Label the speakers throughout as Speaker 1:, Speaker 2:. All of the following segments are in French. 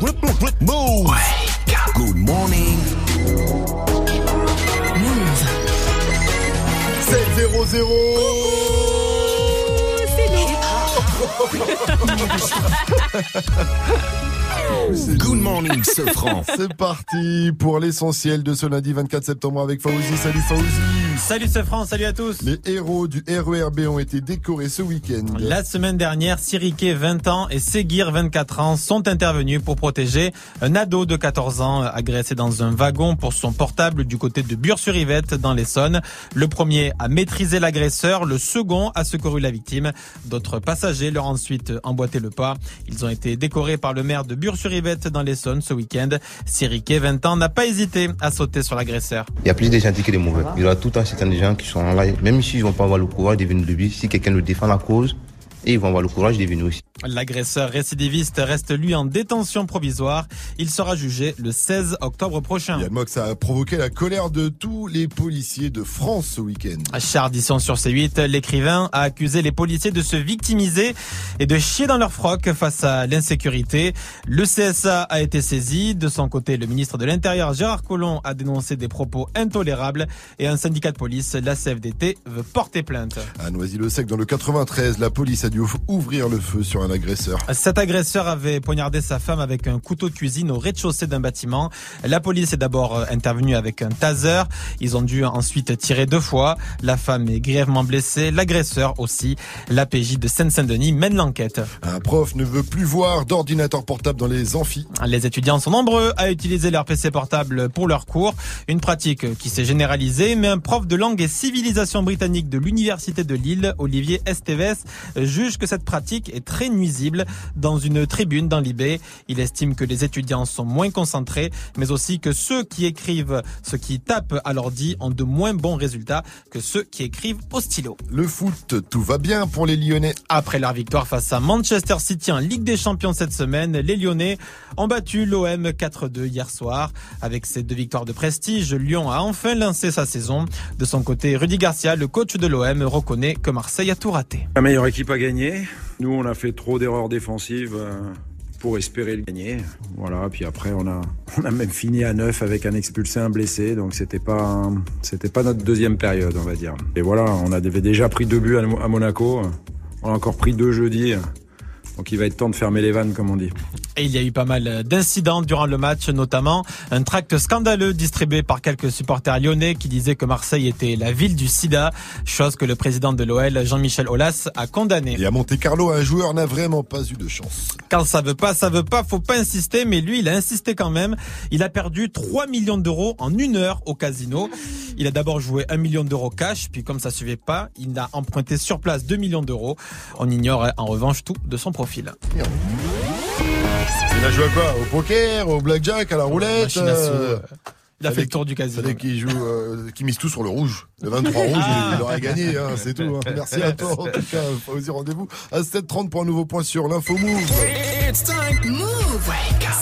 Speaker 1: Move. Good morning.
Speaker 2: Move.
Speaker 3: 7-0-0
Speaker 1: Good morning, Sofran.
Speaker 3: C'est parti pour l'essentiel de ce lundi 24 septembre avec Fauzi. Salut Fauzi.
Speaker 4: Salut c'est France, salut à tous.
Speaker 3: Les héros du RERB ont été décorés ce week-end.
Speaker 4: La semaine dernière, Siriké, 20 ans, et Seguir, 24 ans, sont intervenus pour protéger un ado de 14 ans agressé dans un wagon pour son portable du côté de Bure-sur-Yvette dans l'Essonne. Le premier a maîtrisé l'agresseur, le second a secouru la victime. D'autres passagers leur ont ensuite emboîté le pas. Ils ont été décorés par le maire de Bure-sur-Yvette dans l'Essonne ce week-end. Siriké, 20 ans, n'a pas hésité à sauter sur l'agresseur.
Speaker 5: Il y a plus de gentils que de mauvais. Il y aura tout le temps certains gens qui sont là, même s'ils vont pas avoir le courage de venir de lui, si quelqu'un nous défend la cause, et ils vont avoir le courage de venir aussi.
Speaker 4: L'agresseur récidiviste reste lui en détention provisoire. Il sera jugé le 16 octobre prochain.
Speaker 3: Yann Mox a provoqué la colère de tous les policiers de France ce week-end.
Speaker 4: Chardition sur C8, l'écrivain a accusé les policiers de se victimiser et de chier dans leur froc face à l'insécurité. Le CSA a été saisi. De son côté, le ministre de l'Intérieur, Gérard Collomb, a dénoncé des propos intolérables et un syndicat de police, la CFDT, veut porter plainte.
Speaker 3: À Noisy-le-Sec, dans le 93, la police a dû ouvrir le feu sur un agresseur.
Speaker 4: Cet agresseur avait poignardé sa femme avec un couteau de cuisine au rez-de-chaussée d'un bâtiment. La police est d'abord intervenue avec un taser. Ils ont dû ensuite tirer deux fois. La femme est grièvement blessée, l'agresseur aussi. L'APJ de Seine-Saint-Denis mène l'enquête.
Speaker 3: Un prof ne veut plus voir d'ordinateur portable dans les amphis.
Speaker 4: Les étudiants sont nombreux à utiliser leur PC portable pour leurs cours. Une pratique qui s'est généralisée, mais un prof de langue et civilisation britannique de l'Université de Lille, Olivier Esteves, juge que cette pratique est très nuisible. Dans une tribune dans l'IB, il estime que les étudiants sont moins concentrés, mais aussi que ceux qui écrivent, ceux qui tapent à l'ordi ont de moins bons résultats que ceux qui écrivent au stylo.
Speaker 3: Le foot, tout va bien pour les Lyonnais.
Speaker 4: Après leur victoire face à Manchester City en Ligue des Champions cette semaine, les Lyonnais ont battu l'OM 4-2 hier soir. Avec ces deux victoires de prestige, Lyon a enfin lancé sa saison. De son côté, Rudy Garcia, le coach de l'OM, reconnaît que Marseille a tout raté.
Speaker 6: La meilleure équipe a gagné. Nous, on a fait trop d'erreurs défensives euh, pour espérer le gagner. Voilà. Puis après, on a, on a même fini à 9 avec un expulsé, un blessé. Donc c'était pas, pas notre deuxième période, on va dire. Et voilà, on avait déjà pris deux buts à Monaco. On a encore pris deux jeudi. Donc il va être temps de fermer les vannes, comme on dit.
Speaker 4: Et il y a eu pas mal d'incidents durant le match, notamment un tract scandaleux distribué par quelques supporters lyonnais qui disaient que Marseille était la ville du sida, chose que le président de l'OL, Jean-Michel Aulas, a condamné.
Speaker 3: Et à Monte Carlo, un joueur n'a vraiment pas eu de chance.
Speaker 4: Quand ça veut pas, ça veut pas, faut pas insister, mais lui, il a insisté quand même. Il a perdu 3 millions d'euros en une heure au casino. Il a d'abord joué 1 million d'euros cash, puis comme ça suivait pas, il a emprunté sur place 2 millions d'euros. On ignore en revanche tout de son profil.
Speaker 3: Il a joué à quoi? Au poker, au blackjack, à la roulette
Speaker 4: Il a fait le tour du casino.
Speaker 3: Fallait qu'il joue, euh, qu'il mise tout sur le rouge. Le 23 rouge, il- il aurait gagné, hein, c'est tout. hein. Merci à toi, en tout cas. Fauzi, rendez-vous à 7h30 pour un nouveau point sur l'info move.
Speaker 1: It's time.
Speaker 2: Move.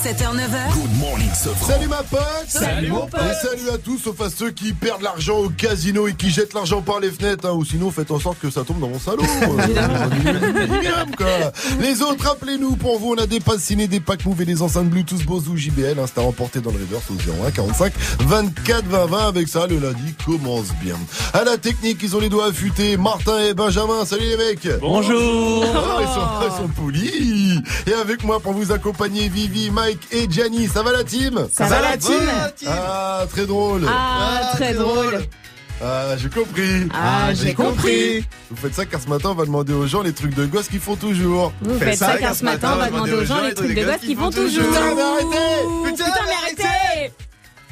Speaker 2: 7h, 9h.
Speaker 1: Good morning, Sofran.
Speaker 3: Salut ma pote
Speaker 2: Salut, mon pote.
Speaker 3: Et salut à tous, sauf à ceux qui perdent l'argent au casino et qui jettent l'argent par les fenêtres, hein, ou sinon faites en sorte que ça tombe dans mon salon. Euh, minimum, quoi. Les autres, appelez-nous pour vous, on a des passes ciné, des packs move et des enceintes Bluetooth Bose ou JBL, hein, c'est à remporter dans le reverse au 01 45 24 20 20. Avec ça, le lundi commence bien. À la technique, ils ont les doigts affûtés, Martin et Benjamin, salut les mecs.
Speaker 4: Bonjour.
Speaker 3: Ah, ils, sont, ils sont polis. Et avec moi pour vous accompagner, Vivi, Mike et Gianni, ça va la team?
Speaker 7: Ça va la team.
Speaker 3: Ah, très drôle.
Speaker 7: Ah, très drôle.
Speaker 3: Ah, j'ai compris.
Speaker 7: Ah, j'ai compris.
Speaker 3: Vous faites ça car ce matin, on va demander aux gens les trucs de gosses qu'ils font toujours.
Speaker 7: Vous faites ça car ce matin, on va demander aux gens les trucs de gosses qu'ils font toujours.
Speaker 3: Putain, mais arrêtez.
Speaker 7: Putain, mais arrêtez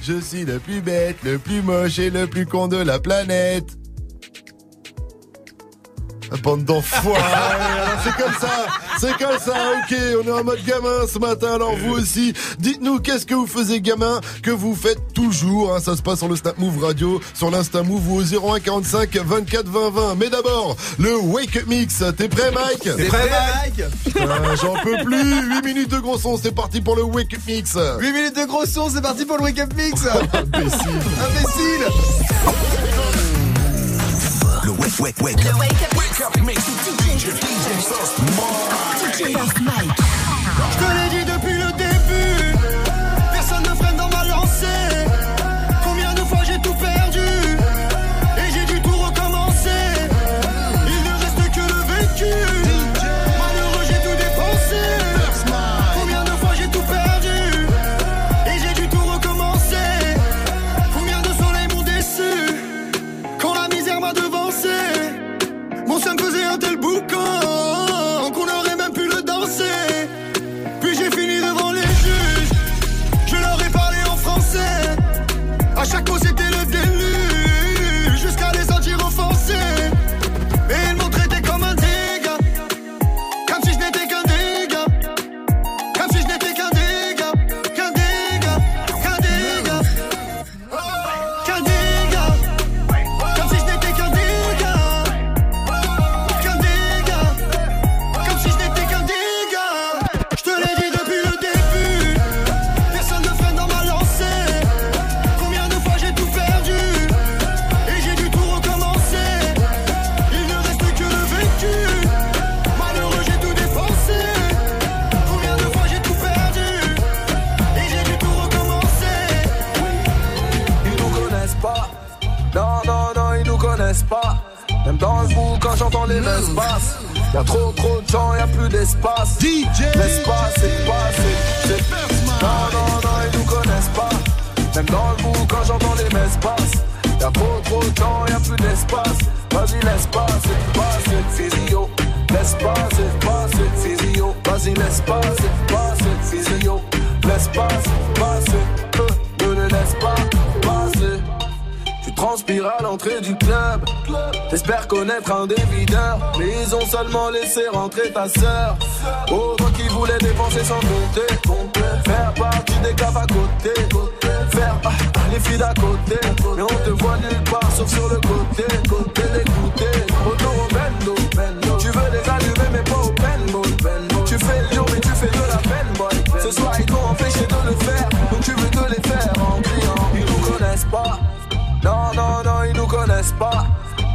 Speaker 3: Je suis le plus bête, le plus moche et le plus con de la planète. Bande d'enfoirés, c'est comme ça, c'est comme ça, ok, on est en mode gamin ce matin, alors vous aussi, dites-nous qu'est-ce que vous faisiez gamin, que vous faites toujours, hein, ça se passe sur le Snap Move Radio, sur l'Insta Move ou au 01 45 24 20 20, mais d'abord, le Wake Up Mix, t'es prêt Mike? T'es
Speaker 8: prêt, Mike?
Speaker 3: Ah, J'en peux plus, 8 minutes de gros son, c'est parti pour le Wake Up Mix.
Speaker 8: 8 minutes de gros son, c'est parti pour le Wake Up Mix.
Speaker 3: Imbécile.
Speaker 8: Imbécile
Speaker 1: Le wake, wake, wake.
Speaker 2: Le wake up.
Speaker 1: Wake up mix. DJ, DJ, Sauce.
Speaker 8: Je te l'ai dit depuis le
Speaker 9: Y'a trop trop de gens, y'a plus d'espace.
Speaker 3: DJ
Speaker 9: L'espace c'est passé. Non, non, non, ils nous connaissent pas. Même dans le bout quand j'entends les messes basses. Y'a trop trop de gens, y'a plus d'espace. Vas-y, laisse passer, passer, physio. Laisse passer, passer, physio. Vas-y, laisse passer, passer, physio. Laisse passer, passer, Transpires à l'entrée du club. T'espères connaître un des. Mais ils ont seulement laissé rentrer ta sœur. Toi qui voulais dépenser sans compter. Faire partie des caves à côté. Faire ah, les filles d'à côté. Mais on te voit nulle part sauf sur le côté. Côté d'écouter. Retour au bendo. Tu veux les allumer mais pas au paintball. Tu fais le jour mais tu fais de la peine, boy. Ce soir ils t'ont empêché pas.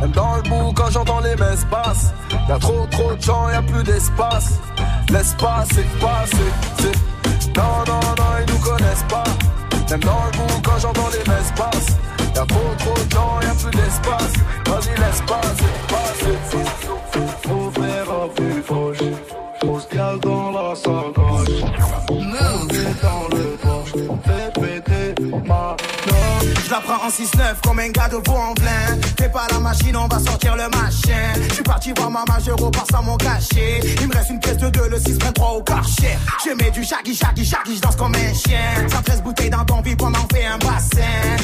Speaker 9: Même dans le bout, quand j'entends les messes basses, y'a trop, trop de gens, y'a plus d'espace. L'espace, c'est passé. c'est- Non, non, non, ils nous connaissent pas. Même dans le bout, quand j'entends les messes basses, y'a trop, trop de gens, y'a plus d'espace. Vas-y, l'espace, c'est passé. Faut faire un fauche. Grosse gale dans la sacoche. dans le
Speaker 10: la prends en 6-9 comme un gars de veau en plein. Fais pas la machine, on va sortir le machin. Je suis parti voir ma je repars sans mon cachet. Il me reste une pièce de 2, le 623 au karcher. Je mets du shaggy, shaggy, shaggy, je danse comme un chien. 113 bouteilles dans ton vide, on en fait un bassin.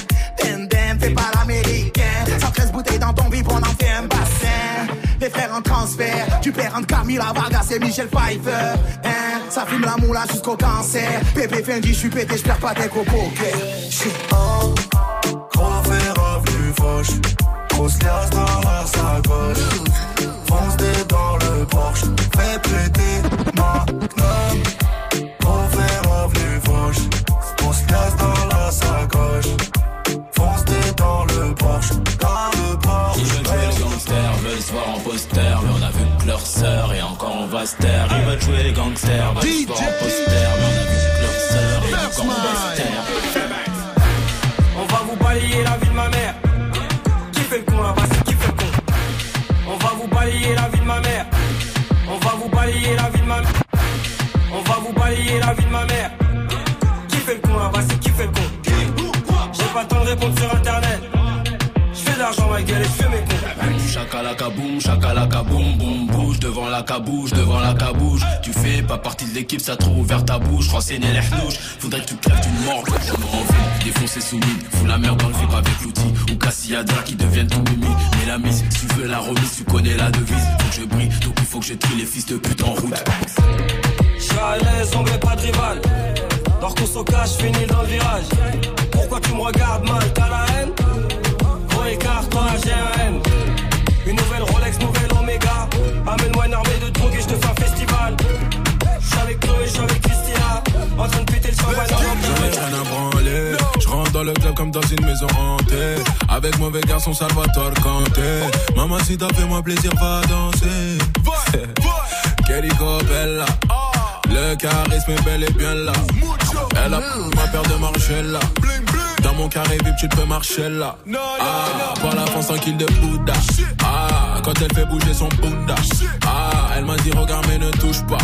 Speaker 10: Dem, fais pas l'américain. 113 bouteilles dans ton vide, on en fait un bassin. Les frères en transfert, tu perds entre Camila Vargas et Michel Pfeiffer. Hein, ça fume la moula jusqu'au cancer. Pépé Fendi, je suis pété, je perds pas tes. Shit.
Speaker 9: Gros fer fauche Grosse liasse dans la sacoche. Fonce des dans le Porsche Fais péter ma gnome Gros fer revenu fauche Grosse liasse dans la sacoche. Fonce des dans le Porsche Dans le Porsche
Speaker 11: Ils veulent jouer les gangsters, veulent se voir en poster. Mais on a vu que leur sœur et encore on va se taire Ils veulent jouer les gangsters, veulent se voir en poster
Speaker 12: la vie de ma mère. Qui fait le con là-bas, c'est qui fait le con J'ai pas le temps de répondre sur internet. De l'argent ma gueule fais mes cons.
Speaker 11: Chakalaka boum, chakalaka boum, boum, bouge devant la cabouche, devant la cabouche. Tu fais pas partie de l'équipe, ça trop ouvert ta bouche. Né les hnouches. Faudrait que tu crèves d'une mort. Je me renfile, défoncer sous mine. Fous la merde dans le vip avec l'outil. Ou Cassiadra qui deviennent tout mimi. Mais la mise, si tu veux la remise, tu connais la devise. Faut que je brille, donc il faut que je trie les fils de pute en route.
Speaker 12: Je suis à l'aise, on met pas de rival. Dors qu'on se cache, finis dans le virage. Pourquoi tu me regardes mal, t'as la haine? Écart, toi. Une nouvelle Rolex, nouvelle Omega. Amène-moi une armée de drogue et je te fais un festival. Je suis avec Chloé, je suis avec Christina. En train de péter le champagne
Speaker 13: à branler. Je rentre dans le club comme dans une maison hantée. Avec mauvais garçon Salvatore Kanté. Maman, si t'as fait moi plaisir, va danser. Querico Bella. Le charisme est bel et bien là. Elle a ma paire de Margiela. Dans mon carré VIP, tu te peux marcher là. Ah, par la France tranquille de Bouddha. Ah, quand elle fait bouger son Bouddha. Ah, elle m'a dit regarde mais ne touche pas.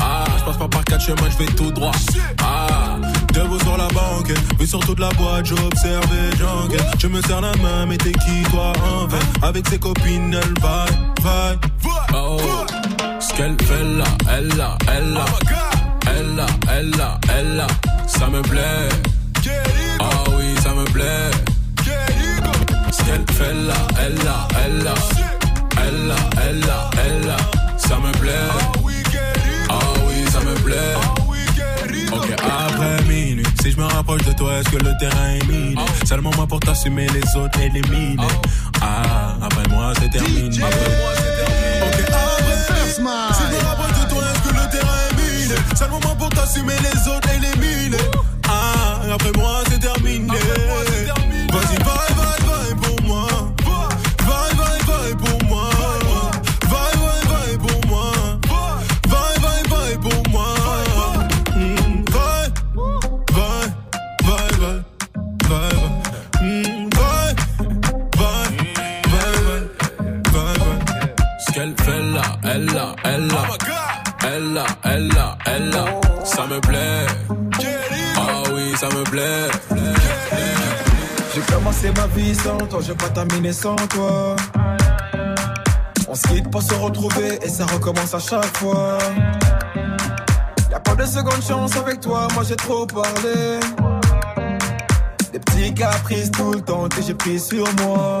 Speaker 13: Ah, je passe pas par quatre chemins, je vais tout droit. Ah, debout sur la banque, vu sur toute la boîte, j'observe et j'enquête. Je me serre la main, mais t'es qui toi en fait Avec ses copines, elle va, va. Oh, ce qu'elle fait là, elle là, elle là. Elle là, elle là, elle là, ça me plaît. Ah oui, ça me plaît. Ce qu'elle fait là, elle là, elle là. Elle là, elle là, elle là, ça me plaît. Ah oui, ça me plaît. Ok, après minuit, si je me rapproche de toi, est-ce que le terrain est miné? Seulement moi pour t'assumer, les autres éliminés. Ah, après moi c'est terminé. Après, si je me de toi, que le terrain est miné Seulement moi pour t'assumer, les autres éliminés. Ah, après moi c'est terminé. elle là, elle là. Elle là, elle là, elle là. Ça me plaît. Ah oui, ça me plaît.
Speaker 14: J'ai commencé ma vie sans toi, j'ai pas terminé sans toi. On se quitte pour se retrouver et ça recommence à chaque fois. Y'a pas de seconde chance avec toi, moi j'ai trop parlé. Des petits caprices tout le temps que j'ai pris sur moi.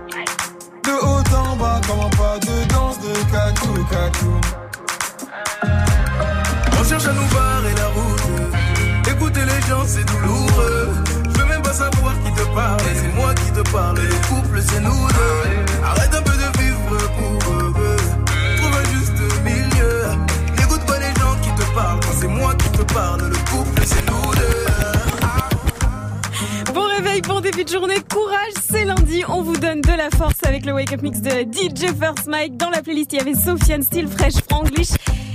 Speaker 14: De haut en bas, comment pas de danse de cacou, cacou.
Speaker 9: On cherche à nous barrer la route. Écouter les gens, c'est douloureux. Je veux même pas savoir qui te parle. C'est moi qui te parle. Le couple, c'est nous deux. Arrête un peu de vivre pour eux. Trouve un juste milieu. N'écoute pas les gens qui te parlent. C'est moi qui te parle. Le couple, c'est nous deux.
Speaker 7: Bon début de journée, courage, c'est lundi, on vous donne de la force avec le Wake Up Mix de DJ First Mike. Dans la playlist, il y avait Sofiane, Style Fresh, Franglish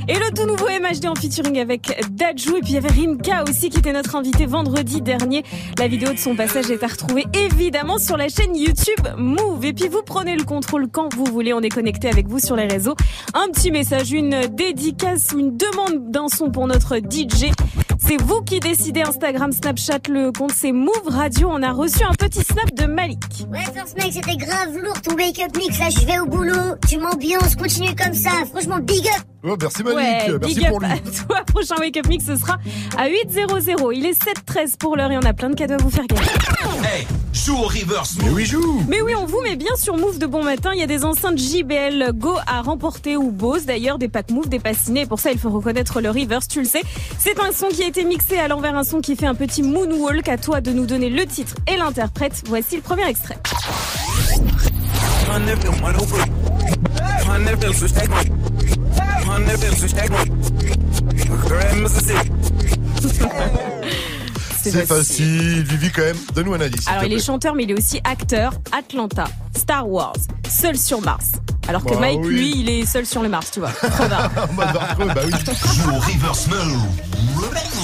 Speaker 7: et le tout nouveau MHD en featuring avec Dajou. Et puis il y avait Rimka aussi qui était notre invité vendredi dernier. La vidéo de son passage est à retrouver évidemment sur la chaîne YouTube Move. Et puis vous prenez le contrôle quand vous voulez, on est connecté avec vous sur les réseaux. Un petit message, une dédicace ou une demande d'un son pour notre DJ. C'est vous qui décidez Instagram, Snapchat, le compte c'est Move Radio. On a reçu un petit snap de Malik.
Speaker 15: Ouais, First Mike, c'était grave lourd ton wake-up mix. Là, je vais au boulot, tu m'ambiances, continue comme ça. Franchement, big up.
Speaker 3: Oh, merci Malik,
Speaker 7: Ouais,
Speaker 3: merci
Speaker 7: big
Speaker 3: pour
Speaker 7: up
Speaker 3: lui.
Speaker 7: à toi. Prochain Wake Up Mix, ce sera à 8.00. Il est 7.13 pour l'heure et on a plein de cadeaux à vous faire gagner.
Speaker 1: Hey, joue au reverse.
Speaker 3: Mais oui, joue.
Speaker 7: Mais oui, on vous met bien sur Move de bon matin. Il y a des enceintes JBL Go à remporter ou Bose. D'ailleurs, des packs Move dépassés. Et pour ça, il faut reconnaître le reverse, tu le sais. C'est un son qui a été mixé à l'envers, un son qui fait un petit moonwalk. À toi de nous donner le titre et l'interprète. Voici le premier extrait. Hundred and one over. Hundred bills to stack one. Hundred bills to stack one. Grand Mississippi.
Speaker 3: C'est facile. Vivi, quand même, donne-nous un indice.
Speaker 7: Alors, il est chanteur, mais il est aussi acteur. Atlanta, Star Wars, Seul sur Mars. Alors que
Speaker 3: Bah
Speaker 7: Mike,
Speaker 3: oui.
Speaker 7: lui, il est seul sur le Mars, tu vois. Trop
Speaker 3: Vartreux, bah oui.
Speaker 1: Joue au reverse mode.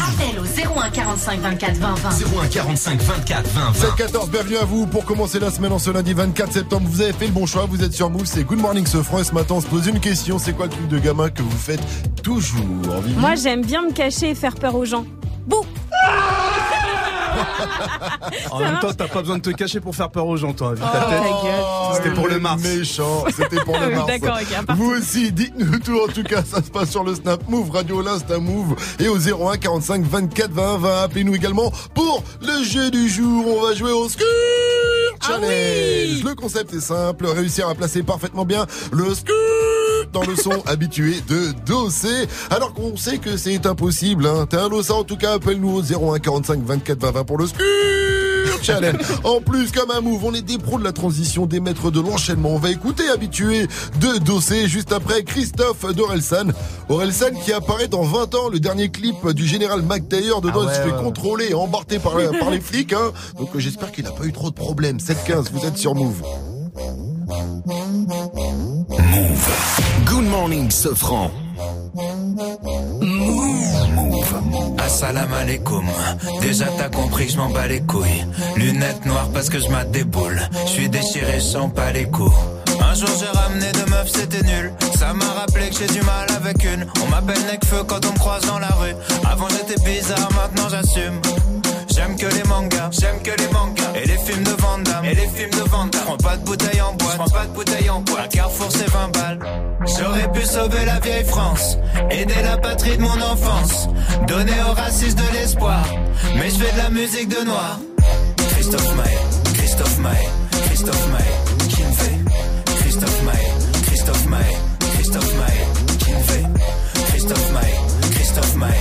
Speaker 2: Appel au 01 45 24 20 20.
Speaker 1: 01 45 24 20 20.
Speaker 3: 7-14, bienvenue à vous pour commencer la semaine en ce lundi 24 septembre. Vous avez fait le bon choix, vous êtes sur Move, c'est Good Morning Sofran et ce matin on se pose une question, c'est quoi le truc de gamin que vous faites toujours Vivi?
Speaker 7: Moi, j'aime bien me cacher et faire peur aux gens. Bouh
Speaker 8: En même temps, t'as pas besoin de te cacher pour faire peur aux gens, toi. Vu ta
Speaker 7: Oh,
Speaker 8: tête.
Speaker 7: ta gueule.
Speaker 8: C'était pour le Mars.
Speaker 3: Méchant, c'était pour le Mars.
Speaker 7: d'accord, ok,
Speaker 3: Vous aussi, dites-nous tout. En tout cas, ça se passe sur le Snap Move, Radio l'Insta Move et au 01 45 24 20 20. Appelez-nous également pour le jeu du jour. On va jouer au Skur Challenge. Le concept est simple, réussir à placer parfaitement bien le Skur dans le son habitué de Dossé. Alors qu'on sait que c'est impossible. Hein. T'es un Dossa, en tout cas, appelle-nous au 01 45 24 20 20 pour le Skur Challenge. En plus, comme un move, on est des pros de la transition, des maîtres de l'enchaînement. On va écouter habitué de Dossé juste après Christophe d'Orelsan. Orelsan qui apparaît dans 20 ans, le dernier clip du général McTayer. Dedans,
Speaker 8: Ah ouais,
Speaker 3: il se fait
Speaker 8: ouais.
Speaker 3: contrôler et embarquer par, par les flics. Hein. Donc euh, j'espère qu'il n'a pas eu trop de problèmes. 7-15, vous êtes sur Move.
Speaker 1: Good morning, Sofran.
Speaker 16: Assalam alaikum. Déjà t'as compris que je m'en bats les couilles. Lunettes noires parce que je mate des boules. Je suis déchiré, je sens pas les coups. Un jour j'ai ramené deux meufs, c'était nul. Ça m'a rappelé que j'ai du mal avec une. On m'appelle Necfeu quand on me croise dans la rue. Avant j'étais bizarre, maintenant j'assume. J'aime que les mangas, j'aime que les mangas. Et les films de Van Damme, et les films de Van Damme. Prends pas de bouteille en boîte, prends pas de bouteille en boîte. Un carrefour c'est 20 balles. J'aurais pu sauver la vieille France, aider la patrie de mon enfance, donner aux racistes de l'espoir. Mais je fais de la musique de noir. Christophe Maé, Christophe Maé, Christophe Maé, qui me fait? Christophe Maé, Christophe Maé, Christophe Maé, qui me fait? Christophe Maé, Christophe Maé,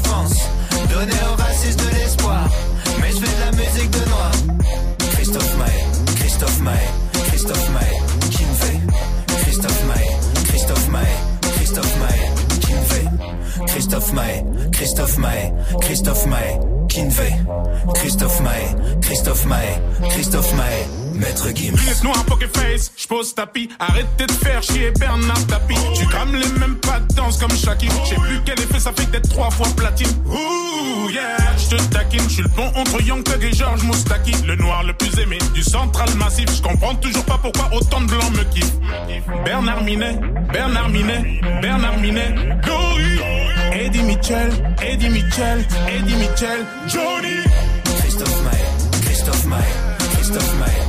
Speaker 16: donner aux racistes de l'espoir. Mais je fais de la musique de noir. Christophe Maé, Christophe Maé, Christophe Maé, Kinvé. Christophe Maé, Christophe Maé, Christophe Maé, Kinvé. Christophe Maé, Christophe Maé, Christophe Maé, Kinvé. Christophe Maé, Christophe Maé, Christophe Maé, Maître Gims.
Speaker 17: Lunettes noires, poker face, j'pose tapis. Arrêtez de faire chier Bernard Tapie. Tu crames les mêmes pas de danse comme Shaki. J'ai plus quel effet ça fait d'être trois fois platine. Ouh, yeah, j'te taquine. J'suis le bon entre Young Thug et George Moustaki. Le noir le plus aimé du central massif. J'comprends toujours pas pourquoi autant de blancs me kiffent. Bernard Minet, Bernard Minet, Bernard Minet. Glory. Eddie Mitchell, Eddie Mitchell, Eddie Mitchell. Johnny.
Speaker 16: Christophe Maé, Christophe Maé, Christophe Maé,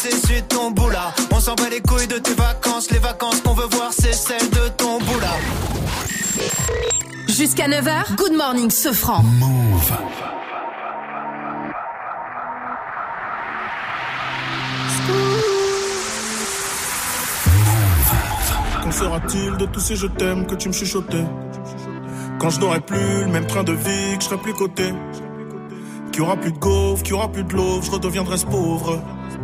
Speaker 16: c'est de ton boula. On s'en bat les couilles de tes vacances. Les vacances qu'on veut voir, c'est celles de ton boula.
Speaker 2: Jusqu'à 9h, Good Morning Sofran.
Speaker 1: Move.
Speaker 17: Qu'en sera-t-il de tous ces je t'aime que tu me chuchotais? Quand je n'aurai plus le même train de vie, que je serai plus coté Qu'il y aura plus de gaufres, qu'il y aura plus de l'eau, je redeviendrai ce pauvre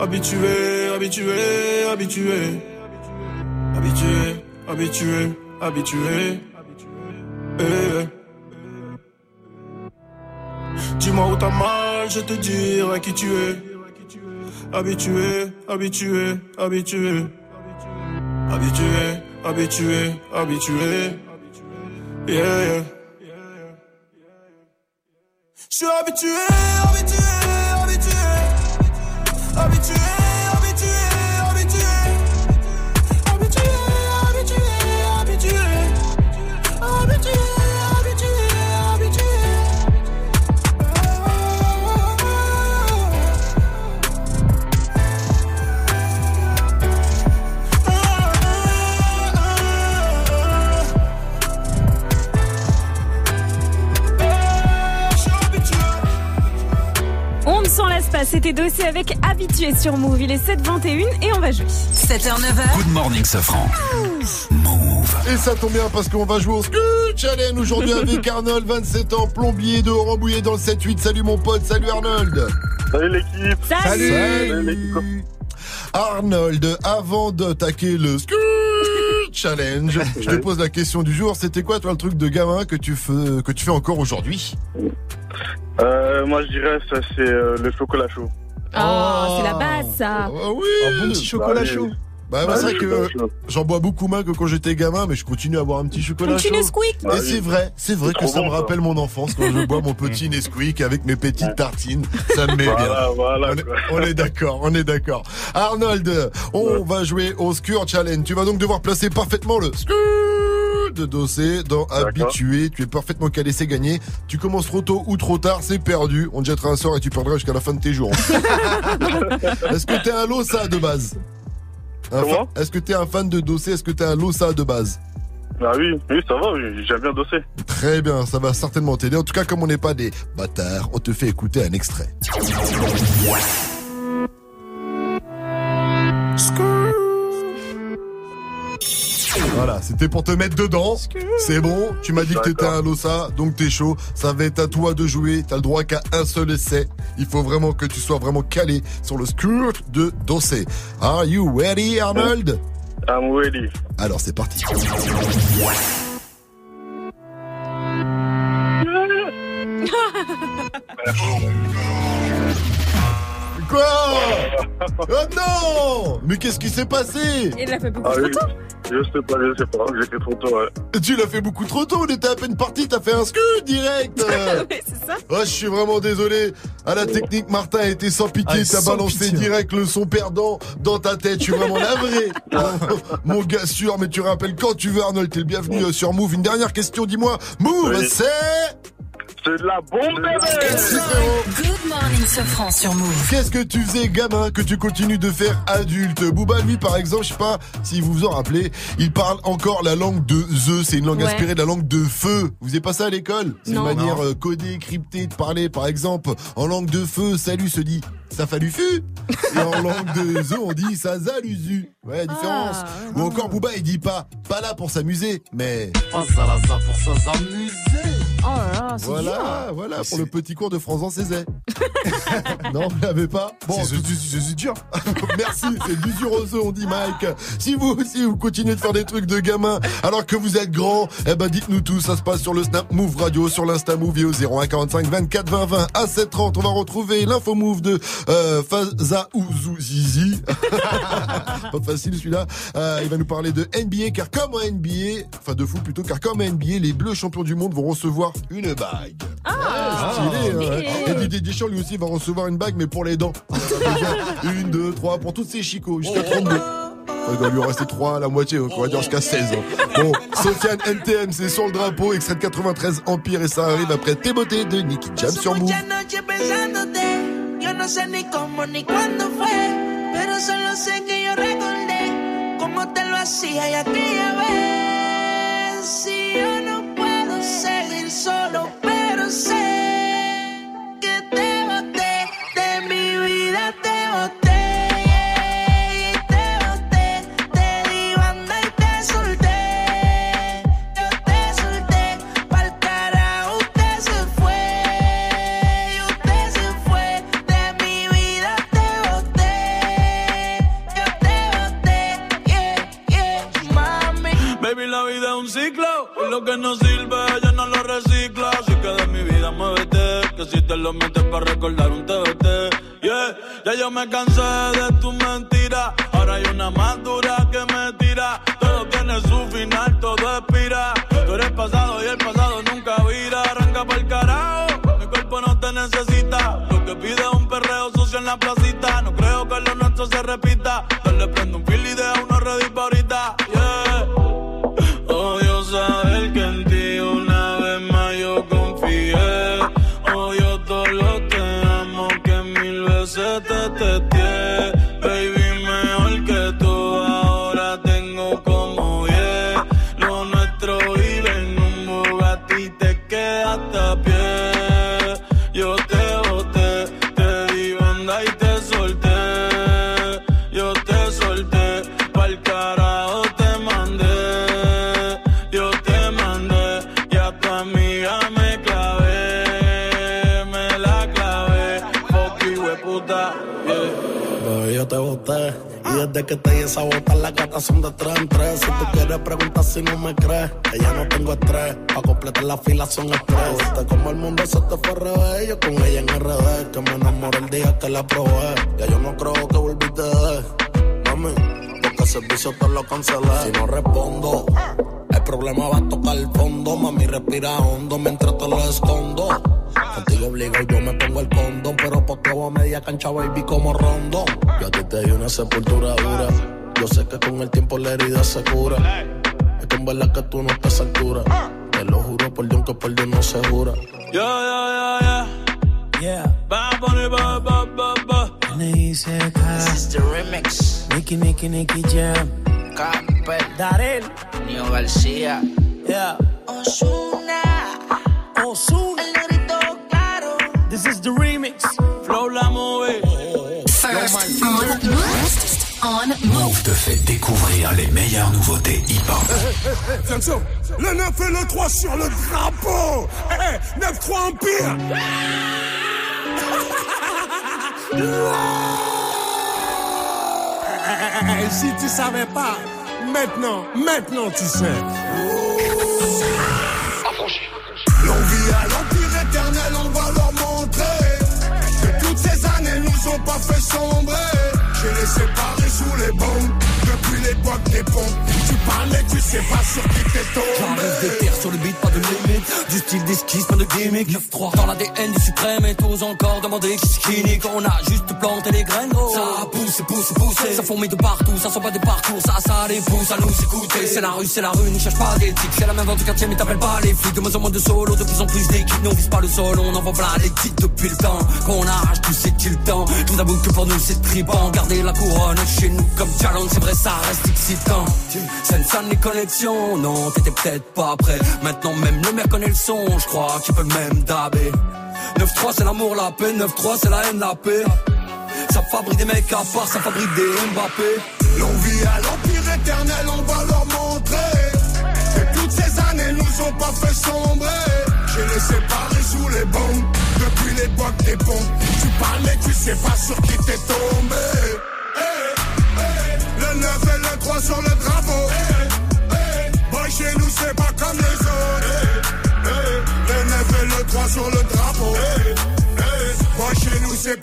Speaker 17: habitué, habitué. Habitué, habitué, habitué. Eh. Dis-moi où t'as mal, je te dirai qui tu es. Habitué, habitué, habitué. Habitué, habitué, habitué. Yeah. Je suis habitué, habitué, habitué. Habitué,
Speaker 7: c'était dossier avec habitué sur Move. Il est 7h21 et on va jouer.
Speaker 2: 7h, 9h.
Speaker 1: Good morning, Safran.
Speaker 3: Et ça tombe bien parce qu'on va jouer au Scoot Challenge aujourd'hui avec Arnold, 27 ans, plombier de Rambouillet dans le 7-8. Salut mon pote, salut Arnold.
Speaker 18: Salut l'équipe.
Speaker 7: Salut.
Speaker 3: Salut. Arnold, avant d'attaquer le Scoot Challenge, je te pose la question du jour. C'était quoi toi le truc de gamin que tu fais, que tu fais encore aujourd'hui?
Speaker 18: Euh, moi, je dirais ça, c'est euh, le chocolat chaud.
Speaker 7: Oh, c'est la base, ça.
Speaker 3: Ah oui
Speaker 8: Un bon petit chocolat
Speaker 18: Bah oui.
Speaker 3: Bah,
Speaker 18: Bah
Speaker 3: c'est vrai que
Speaker 18: chaud.
Speaker 3: j'en bois beaucoup moins que quand j'étais gamin, mais je continue à boire un petit chocolat
Speaker 7: Un petit
Speaker 3: chaud.
Speaker 7: Nesquik.
Speaker 18: Bah
Speaker 3: Et
Speaker 18: oui.
Speaker 3: c'est vrai, c'est vrai que ça
Speaker 18: bon,
Speaker 3: me
Speaker 18: ça.
Speaker 3: rappelle mon enfance quand je bois mon petit Nesquik avec mes petites tartines. Ça me met bien.
Speaker 18: Voilà, voilà.
Speaker 3: On est,
Speaker 18: quoi.
Speaker 3: on est d'accord, on est d'accord. Arnold, on va jouer au Skur Challenge. Tu vas donc devoir placer parfaitement le Skur de dossier dans habitué. Tu es parfaitement calé, c'est gagné. Tu commences trop tôt ou trop tard, c'est perdu. On te jettera un sort et tu perdras jusqu'à la fin de tes jours. Est-ce que t'es un Losa de base?
Speaker 18: Comment
Speaker 3: fa- Est-ce que t'es un fan de dossier Est-ce que t'es un Losa de base?
Speaker 18: Ah oui, oui, ça va, oui, j'aime bien dosser.
Speaker 3: Très bien, ça va certainement t'aider. En tout cas, comme on n'est pas des bâtards, on te fait écouter un extrait. Voilà, c'était pour te mettre dedans. C'est bon, tu m'as dit que t'étais un Losa, donc t'es chaud. Ça va être à toi de jouer. T'as le droit qu'à un seul essai. Il faut vraiment que tu sois vraiment calé sur le skirt de Dossé. Are you ready, Arnold?
Speaker 18: I'm ready.
Speaker 3: Alors c'est parti. Quoi Oh non Mais qu'est-ce qui s'est passé
Speaker 7: Il l'a fait beaucoup
Speaker 18: Ah
Speaker 7: trop
Speaker 18: oui,
Speaker 7: tôt.
Speaker 18: je sais pas, je sais pas, j'ai fait trop tôt, ouais.
Speaker 3: Tu l'as fait beaucoup trop tôt, on était à peine parti, t'as fait un scud direct
Speaker 7: oui, c'est ça.
Speaker 3: Oh, je suis vraiment désolé. À la technique, Martin a été sans pitié.
Speaker 8: Ah,
Speaker 3: T'as balancé
Speaker 8: pitié.
Speaker 3: direct le son perdant dans ta tête. Je suis vraiment navré. Mon gars sûr, mais tu rappelles quand tu veux, Arnold. T'es le bienvenu euh, sur Move. Une dernière question, dis-moi. Move,
Speaker 18: Oui.
Speaker 3: c'est...
Speaker 18: C'est de la bombe, bébé.
Speaker 2: Good morning, Sofran sur Move.
Speaker 3: Qu'est-ce que tu faisais gamin que tu continues de faire adulte? Booba lui par exemple, je sais pas si vous vous en rappelez, il parle encore la langue de The, c'est une langue
Speaker 7: Ouais.
Speaker 3: inspirée de la langue de feu. Vous avez pas ça à l'école? C'est une manière euh, codée, cryptée de parler par exemple en langue de feu, salut se dit ça fallu fu et en langue de The on dit ça zaluzu. Ouais, la différence.
Speaker 7: Ah,
Speaker 3: Ou encore Booba il dit pas pas là pour s'amuser, mais
Speaker 7: Oh là là, c'est dur.
Speaker 3: voilà, voilà pour le petit cours de François Cézet. non, vous l'avez pas Bon,
Speaker 8: C'est dur.
Speaker 3: Merci, c'est du Zurozo, on dit Mike. Si vous aussi vous continuez de faire des trucs de gamin alors que vous êtes grand, eh ben dites-nous tout, ça se passe sur le Snap Move Radio, sur l'Insta Move et au 0145 24 20 20 à 7h30. On va retrouver l'info Move de euh, Faza Zizi. Pas facile celui-là. Euh, il va nous parler de NBA car comme en NBA, enfin de foot plutôt, car comme en NBA, les Bleus champions du monde vont recevoir une bague.
Speaker 7: Ah,
Speaker 3: Stylé, hein.
Speaker 7: stylé.
Speaker 3: Et Didier Deschamps lui aussi va recevoir une bague mais pour les dents. Une, deux, trois, pour tous ces chicots, jusqu'à 32. Enfin, il doit lui en rester 3 à la moitié, donc on va dire jusqu'à 16. hein. Bon, Sofiane NTM, c'est sur le drapeau, extrait de 93 Empire, et ça arrive après Tes beautés de Nicky Jam sur Move.
Speaker 19: Muchas noches pensándote, yo no sé ni cómo ni cuándo fue, pero solo sé que yo recordé cómo te lo hacía y aquella vez. Si yo no solo, pero sé que te boté, de mi vida te boté. y te boté, te di banda y te solté. Yo te solté, pa'l usted se fue. Y usted se fue, de mi vida te boté. Yo te boté, yeah, yeah, mami.
Speaker 20: Baby, la vida es un ciclo. Lo que no sirve, de mi vida muévete. Que si te lo metes para recordar un TBT. Yeah, ya yo me cansé de tu mentira. Ahora hay una más dura que me tira. Todo tiene su final, todo expira. Tú eres pasado y el pasado nunca vira. Arranca pa'l carajo. Mi cuerpo no te necesita. Lo que pide es un perreo sucio en la placita. No creo que lo nuestro se repita. Dale, prendo un que te di
Speaker 21: esa bota, las gatas son de tres en tres. Si tú quieres preguntar si no me crees, que ya no tengo estrés. Pa' completar la fila son estrés. Viste como el mundo se te fue revés. Yo con ella en RD, que me enamoré el día que la probé. Ya yo no creo que volviste de mami. Servicio te lo cancelé. Si no respondo, el problema va a tocar el fondo. Mami, respira hondo mientras te lo escondo. Contigo obligo, yo me pongo el condón. Pero por todo a media cancha, baby, como rondo. Yo a ti te di una sepultura dura. Yo sé que con el tiempo la herida se cura. Es que en verdad que tú no estás a altura. Te lo juro por Dios que por Dios no se jura.
Speaker 22: Yo, yo, yo, yo. Yeah. Bad Bunny, ba, ba, ba, ba.
Speaker 23: This is the remix. Nicky, Nicky, Nicky Jam.
Speaker 22: Capel.
Speaker 23: Darel.
Speaker 22: Nio García.
Speaker 23: Yeah.
Speaker 22: Osuna.
Speaker 23: Osuna.
Speaker 22: El negrito claro.
Speaker 23: This is the remix.
Speaker 22: Flow la move.
Speaker 2: First on First on
Speaker 1: Move te fait découvrir les meilleures nouveautés hip-hop.
Speaker 24: Le 9 et le 3 sur le drapeau. Eh, 9-3 Empire. Eh, si tu savais pas, maintenant, maintenant tu sais. L'envie à l'empire éternel, on va leur montrer que toutes ces années nous ont pas fait sombrer. Je les séparés sous les bombes depuis l'époque des pompes. Tu parlais, tu sais pas sur qui t'es
Speaker 25: J'arrive
Speaker 24: tombé.
Speaker 25: de terre sur le beat, pas de limite. Du style d'esquisse, pas de gimmick. 9-3 dans l'ADN du suprême et tous encore demander qui c'est qui nique. On a juste planté les graines, gros. Ça pousse, pousse, pousse. Ça fourmille de partout, ça sent pas des parcours. Ça, ça les pousse à nous écouter. C'est la rue, c'est la rue, n'y cherche pas d'éthique. C'est la même vente du quartier, mais t'appelles pas les flics. De moins en moins de solo, de plus en plus d'équipes. Nous on vise pas le sol, on envoie plein les titres depuis le temps. Qu'on arrache tout, c'est le temps? Tout d'abord que pour nous c'est triband. Garder la couronne chez nous comme challenge, c'est vrai, ça reste excitant. Sensan les connexions, non, t'étais peut-être pas prêt. Maintenant même le maire connaît le son, je crois qu'il peut même daber. 9-3 c'est l'amour, la paix, 9-3 c'est la haine, la paix. Ça fabrique des mecs à part, ça fabrique des Mbappé.
Speaker 24: L'envie à l'empire éternel, on va leur montrer que toutes ces années nous ont pas fait sombrer. Je les séparés sous les bombes depuis l'époque des pompes. Tu parlais, tu sais pas sur qui t'es tombé. Le 9 et le 3 sur le drapeau. Eh, eh, Boy, chez nous, c'est pas comme les autres. Eh, Le 9 et le 3 sur le drapeau.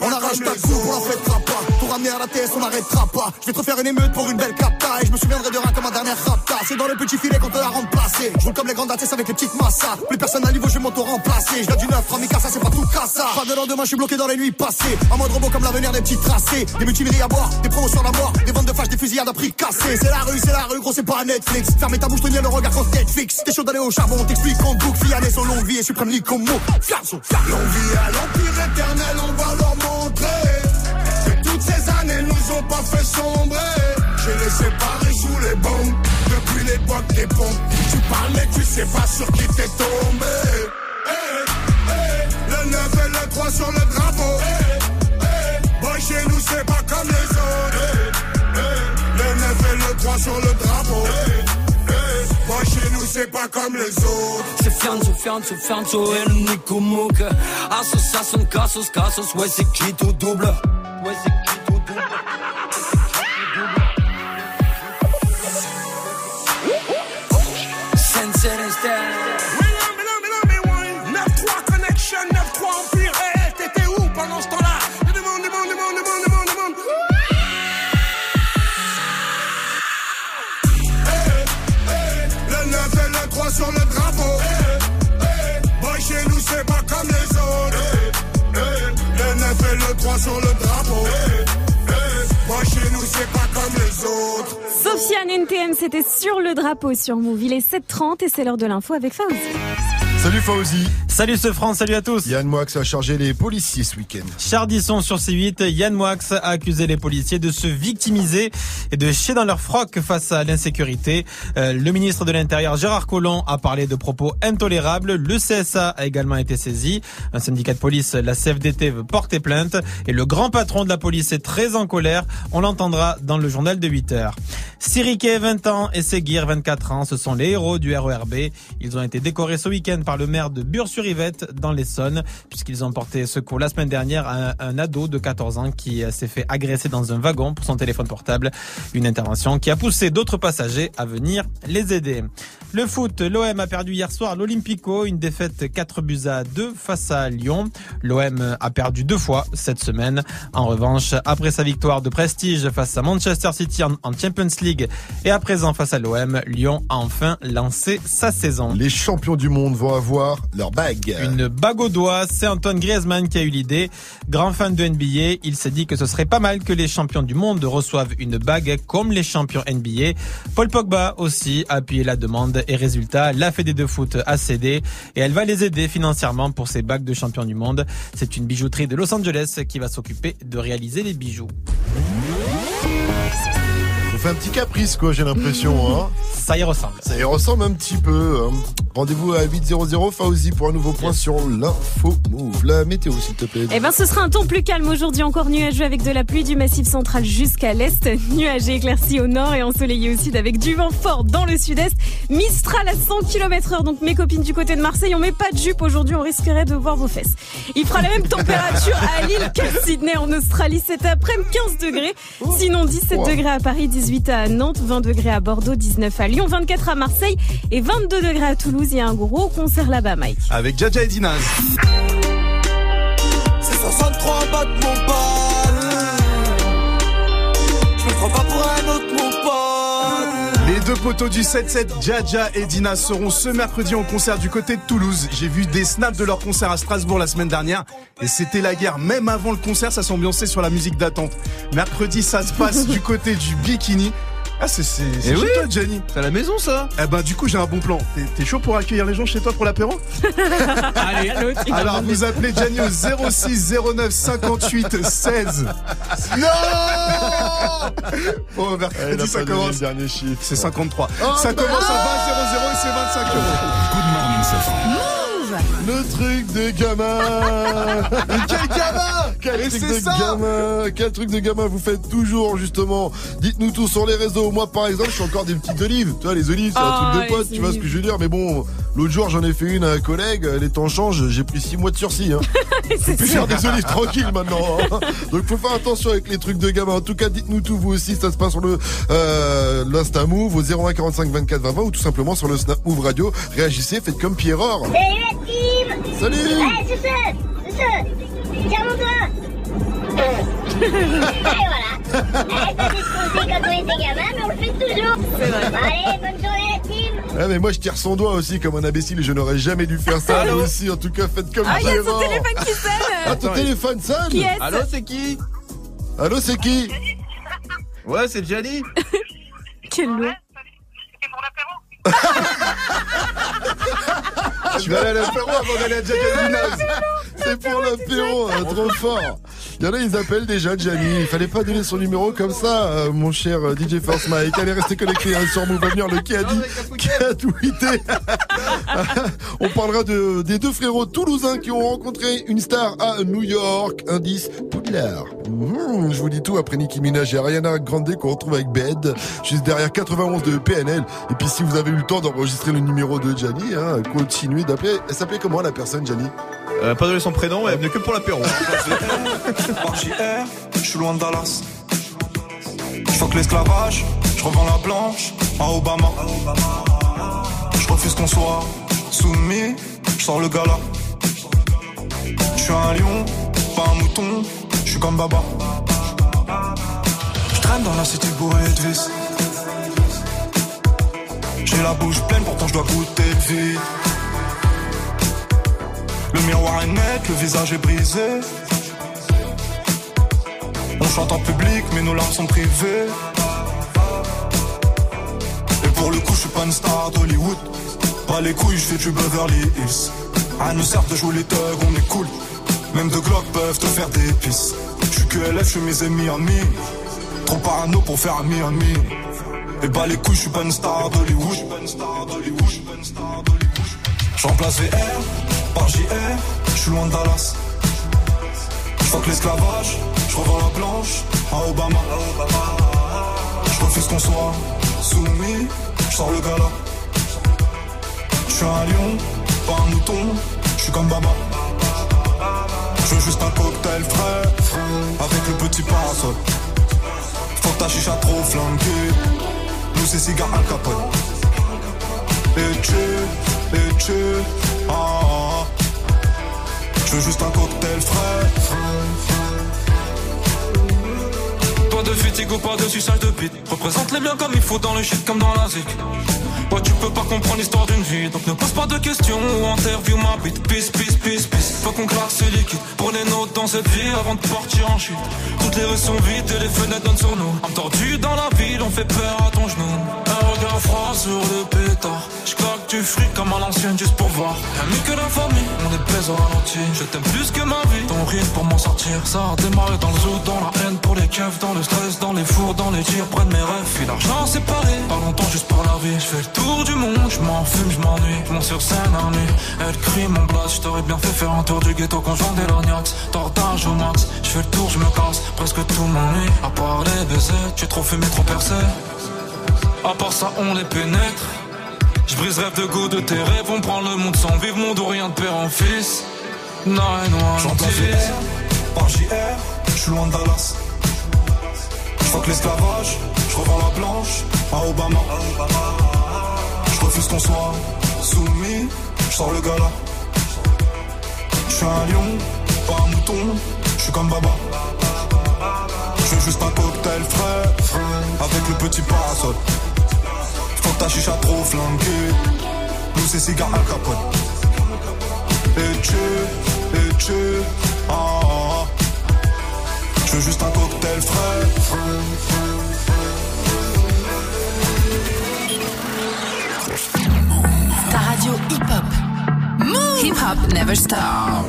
Speaker 10: On arrache ta coupe, on la
Speaker 24: autres.
Speaker 10: fêtera pas. Pour ramener à la TS, on n'arrêtera pas. Je vais te refaire une émeute pour une belle capta. Et je me souviendrai de rien comme ma dernière rapta. C'est dans le petit filet qu'on te l'a remplacé. Je roule comme les grandes ATS avec les petites massas. Plus personne à niveau, je vais m'auto-remplacer. Je du neuf, Ramika, ça c'est pas tout cassa. Pas de lendemain, je suis bloqué dans les nuits passées. En mode robot comme l'avenir des petits tracés. Des mutineries à boire, des promos sur la mort. Des ventes de flash, des fusillades à prix cassés. C'est la rue, c'est la rue, gros, c'est pas Netflix. Fermez ta bouche, tenir le regard quand Netflix. T'es chaud d'aller au charbon, on t'explique en boucle. Fiané, son longue vie et suprême comme mot.
Speaker 24: À l'empire éternel, on va montrer que toutes ces années nous ont pas fait sombrer. Je les séparés sous les bombes depuis l'époque des pompes. Tu parlais, tu sais pas sur qui t'es tombé. Eh, eh, Le 9 et le 3 sur le drapeau. Eh, eh, Boy, chez nous, c'est pas comme les autres. Le 9 et le 3 sur le drapeau. C'est pas comme les autres.
Speaker 25: C'est Fianzo, Fianzo, Fianzo et le Nico Mouk. Association, Cassos, Cassos, ouais c'est qui tout double? Ouais c'est qui tout double?
Speaker 24: Et le 3 sur le drapeau. Eh, eh, Boy, chez nous, c'est pas comme les autres.
Speaker 7: Sofiane NTM, c'était sur le drapeau sur Move. Il est 7h30 et c'est l'heure de l'info avec Fauzi.
Speaker 3: Salut Fauzi.
Speaker 4: Salut ce France, salut à tous.
Speaker 3: Yann Moix a chargé les policiers ce week-end.
Speaker 4: Chardisson sur C8, Yann Moix a accusé les policiers de se victimiser et de chier dans leur froc face à l'insécurité. Euh, le ministre de l'Intérieur Gérard Collomb a parlé de propos intolérables. Le CSA a également été saisi. Un syndicat de police, la CFDT, veut porter plainte. Et le grand patron de la police est très en colère. On l'entendra dans le journal de 8 heures. Siriké, 20 ans, et Seguir, 24 ans, ce sont les héros du RERB. Ils ont été décorés ce week-end par le maire de Bure-sur Bure-sur-Yvette dans l'Essonne, puisqu'ils ont porté secours la semaine dernière à un, un ado de 14 ans qui euh, s'est fait agresser dans un wagon pour son téléphone portable. Une intervention qui a poussé d'autres passagers à venir les aider. Le foot, l'OM a perdu hier soir l'Olympico, une défaite 4 buts à 2 face à Lyon. L'OM a perdu deux fois cette semaine. En revanche, après sa victoire de prestige face à Manchester City en Champions League et à présent face à l'OM, Lyon a enfin lancé sa saison.
Speaker 3: Les champions du monde vont avoir leur bague.
Speaker 4: Une bague au doigt, c'est Antoine Griezmann qui a eu l'idée. Grand fan de NBA, il s'est dit que ce serait pas mal que les champions du monde reçoivent une bague comme les champions NBA. Paul Pogba aussi a appuyé la demande et résultat, la Fédé de foot a cédé et elle va les aider financièrement pour ces bagues de champions du monde. C'est une bijouterie de Los Angeles qui va s'occuper de réaliser les bijoux.
Speaker 3: Fait un petit caprice, quoi, j'ai l'impression. Hein.
Speaker 4: Ça y ressemble.
Speaker 3: Ça y ressemble un petit peu. hein. Rendez-vous à 8.00 Fauzi pour un nouveau point sur l'info move. La météo, s'il te plaît.
Speaker 7: Eh ben, ce sera un temps plus calme aujourd'hui, encore nuageux avec de la pluie du massif central jusqu'à l'est, nuageux éclairci au nord et ensoleillé au sud avec du vent fort dans le sud-est. Mistral à 100 km heure. Donc, mes copines du côté de Marseille, on met pas de jupe aujourd'hui, on risquerait de voir vos fesses. Il fera la même température à Lille qu'à Sydney en Australie cet après-midi, 15 degrés. Sinon, 17 degrés à Paris, 18 à Nantes, 20 degrés à Bordeaux, 19 à Lyon, 24 à Marseille et 22 degrés à Toulouse. Il y a un gros concert là-bas, Mike.
Speaker 8: Avec Jaja et Dinaz.
Speaker 26: C'est 63 battre mon
Speaker 8: deux poteaux du 7-7, Jaja et Dina, seront ce mercredi en concert du côté de Toulouse. J'ai vu des snaps de leur concert à Strasbourg la semaine dernière et c'était la guerre. Même avant le concert, ça s'ambiançait sur la musique d'attente. Mercredi, ça se passe du côté du bikini. Ah, c'est
Speaker 14: Eh
Speaker 8: chez
Speaker 14: oui.
Speaker 8: toi, Jenny.
Speaker 14: C'est à la maison, ça?
Speaker 8: Eh ben, du coup, j'ai un bon plan. T'es- T'es chaud pour accueillir les gens chez toi pour l'apéro?
Speaker 4: Allez,
Speaker 8: Alors, vous appelez Gianni au 06 09 58 16. Non Bon,
Speaker 3: Eh,
Speaker 8: mercredi,
Speaker 3: a
Speaker 8: ça commence.
Speaker 3: le dernier chiffre.
Speaker 8: C'est 53.
Speaker 3: Oh,
Speaker 8: ça commence à 20 00 et c'est 25 euros.
Speaker 1: Good morning, Safran.
Speaker 3: Le truc de gamin
Speaker 8: quel gamin
Speaker 3: Quel truc de
Speaker 8: ça
Speaker 3: gamin Quel truc de gamin vous faites toujours justement Dites-nous tout sur les réseaux. Moi par exemple, je fais encore des petites olives. Tu vois, les olives, c'est un truc de pote,
Speaker 7: les
Speaker 3: tu vois ce que
Speaker 7: olives.
Speaker 3: je veux dire. Mais bon, l'autre jour j'en ai fait une à un collègue, les temps changent, j'ai pris 6 mois de sursis. Hein. Faut plus faire des olives tranquilles maintenant. hein. Donc faut faire attention avec les trucs de gamin. En tout cas, dites-nous tout vous aussi. Ça se passe sur le euh, l'Insta Move au 01 45 24 20 20 ou tout simplement sur le Snap Move Radio. Réagissez, faites comme Pierrot.
Speaker 15: Salut la Tiens mon doigt Et voilà Eh, ça discutait quand on était gamin, mais on le fait toujours. Allez, bonne journée la team
Speaker 3: Ah mais moi je tire son doigt aussi comme un imbécile et je n'aurais jamais dû faire ça.
Speaker 14: Allô
Speaker 3: Vous aussi, en tout cas, faites comme
Speaker 7: Ah, il y a son téléphone qui sonne
Speaker 3: Ah, ton téléphone sonne
Speaker 7: Qui
Speaker 14: Allô, c'est qui
Speaker 3: Allô, c'est qui
Speaker 14: Ouais, c'est Gianni.
Speaker 7: Quel loup
Speaker 3: Je vais aller à l'apéro avant d'aller à Jack. C'est pour l'apéro, hein, trop fort. Il y en a, ils appellent déjà Gianni. Il fallait pas donner son numéro comme ça, euh, mon cher euh, DJ First Mike. Allez, restez connectés hein, sur Move Avenir, le qui a dit, qui a tweeté. On parlera de, des deux frérots toulousains qui ont rencontré une star à New York, indice Poudlard. Mhm, je vous dis tout après Nicki Minaj et Ariana Grande qu'on retrouve avec Bed, juste derrière 91 de PNL. Et puis si vous avez eu le temps d'enregistrer le numéro de Gianni, hein, continuez d'appeler. Elle s'appelait comment la personne, Gianni
Speaker 14: Euh, pas donné son prénom, elle venait que pour l'apéro.
Speaker 26: Je suis loin de Dallas. Je que l'esclavage, je revends la blanche à Obama. Je refuse qu'on soit soumis, je sors le gala. Je suis un lion, pas un mouton, je suis comme Baba. Je traîne dans la cité bourrée de vis. J'ai la bouche pleine, pourtant je dois goûter le vide. Le miroir est net, le visage est brisé. On chante en public, mais nos larmes sont privées. Et pour le coup, je suis pas une star d'Hollywood. Pas les couilles, je fais du Beverly Hills. À nous sert de jouer les thugs, on est cool. Même deux glocks peuvent te faire des pisses. Je suis que LF, je suis mes ennemis ennemis. Trop parano pour faire ami ami. Et bah les couilles, je suis pas une star d'Hollywood. Je remplace VR par JR, je suis loin de Dallas. Que l'esclavage, je revends la blanche à Obama. Je refuse qu'on soit soumis, je sors le gala. Je suis un lion, pas un mouton, je suis comme Baba. Je veux juste un cocktail frais, avec le petit parasol. Faut que ta chicha trop flanquée. Nous c'est cigare al capone. Et tu, et tu, ah, ah. Je veux juste un cocktail frais.
Speaker 27: Pas de fatigue ou pas de suçage de bite. Représente les biens comme il faut dans le shit comme dans la zik. Ouais, tu peux pas comprendre l'histoire d'une vie. Donc ne pose pas de questions ou interview ma bite. Peace, peace, peace, peace. Faut qu'on claque ce liquide. Les notes dans cette vie avant de partir en chute. Toutes les rues sont vides et les fenêtres donnent sur nous. Entendu dans la ville, on fait peur à ton genou. Un regard froid sur le pétard. J'claque du fric comme à l'ancienne juste pour voir. Ami que la famille, on est au ralenti. Je t'aime plus que ma vie. Ton rythme pour m'en sortir. Ça a démarré dans le zoo, dans la haine pour les keufs, dans le stress, dans les fours, dans les tirs, près de mes rêves. Puis l'argent séparé. Pas longtemps juste pour la vie. Je fais le tour du monde, je m'en fume, je m'ennuie. Je monte sur scène en nuit. Elle crie mon blast. Je t'aurais bien fait faire un tour du ghetto quand j'en des lorgnax. Tortage au max. Je fais le tour, je me casse. Presque tout m'ennuie. À part les baisers, tu es trop fumé, trop percé. À part ça, on les pénètre. Je brise rêve de goût de tes rêves. On prend le monde sans vivre, monde ou rien de père en fils. Non, non,
Speaker 26: J'entends par JR, je suis loin de Dallas. Que l'esclavage, je revends la planche à Obama. Je refuse qu'on soit soumis, je sors le gala. Je suis un lion, pas un mouton, je suis comme Baba. Je veux juste un cocktail frais, avec le petit parasol. Faut que ta chicha trop flanquée, nous c'est cigare al capone. Et tu, et tu, ah, ah, ah. Veux juste un cocktail frais.
Speaker 28: Ta radio hip-hop. Hip-hop never stop.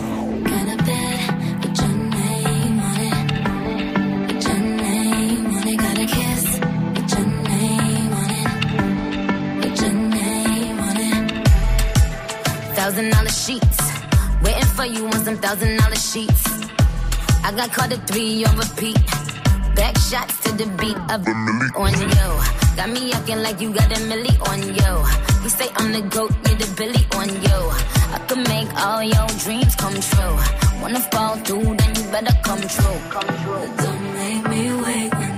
Speaker 29: Thousand dollar sheets. Waiting for you on some thousand dollar sheets. I got caught at three on repeat. Back shots to the beat of the milli on you. Got me acting like you got a milli on yo. You say I'm the goat, you're the billy on yo. I could make all your dreams come true. Wanna fall through, then you better come true. Come true. Don't make me wait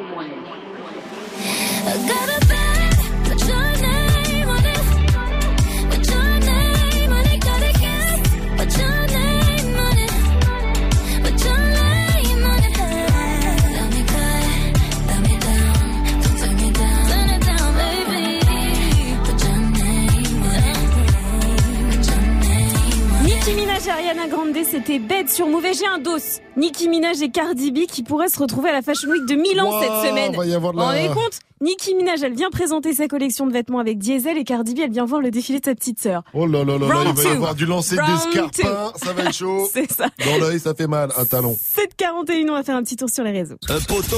Speaker 7: C'était c'était bête sur Mauvais. Un dos. Nicki Minaj et Cardi B qui pourraient se retrouver à la Fashion Week de Milan
Speaker 3: Wow,
Speaker 7: cette semaine.
Speaker 3: va y avoir la-
Speaker 7: rendez compte Nicki Minaj, elle vient présenter sa collection de vêtements avec Diesel et Cardi B, elle vient voir le défilé de sa petite sœur.
Speaker 3: Oh là là là là, il va y avoir du lancer d'escarpins, ça va être chaud.
Speaker 7: C'est ça.
Speaker 3: Dans l'œil, ça fait mal, un talon.
Speaker 7: 7h41, on va faire un petit tour sur les réseaux.
Speaker 1: Un poteau.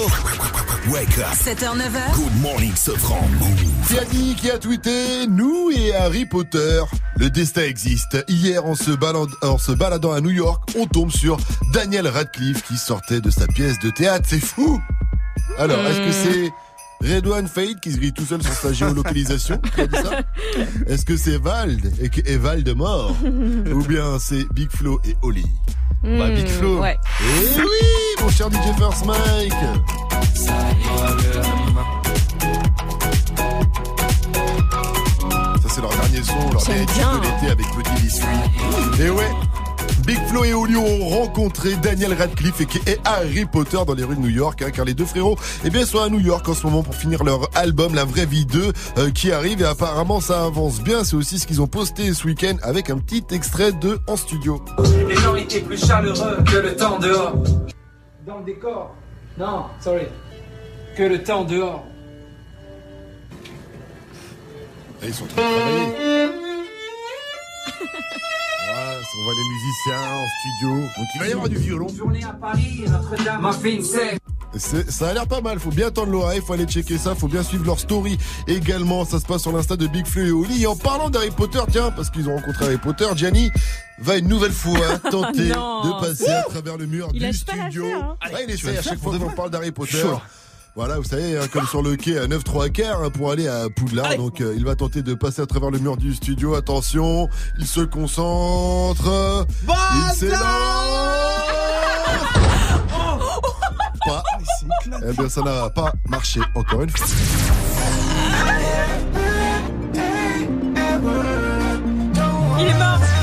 Speaker 1: Wake up.
Speaker 2: 7h, 9h.
Speaker 1: Good morning, Sofran.
Speaker 3: Tiani qui a tweeté Nous et Harry Potter, le destin existe. Hier, en se, balad- en se baladant à New York, on tombe sur Daniel Radcliffe qui sortait de sa pièce de théâtre. C'est fou! Alors, est-ce que c'est Redouane Fade qui se grille tout seul sur sa géolocalisation? Est-ce que c'est Vald et, que- et Valdemort? Ou bien c'est Big Flo et Oli? Bah, Big Flo.
Speaker 7: ouais.
Speaker 3: Eh oui, mon cher DJ First Mike. Ça c'est leur dernier son, leur dernier de l'été avec Petit Biscuit. Et ouais, Big Flo et Oli ont rencontré Daniel Radcliffe et, Harry Potter dans les rues de New York, hein, car les deux frérots eh bien, sont à New York en ce moment pour finir leur album La Vraie Vie 2 euh, qui arrive et apparemment ça avance bien. C'est aussi ce qu'ils ont posté ce week-end avec un petit extrait de En Studio.
Speaker 22: Les gens étaient plus chaleureux que le temps dehors. Dans le décor Non, sorry. Que le temps dehors.
Speaker 3: Et ils sont en train on voit les musiciens en studio. Donc il va y avoir du violon.
Speaker 22: Journée à Paris, Notre-Dame.
Speaker 3: Ça a l'air pas mal, faut bien tendre l'oreille, faut aller checker ça, faut bien suivre leur story également, ça se passe sur l'insta de Big Flo et Oli. Et en parlant d'Harry Potter, tiens, parce qu'ils ont rencontré Harry Potter, Gianni va une nouvelle fois tenter de passer à travers le mur
Speaker 7: Il
Speaker 3: du studio.
Speaker 7: hein.
Speaker 3: Ouais, il essaie à chaque fois
Speaker 30: de
Speaker 3: qu'on parle d'Harry Potter. Voilà, vous savez, hein, comme sur le quai à 9-3 quarts hein, pour aller à Poudlard. Donc euh, il va tenter de passer à travers le mur du studio. Attention, il se concentre. il s'élance. Pas. Eh bien, ça n'a pas marché encore une fois.
Speaker 7: Il est mort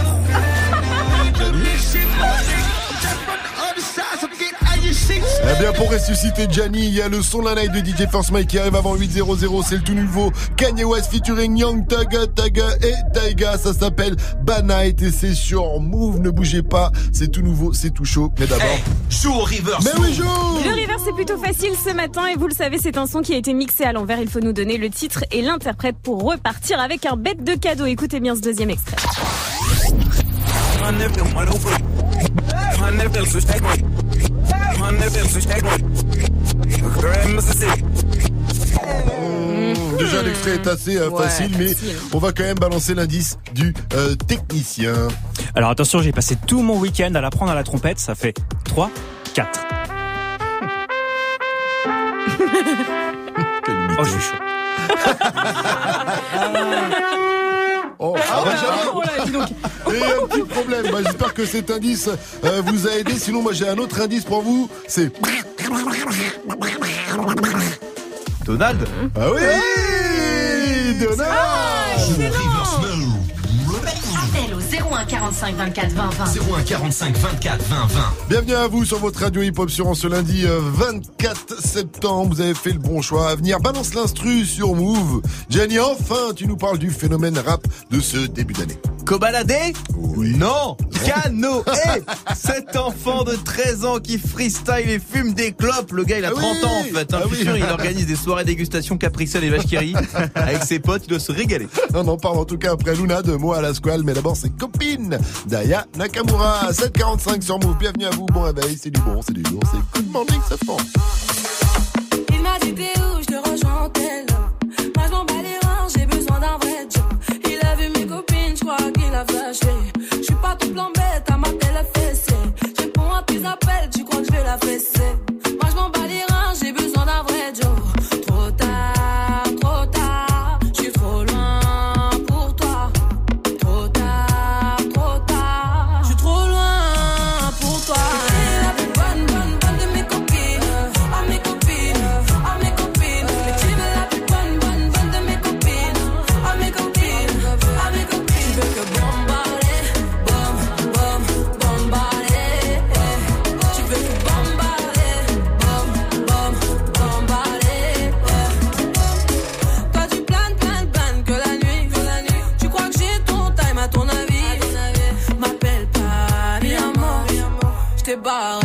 Speaker 3: Eh bien, pour ressusciter Gianni, il y a le son la night de DJ First Mike qui arrive avant 8.00. C'est le tout nouveau Kanye West featuring Young Taga Taga et Taiga. Ça s'appelle Bad Night et c'est sur Move. Ne bougez pas. C'est tout nouveau, c'est tout chaud. Mais d'abord.
Speaker 1: Joue au reverse.
Speaker 3: Mais oui, joue
Speaker 7: Le reverse c'est plutôt facile ce matin et vous le savez c'est un son qui a été mixé à l'envers. Il faut nous donner le titre et l'interprète pour repartir avec un bête de cadeau. Écoutez bien ce deuxième extrait.
Speaker 3: Mmh, Déjà, l'extrait est assez euh,
Speaker 7: Ouais,
Speaker 3: facile, mais
Speaker 7: facile.
Speaker 3: on va quand même balancer l'indice du euh, technicien.
Speaker 31: Alors attention, j'ai passé tout mon week-end à l'apprendre à la trompette, ça fait 3, 4. Oh, je suis chaud.
Speaker 3: Oh, ah bah, j'avoue. Et un petit problème. Bah, J'espère que cet indice euh, vous a aidé. Sinon, moi, j'ai un autre indice pour vous. C'est.
Speaker 30: Donald
Speaker 3: Ah oui Donald
Speaker 2: Appel au 01 45 24 20 20.
Speaker 1: 01 45 24 20 20.
Speaker 3: Bienvenue à vous sur votre radio hip-hop sur en ce lundi euh, 24 septembre. Vous avez fait le bon choix à venir. Balance l'instru sur Move. Gianni, enfin, tu nous parles du phénomène rap de ce début d'année.
Speaker 30: Cobaladé Non Canoë Cet enfant de 13 ans qui freestyle et fume des clopes. Le gars, il a
Speaker 3: Ah
Speaker 30: 30
Speaker 3: oui
Speaker 30: ans en fait. hein.
Speaker 3: Ah
Speaker 30: Je suis
Speaker 3: oui.
Speaker 30: sûr, il organise des soirées dégustation capricelle et vache qui rit. Avec ses potes, il doit se régaler.
Speaker 3: On en parle en tout cas après Luna de moi à la squale. Mais d'abord, c'est copine Daya Nakamura. 745 sur Move. Bienvenue à vous. Bon réveil. C'est du bon, c'est du lourd. C'est Good Morning, ça prend.
Speaker 32: Il m'a dit t'es où, je te rejoins en tel Moi je m'en bats les reins, j'ai besoin d'un vrai job. Il a vu mes copines, je suis pas tout plan bête, à ma télé fessée. Je réponds à tes appels, tu crois que je vais la fesser. Moi je m'en bats les reins, j'ai besoin d'un vrai job.
Speaker 2: ball.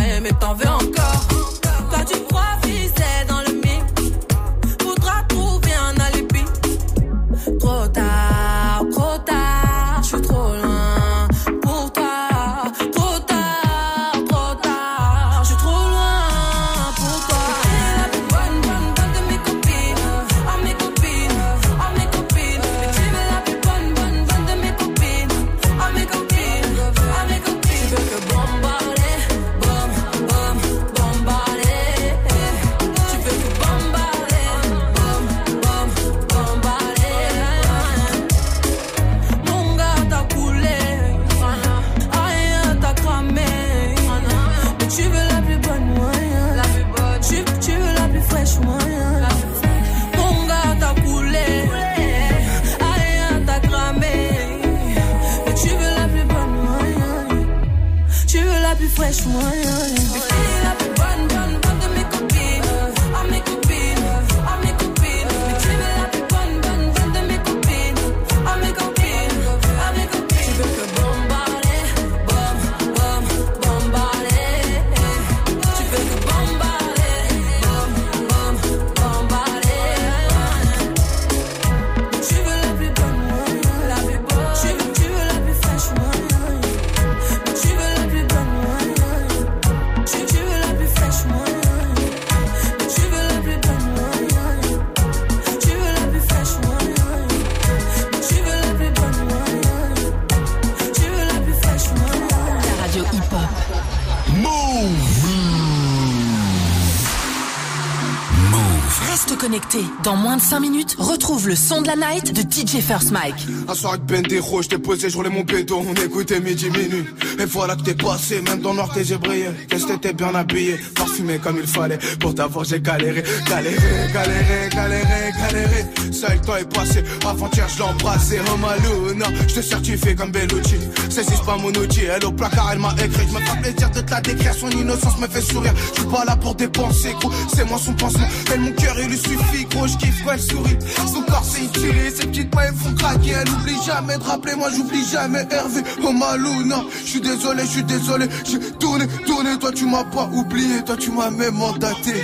Speaker 2: 5 minutes, retrouve le son de la night de DJ First Mike.
Speaker 24: Un soir avec Bendero, je t'ai posé, je mon béton, on écoutait midi minuit. Et voilà que t'es passé, même dans noir tes brillé. Qu'est-ce que t'étais bien habillé, parfumé comme il fallait. Pour t'avoir j'ai galéré, galéré, galéré, galéré, galéré. Ça le temps est passé, avant-hier je l'ai embrassé. Oh Maluna, je te certifie comme Bellucci. Saisis pas mon outil, elle au placard, elle m'a écrit. Je me fais plaisir de te la décrire, son innocence me fait sourire. Je suis pas là pour dépenser, gros, c'est moi son pansement. Elle mon cœur, il lui suffit, gros, je kiffe quand elle sourit. Son corps c'est utile, ses petites mains elles font craquer. Elle oublie jamais de rappeler, moi j'oublie jamais Hervé. Oh Maluna, je suis désolé, je suis désolé. J'ai tourné, tourné, toi tu m'as pas oublié, toi tu m'as même mandaté.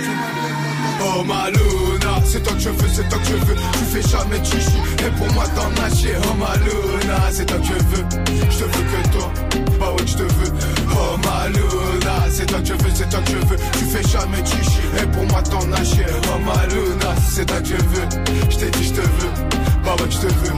Speaker 24: Oh Maluna, c'est toi que je veux, c'est toi que je veux. Tu fais jamais de chichi, et pour moi t'en as chier. Oh Maluna, c'est toi que je veux. Je te veux que toi, bah ouais je te veux. Oh Maluna, c'est toi que je veux, c'est toi que je veux. Tu fais jamais de chichi, et pour moi t'en as chier. Oh Maluna, c'est toi que je veux. Je t'ai dit je te veux, bah ouais je te veux.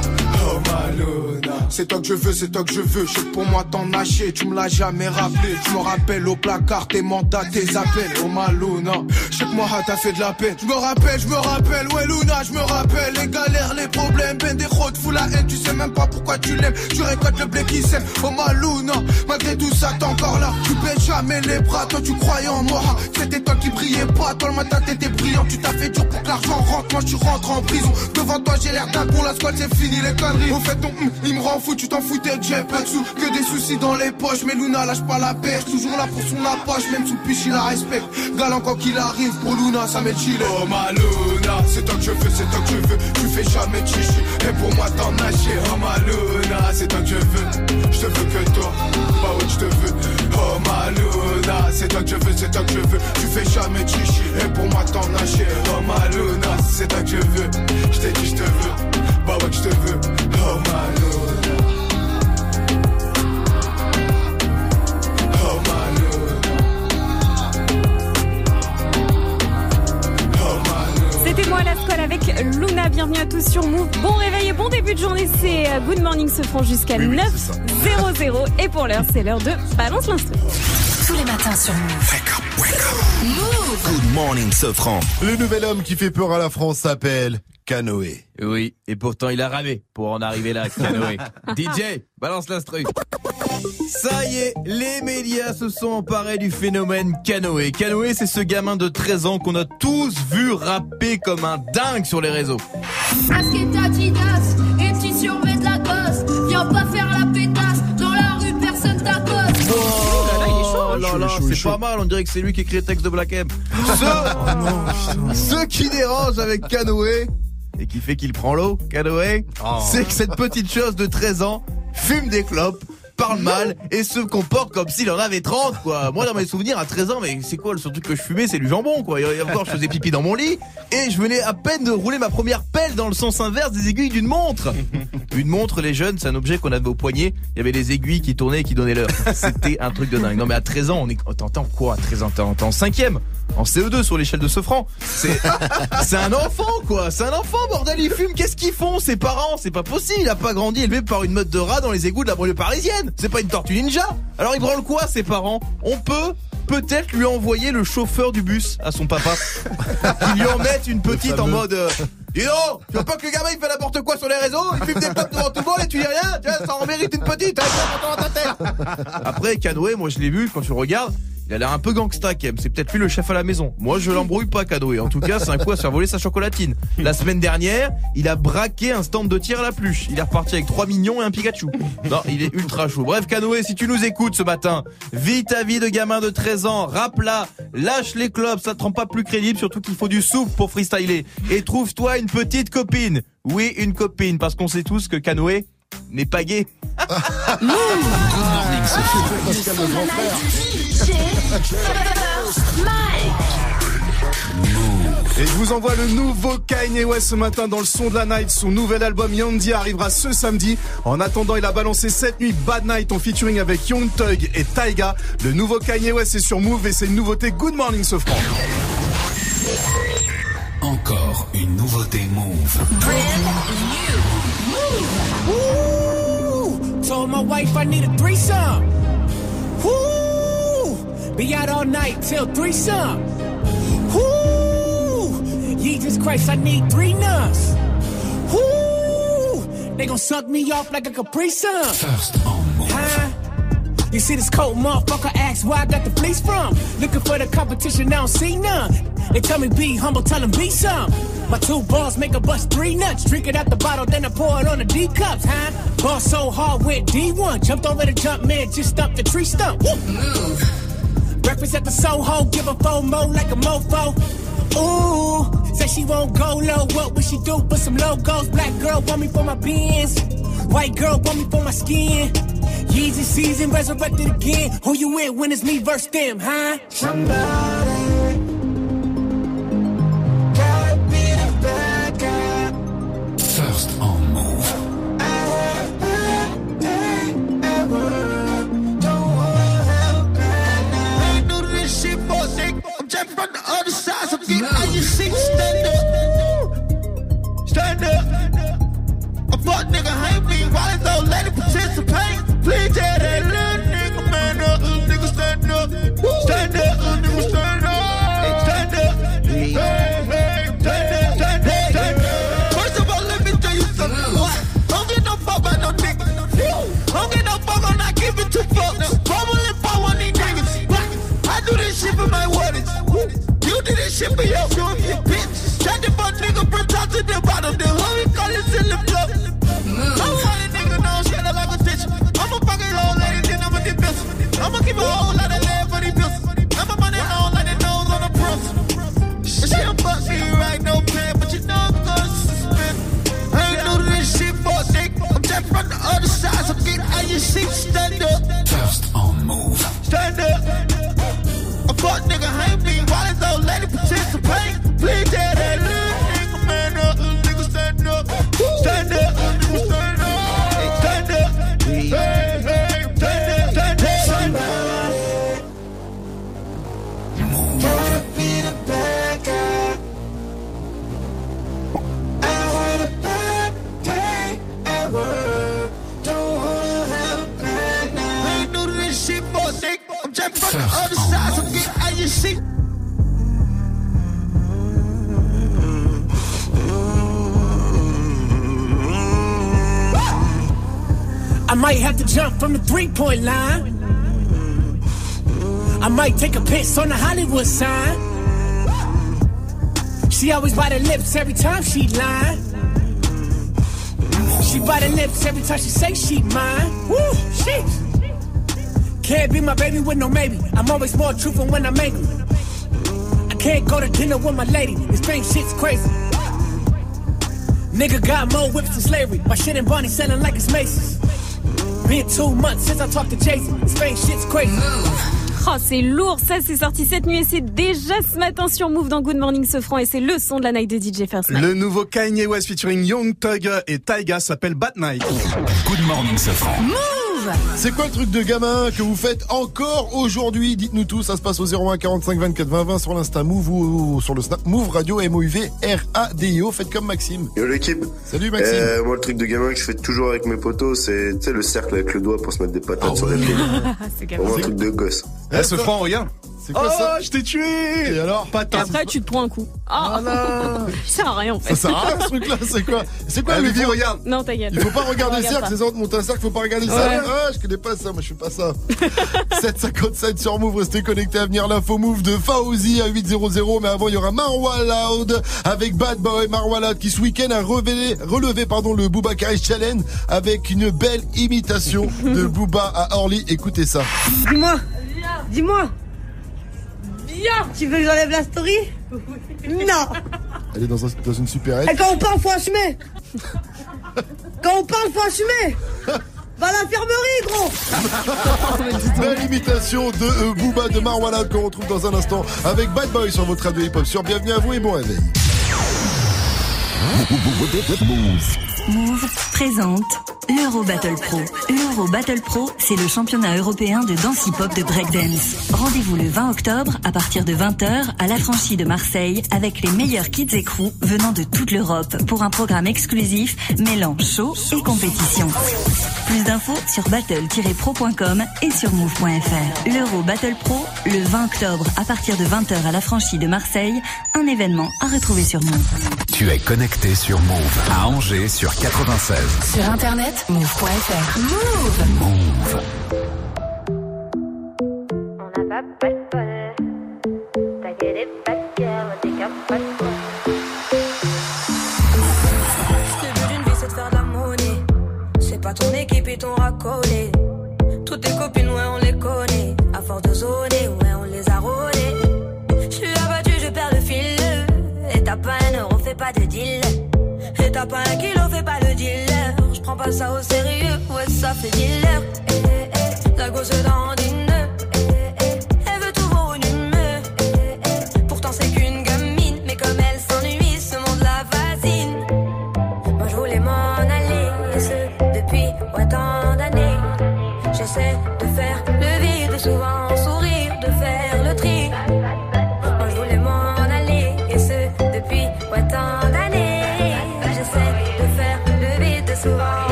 Speaker 24: Oh Maluna, c'est toi que je veux, c'est toi que je veux. Je pour moi t'en chier, tu me l'as jamais rappelé. Tu me rappelles au placard tes mandats, tes appels. Oh Maluna, je sais moi t'as fait de la peine. Je me rappelle, je me rappelle, ouais Luna, je me rappelle. Les galères, les problèmes, ben des routes, fous la haine. Tu sais même pas pourquoi tu l'aimes. Tu récoltes le blé qui sème. Oh Maluna, malgré tout ça t'es encore là. Tu baisses jamais les bras, toi tu croyais en moi. C'était toi qui brillais pas, toi le matin t'étais brillant. Tu t'as fait dur pour que l'argent rentre, moi je rentre en prison. Devant toi j'ai l'air d'un con, la squad c'est fini les conneries. Au fait ton hum, il me rend fou, tu t'en foutais que j'ai pas de sous. Que des soucis dans les poches, mais Luna lâche pas la perche. Toujours là pour son approche, même sous piche il la respecte. Galant quand qu'il arrive, pour Luna ça met chillé. Oh ma Luna, c'est toi que je veux, c'est toi que je veux. Tu fais jamais chichi, et pour moi t'en as chier. Oh ma Luna,
Speaker 7: se franc jusqu'à 9 00 Et pour l'heure, c'est l'heure de Balance l'instru.
Speaker 2: Tous les matins sur Move. Move.
Speaker 3: Good morning, Sofran. Le nouvel homme qui fait peur à la France s'appelle Canoë.
Speaker 30: Oui, et pourtant il a ramé pour en arriver là, Canoë. DJ, balance l'instru. Ça y est, les médias se sont emparés du phénomène Canoë. Canoë, c'est ce gamin de 13 ans qu'on a tous vu rapper comme un dingue sur les réseaux.
Speaker 33: Pas faire la pétasse. Dans la rue, personne t'accoste.
Speaker 30: Oh là là, c'est pas mal, on dirait que c'est lui qui écrit le texte de Black M. Ce, ce qui dérange avec Canoë, et qui fait qu'il prend l'eau, Canoë, c'est que cette petite chose de 13 ans fume des clopes, parle mal et se comporte comme s'il en avait 30 quoi. Moi dans mes souvenirs à 13 ans mais c'est quoi le seul truc que je fumais c'est du jambon quoi. Et encore je faisais pipi dans mon lit et je venais à peine de rouler ma première pelle dans le sens inverse des aiguilles d'une montre. Une montre les jeunes c'est un objet qu'on avait au poignet, il y avait les aiguilles qui tournaient et qui donnaient l'heure. C'était un truc de dingue. Non mais à 13 ans on est oh, t'entends quoi à 13 ans? En- t'es en cinquième en CE2 sur l'échelle de Sofran. C'est c'est un enfant quoi, c'est un enfant bordel, il fume, qu'est-ce qu'ils font ses parents? C'est pas possible, il a pas grandi élevé par une meute de rat dans les égouts de la banlieue parisienne. C'est pas une tortue ninja. Alors il branle quoi ses parents? On peut peut-être lui envoyer le chauffeur du bus à son papa. Qu'il lui en mette une petite en mode euh, Dis donc, tu vois pas que le gamin il fait n'importe quoi sur les réseaux, il fume des clopes devant tout le monde et tu dis rien, tu vois, ça en mérite une petite, hein, tiens, prends-toi dans ta tête. Après, Canoë, moi je l'ai vu, quand tu le regardes, Il a l'air un peu gangsta, Kem. C'est peut-être lui le chef à la maison. Moi, je l'embrouille pas, Canoë. En tout cas, c'est un coup à se faire voler sa chocolatine. La semaine dernière, il a braqué un stand de tir à la pluche. Il est reparti avec 3 mignons et un Pikachu. Non, il est ultra chaud. Bref, Canoë, si tu nous écoutes ce matin, vis ta vie de gamin de 13 ans. Rappe-la. Lâche les clubs. Ça te rend pas plus crédible. Surtout qu'il faut du souffle pour freestyler. Et trouve-toi une petite copine. Oui, une copine. Parce qu'on sait tous que Canoë n'est pas gay.
Speaker 8: Et je vous envoie le nouveau Kanye West ce matin dans le son de la night. Son nouvel album Yandy arrivera ce samedi. En attendant, il a balancé cette nuit Bad Night en featuring avec Young Thug et Taiga. Le nouveau Kanye West est sur Move et c'est une nouveauté Good Morning Sofran.
Speaker 1: Encore une nouveauté Move.
Speaker 22: Woo! Told my wife I need a threesome. Woo! Be out all night till three threesome. Woo! Jesus Christ, I need three nuts. Woo! They gon' suck me off like a Capri Sun.
Speaker 1: First on Move.
Speaker 22: Huh? You see this cold motherfucker ask where I got the fleece from. Looking for the competition, I don't see none. They tell me be humble, tell them be some. My two balls make a bust three nuts. Drink it out the bottle, then I pour it on the D cups, huh? Ball so hard with D1. Jumped over the jump man, just stumped the tree stump. Woo! Represent the Soho, give a FOMO like a mofo. Ooh, say she won't go low. What would she do? Put some logos. Black girl want me for my beans. White girl want me for my skin. Yeezy season resurrected again. Who you with when it's me versus them, huh? Somebody. Three line. I might take a piss on the Hollywood sign. She always bite her lips every time she lie. She bite her lips every time she say she mine. Woo, shit. Can't be my baby with no maybe. I'm always more truthful when I'm angry. I can't go to dinner with my lady. This thing shit's crazy. Nigga got more whips than slavery. My shit and Bonnie selling like it's Macy's. Been two months since I talked to Jason. Shit's crazy.
Speaker 7: Oh, c'est lourd, ça c'est sorti cette nuit et c'est déjà ce matin sur Move dans Good Morning Sofran et c'est le son de la night de DJ First.
Speaker 8: Le nouveau Kanye West featuring Young Thug et Taiga s'appelle Bad Night.
Speaker 1: Good morning, Safran.
Speaker 7: Move
Speaker 3: C'est quoi le truc de gamin que vous faites encore aujourd'hui? Dites-nous tout, ça se passe au 01 45 24 20 20 sur l'Insta Move ou sur le Snap Move Radio M-O-U-V R-A-D-I-O. Faites comme Maxime.
Speaker 34: Yo l'équipe.
Speaker 3: Salut Maxime.
Speaker 34: Euh, moi le truc de gamin que je fais toujours avec mes potos, c'est le cercle avec le doigt pour se mettre des patates sur les pieds.
Speaker 7: c'est
Speaker 34: un truc de gosse.
Speaker 8: Eh, ce franc, regarde.
Speaker 3: C'est quoi
Speaker 8: oh,
Speaker 3: ça
Speaker 8: je t'ai tué
Speaker 3: Et alors
Speaker 7: Et après, tu te prends un coup. Ah, ça sert à rien en fait.
Speaker 3: Ça sert à rien ce truc là, c'est quoi C'est quoi
Speaker 8: Ah,
Speaker 3: le fond
Speaker 8: regarde.
Speaker 7: Non, ta gueule.
Speaker 3: Il faut pas regarder le
Speaker 7: pas.
Speaker 3: c'est ça, on te monte un cercle, faut pas regarder le
Speaker 7: Ouais.
Speaker 3: cercle. Ah, je connais pas ça, moi je fais pas ça. 757 sur Move, restez connectés à venir l'info Move de Fauzi à 800, mais avant il y aura Marwa Loud avec Bad Boy Marwa Loud qui ce week-end a relevé, relevé pardon, le Booba Carry Challenge avec une belle imitation de Booba à Orly. Écoutez ça.
Speaker 35: Dis-moi, dis-moi. Tu veux que j'enlève la story Non.
Speaker 3: Elle est dans, un- dans une
Speaker 35: Et
Speaker 3: supérette.
Speaker 35: quand on parle, faut assumer. Quand on parle, faut assumer. Va à l'infirmerie, gros.
Speaker 3: Belle imitation de euh, Booba de Marwa Loud qu'on retrouve dans un instant avec Bad Boy sur votre radio hip-hop sur Bienvenue à vous et bon réveil.
Speaker 36: Move présente l'Euro Battle Pro. L'Euro Battle Pro, c'est le championnat européen de danse hip-hop de breakdance. Rendez-vous le 20 octobre à partir de 20h à la franchise de Marseille avec les meilleurs kids et crews venant de toute l'Europe pour un programme exclusif mêlant show et compétition. Plus d'infos sur battle-pro.com et sur move.fr. L'Euro Battle Pro, le 20 octobre à partir de 20h à la franchise de Marseille, un événement à retrouver sur Move.
Speaker 1: Tu es connecté sur Move à Angers sur 96.
Speaker 2: Sur internet, move.fr. Move
Speaker 1: Move.
Speaker 32: Le but d'une vie c'est de faire de la monnaie. C'est pas ton équipe et ton racolé. Toutes tes copines, ouais, on les connaît. À force de zoner, ouais, on les a rôlées. Je suis abattu, je perds le fil. Et t'as pas un euro, fais pas de deal. Et t'as pas un kilo, ça au sérieux, ouais, ça fait dealer. Eh, eh, eh, La gosse dans une.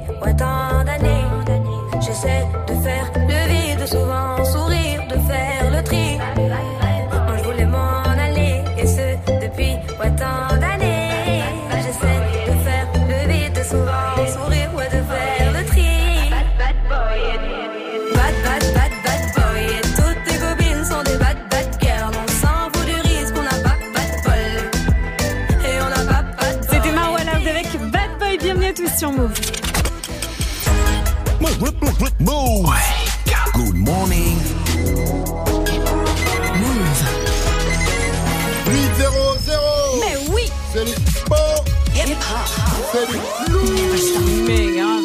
Speaker 32: depuis, ouais, tant d'années. J'essaie de
Speaker 7: Move.
Speaker 1: Good morning.
Speaker 3: 800
Speaker 7: Mais oui
Speaker 3: Salut Bon Salut
Speaker 7: Mais grave.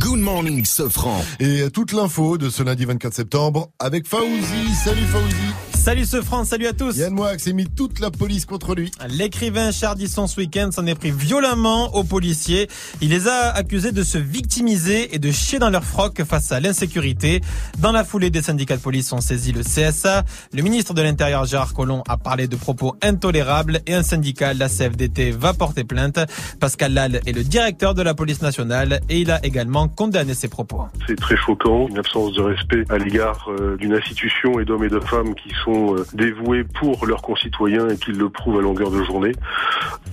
Speaker 1: Good morning, Sofran.
Speaker 3: Et toute l'info de ce lundi 24 septembre avec Fauzi. Salut Fauzi.
Speaker 4: Salut ce France, salut à tous.
Speaker 3: Yann Moix s'est mis toute la police contre lui.
Speaker 4: L'écrivain Chardisson ce week-end s'en est pris violemment aux policiers. Il les a accusés de se victimiser et de chier dans leur froc face à l'insécurité. Dans la foulée, des syndicats de police ont saisi le CSA. Le ministre de l'Intérieur Gérard Collomb a parlé de propos intolérables et un syndicat, la CFDT, va porter plainte. Pascal Lal est le directeur de la police nationale et il a également condamné ces propos.
Speaker 37: C'est très choquant, une absence de respect à l'égard euh, d'une institution et d'hommes et de femmes qui sont euh, dévoués pour leurs concitoyens et qui le prouvent à longueur de journée.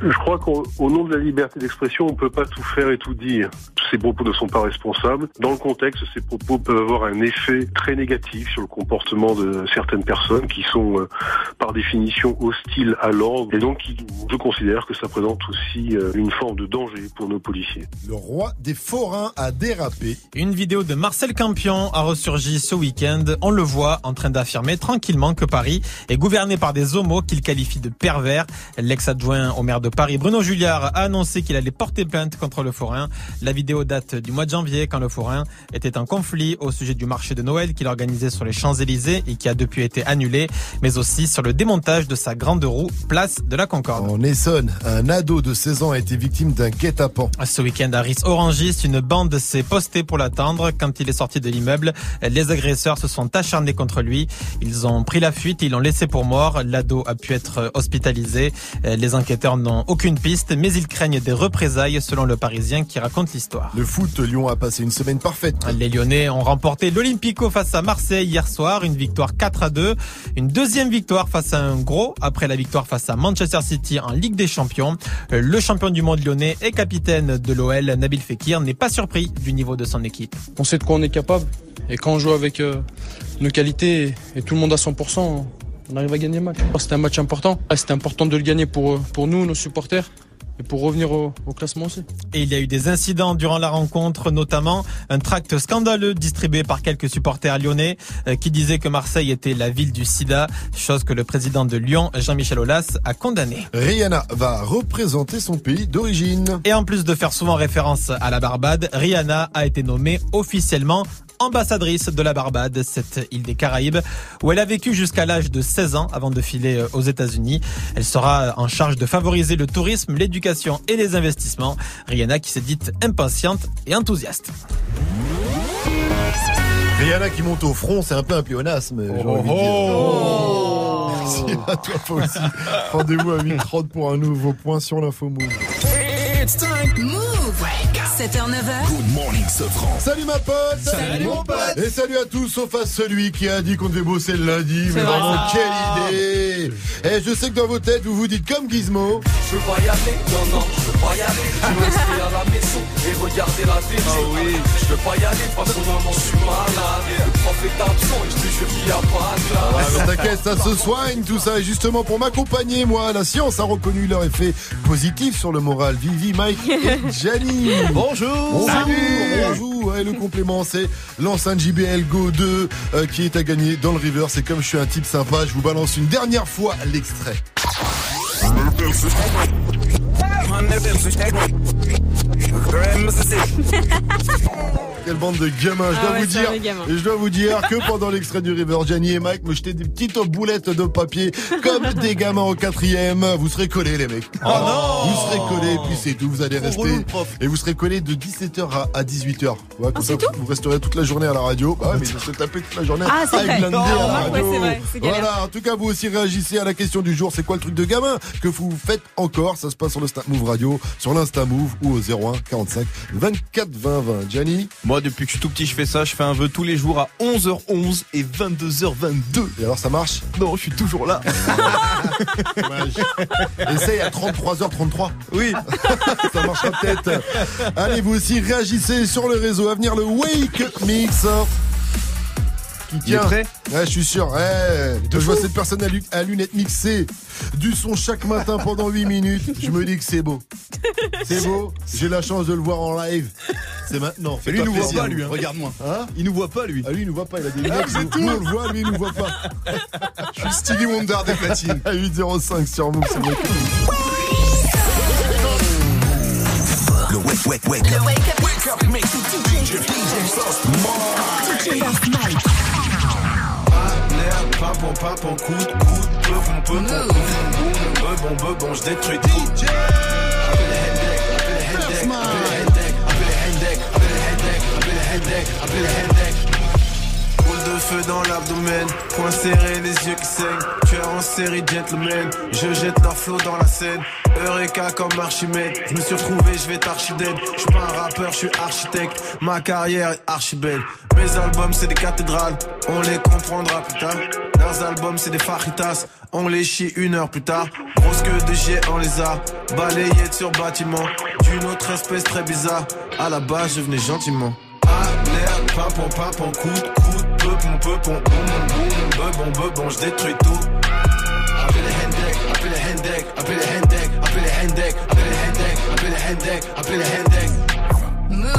Speaker 37: Je crois qu'au au nom de la liberté d'expression, on ne peut pas tout faire et tout dire. Ces propos ne sont pas responsables. Dans le contexte, ces propos peuvent avoir un effet très négatif sur le comportement de certaines personnes qui sont euh, par définition hostiles à l'ordre et donc je considère que ça présente aussi euh, une forme de danger pour nos policiers.
Speaker 3: Le roi des forains a dérapé.
Speaker 4: Une vidéo de Marcel Campion a ressurgi ce week-end. On le voit en train d'affirmer tranquillement que Paris est gouverné par des homos qu'il qualifie de pervers. L'ex-adjoint au maire de Paris, Bruno Julliard, a annoncé qu'il allait porter plainte contre le forain. La vidéo date du mois de janvier quand le forain était en conflit au sujet du marché de Noël qu'il organisait sur les Champs-Élysées et qui a depuis été annulé, mais aussi sur le démontage de sa grande roue place de la Concorde.
Speaker 3: En Essonne, un ado de 16 ans a été victime d'un guet-apens.
Speaker 4: Ce week-end à Ris-Orangis, une bande s'est postée pour l'attendre. Quand il est sorti de l'immeuble, les agresseurs se sont acharnés contre lui. Ils ont pris la fuite, ils l'ont laissé pour mort. L'ado a pu être hospitalisé. Les enquêteurs n'ont aucune piste, mais ils craignent des représailles selon le Parisien qui raconte l'histoire.
Speaker 3: Le foot, Lyon a passé une semaine parfaite.
Speaker 4: Les Lyonnais ont remporté l'Olympico face à Marseille hier soir, une victoire 4 à 2. Une deuxième victoire face à un gros après la victoire face à Manchester City en Ligue des Champions. Le champion du monde lyonnais et capitaine de l'OL, Nabil Fekir, n'est pas surpris du niveau de son équipe.
Speaker 38: On sait de quoi on est capable et quand on joue avec euh, nos qualités et tout le monde à 100%, on arrive à gagner le match. C'était un match important. C'était important de le gagner pour, euh, pour nous, nos supporters et pour revenir au, au, classement aussi.
Speaker 4: Et il y a eu des incidents durant la rencontre, notamment un tract scandaleux distribué par quelques supporters lyonnais euh, qui disaient que Marseille était la ville du sida, chose que le président de Lyon, Jean-Michel Aulas, a condamné.
Speaker 3: Rihanna va représenter son pays d'origine.
Speaker 4: Et en plus de faire souvent référence à la Barbade, Rihanna a été nommée officiellement ambassadrice de la Barbade, cette île des Caraïbes, où elle a vécu jusqu'à l'âge de 16 ans avant de filer aux États-Unis. Elle sera en charge de favoriser le tourisme, l'éducation et les investissements. Rihanna qui s'est dite impatiente et enthousiaste.
Speaker 3: Rihanna qui monte au front, c'est un peu un pléonasme, j'ai
Speaker 4: oh
Speaker 3: envie de dire. Merci à toi, toi aussi. Rendez-vous à 8h30 pour un nouveau point sur l'info Move.
Speaker 2: It's time. Move. 7h, 9h.
Speaker 1: Good morning, Sofran.
Speaker 3: Salut ma pote
Speaker 2: Salut, mon pote
Speaker 3: Et salut à tous, sauf à celui qui a dit qu'on devait bosser le lundi. Mais
Speaker 2: vrai,
Speaker 3: vraiment,
Speaker 2: ça.
Speaker 3: quelle idée Et je sais que dans vos têtes, vous vous dites comme Gizmo.
Speaker 22: Je veux pas y aller, non, non, je veux pas y aller. Je veux rester à la maison et regarder la télé. Ah oui, je veux pas y aller parce que maman, je suis malade. Le prof est absent et je te jure qu'il y a pas de
Speaker 3: Ah,
Speaker 22: classe.
Speaker 3: t'inquiète, ça se soigne tout ça. Et justement, pour m'accompagner, moi, la science a reconnu leur effet positif sur le moral. Vivi, Mike et Gianni.
Speaker 30: Bonjour.
Speaker 3: Bonjour. Bonjour. Ouais, le complément, c'est l'enceinte JBL Go 2 euh, qui est à gagner dans le river. C'est comme je suis un type sympa, je vous balance une dernière fois l'extrait. Quelle bande de gamins, je
Speaker 7: Ah
Speaker 3: dois
Speaker 7: ouais,
Speaker 3: vous dire. Et je dois vous dire que pendant l'extrait du River, Gianni et Mike me jetaient des petites boulettes de papier comme des gamins au quatrième. Vous serez collés, les mecs.
Speaker 30: Oh non
Speaker 3: Vous serez collés, puis c'est tout. Vous allez rester.
Speaker 30: relou, le prof.
Speaker 3: Et vous serez collés de 17h à, 18h. Ouais, comme
Speaker 7: Ah,
Speaker 3: ça,
Speaker 7: c'est tout
Speaker 3: vous resterez toute la journée à la radio. Bah mais je taper toute la journée
Speaker 7: Ah, c'est
Speaker 3: avec
Speaker 7: vrai.
Speaker 3: à la radio.
Speaker 7: ouais, vrai,
Speaker 3: voilà, en tout cas, vous aussi réagissez à la question du jour. C'est quoi le truc de gamin que vous faites encore? Ça se passe sur le Snap Move Radio, sur l'Insta Move ou au 01 45 24 20 20. Gianni
Speaker 30: Moi, depuis que je suis tout petit, je fais ça. Je fais un vœu tous les jours à 11h11 et 22h22.
Speaker 3: Et alors, ça marche?
Speaker 30: Non, je suis toujours là.
Speaker 3: Essaye à 33h33.
Speaker 30: Oui.
Speaker 3: Ça marchera peut-être. Allez, vous aussi réagissez sur le réseau. À venir, le Wake Mix. Qui tient.
Speaker 30: prêt
Speaker 3: Ouais, je suis sûr. Ouais. je vois cette personne à, lu- à lunettes mixées du son chaque matin pendant 8 minutes. Je me dis que c'est beau. C'est beau. J'ai la chance de le voir en live. C'est maintenant.
Speaker 30: Lui, il nous voit pas, lui. hein.
Speaker 3: Regarde-moi. Hein
Speaker 30: Il nous voit pas, lui.
Speaker 3: Ah, lui, il nous voit pas. Il a des
Speaker 30: Ah,
Speaker 3: lunettes.
Speaker 30: c'est
Speaker 3: nous,
Speaker 30: tout.
Speaker 3: nous, on le voit, lui, il nous voit pas.
Speaker 8: Je suis Stevie Wonder des platines.
Speaker 3: À 8.05 sur Move, c'est
Speaker 1: wake, wake, wake.
Speaker 2: Le wake up. Wake up, make DJ,
Speaker 22: Pas bon, pas bon, coup de coup de peu bon, peu bon, bon, bon, je détruis tout. De feu dans l'abdomen, point serré, les yeux qui saignent. Tueur en série, gentleman. Je jette leur flot dans la scène. Eureka comme Archimède. Je me suis retrouvé, je vais t'archidède. Je suis pas un rappeur, je suis architecte. Ma carrière est archi belle. Mes albums, c'est des cathédrales. On les comprendra plus tard. Leurs albums, c'est des fajitas.
Speaker 13: on les chie une heure plus tard. Grosse queue de on les a balayés sur bâtiment. D'une autre espèce très bizarre. À la base, je venais gentiment. Alerte, papon, papon, coup de coup de peupon, peupon, boum, boum, bebon, bebon, je détruis tout. Appelez les Hendek, appelez les Hendek, appelez les Hendek, appelez les Hendek, appelez les Hendek, appelez les Hendek, appelez les Hendek.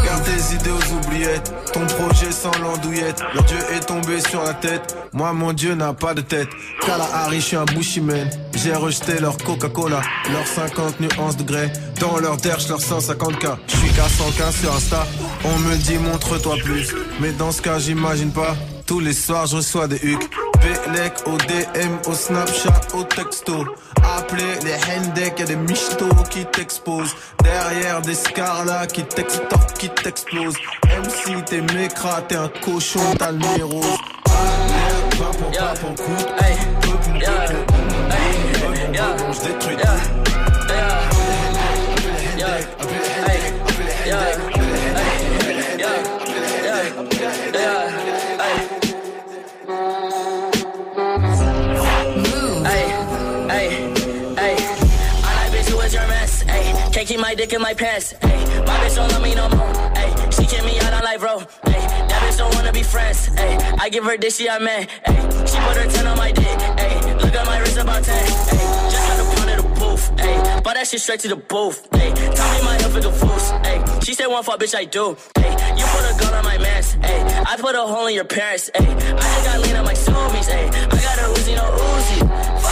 Speaker 13: Garde tes idées aux oubliettes, ton projet sans l'andouillette. Leur Dieu est tombé sur la tête, moi mon Dieu n'a pas de tête. Kalahari, je suis un bushiman. J'ai rejeté leur Coca-Cola, leurs 50 nuances de grès. Dans leur derche, leur 150k. Je suis qu'à 115 sur Insta. On me dit montre-toi plus, mais dans ce cas, j'imagine pas. Tous les soirs, je reçois des hucs. Belek au DM, au Snapchat, au texto. Appelez les Hendek, y'a des michtos qui t'exposent. Derrière des scarlas qui t'extorquent, qui t'explosent. MC, t'es mécra, t'es un cochon, t'as le nez rose. Alerte, je détruis tout.
Speaker 39: Can't keep my dick in my pants. Ay, my bitch don't love me no more. Ay, she kick me out on life, bro. Ay, that bitch don't wanna be friends. Ay, I give her dick, she a man. Ay, she put her 10 on my dick. Ay, look at my wrist about 10. Ay, just got a pound of the booth. Ay, bought that shit straight to the booth. Ay, tell me my health is a fool. Ay, she said one fuck, bitch, I do. Ay, you put a gun on my mans. Ay, I put a hole in your parents. Ay, I just got lean on my zoomies. Ay, I got a Uzi, no Uzi. Fuck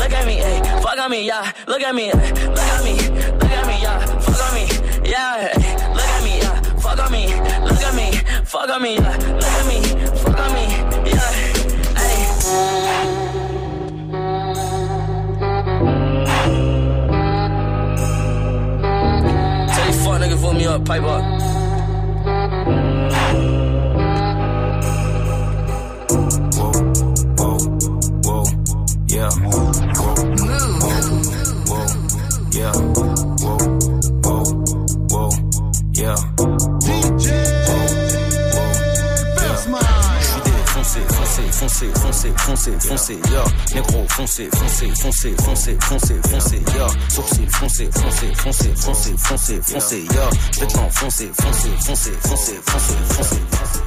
Speaker 39: look at me, ay, fuck on me, yeah. Look at me, ay, look at me, look at me, yeah. Fuck on me, yeah. ay, Look at me, yeah. Fuck on me, look at me, fuck on me, yeah. Look at me, fuck on me, yeah. Ay. Tell these fuck niggas vote me up, pipe up.
Speaker 13: Yeah. DJ Foncé, foncé, foncé, foncé, foncé, foncé, yeah. Négro, foncé, foncé, foncé, foncé, foncé, foncé, yeah. Sourcil, foncé, foncé, foncé, foncé, foncé, foncé, yeah. Je vais t'enfoncer, foncé, foncé, foncé, foncé, foncé.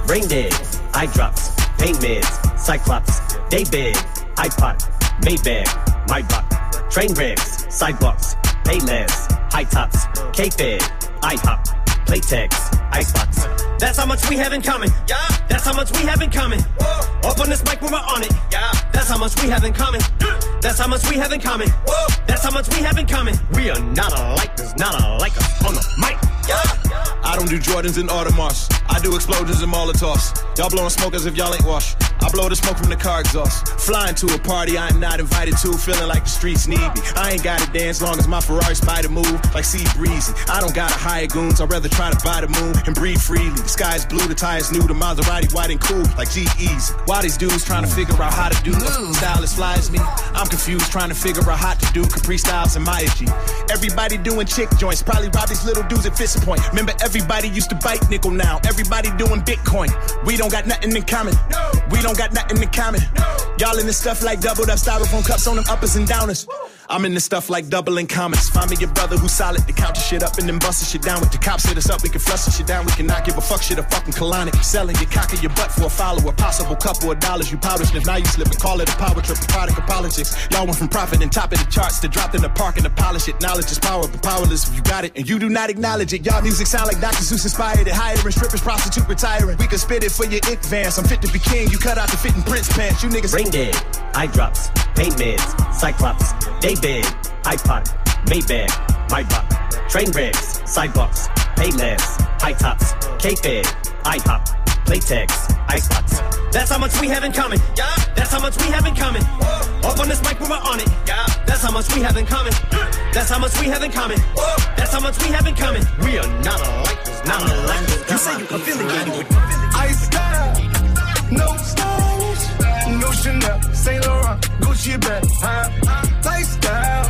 Speaker 40: Brain dead, eye drops, pain meds, cyclops, they big, iPod, Maybach, my buck, train wrecks, sidewalks, Payless, high tops, K-Fed, IHOP, Playtex, Icebox. That's how much we have in common. Yeah. That's how much we have in common. Whoa. Up on this mic, when we're on it. Yeah. That's how much we have in common. That's how much we have in common. Whoa. That's how much we have in common. We are not alike. There's not alike us on the mic.
Speaker 41: I don't do Jordans and Audemars. I do explosions and Molotovs. Y'all blowing smoke as if y'all ain't washed. I blow the smoke from the car exhaust. Flying to a party I am not invited to, feeling like the streets need me. I ain't gotta dance long as my Ferrari spider move like sea breezy. I don't gotta hire goons, I'd rather try to buy the moon and breathe freely. The sky's blue, the tire's new, the Maserati white and cool like GE's. Why these dudes trying to figure out how to do the style as fly as me? I'm confused trying to figure out how to do Capri Styles and Maya G. Everybody doing chick joints, probably rob these little dudes at Fist Point. Remember everybody used to bite nickel now. Everybody doing Bitcoin. We don't got nothing in common. No. We don't got nothing in common. No. Y'all in this stuff like doubled up styrofoam cups on them uppers and downers. I'm in this stuff like doubling comments. Find me your brother who's solid to count your shit up and then bust the shit down with the cops hit us up. We can flush shit down. We cannot give a fuck shit a fucking colonic. Selling your cock in your butt for a follower. Possible couple of dollars you powdered. If now you slip and call it a power trip, a product of politics. Y'all went from profit and top of the charts to dropped in the park and to polish it. Knowledge is power, but powerless if you got it and you do not acknowledge it. Y'all music sound like Dr. Zeus inspired it. Hiring strippers, prostitute retiring. We can spit it for your vans. I'm fit to be king. You cut out the fitting prince pants. You niggas.
Speaker 40: Brain dead, eye drops, pain meds, cyclops, big, iPod, Maybach, my buck, train wrecks, sidewalks, Payless, high tops, K-Fed, IHOP, Playtex, Icebox.
Speaker 39: That's how much we have in common. Yeah. That's how much we have in common. Whoa. Up on this mic, we're on it. Yeah. That's how much we have in common. That's how much we have in common. Whoa. That's how much we have in common. We are not alike. Not alike. You say you affiliated with.
Speaker 24: Ice style, no stylish, no Chanel, Saint Laurent, Gucci bag, huh? Lifestyle,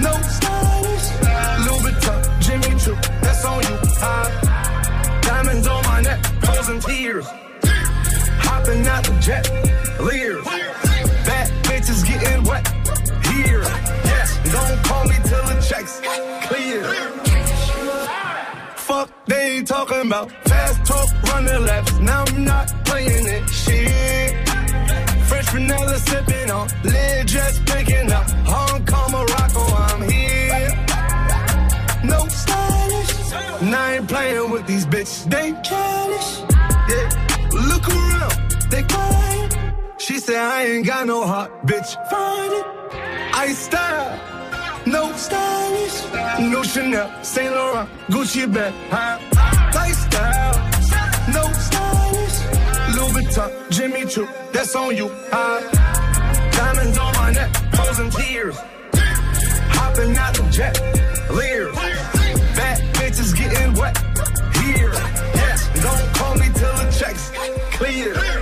Speaker 24: no stylish, Louis Vuitton, Jimmy Choo, that's on you, huh? Diamonds on smiles and tears. Hopping out the jet, leers. Bad bitches getting wet here. Yes, don't call me till the checks clear. Fuck, they ain't talking about fast talk, running laps. Now I'm not playing it. Shit. Fresh vanilla sipping on, lid just picking up. Hong Kong, Morocco, I'm here. No stylish, and I ain't playing with these bitches. They childish. say I ain't got no heart, bitch. Find it. I style, no stylish, no Chanel, Saint Laurent, Gucci bag, high style, no stylish, Louis Vuitton, Jimmy Choo, that's on you. Diamonds on my neck, frozen tears, hopping out the jet, leers, bitch bitches getting wet here. Yeah, don't call me till the checks clear.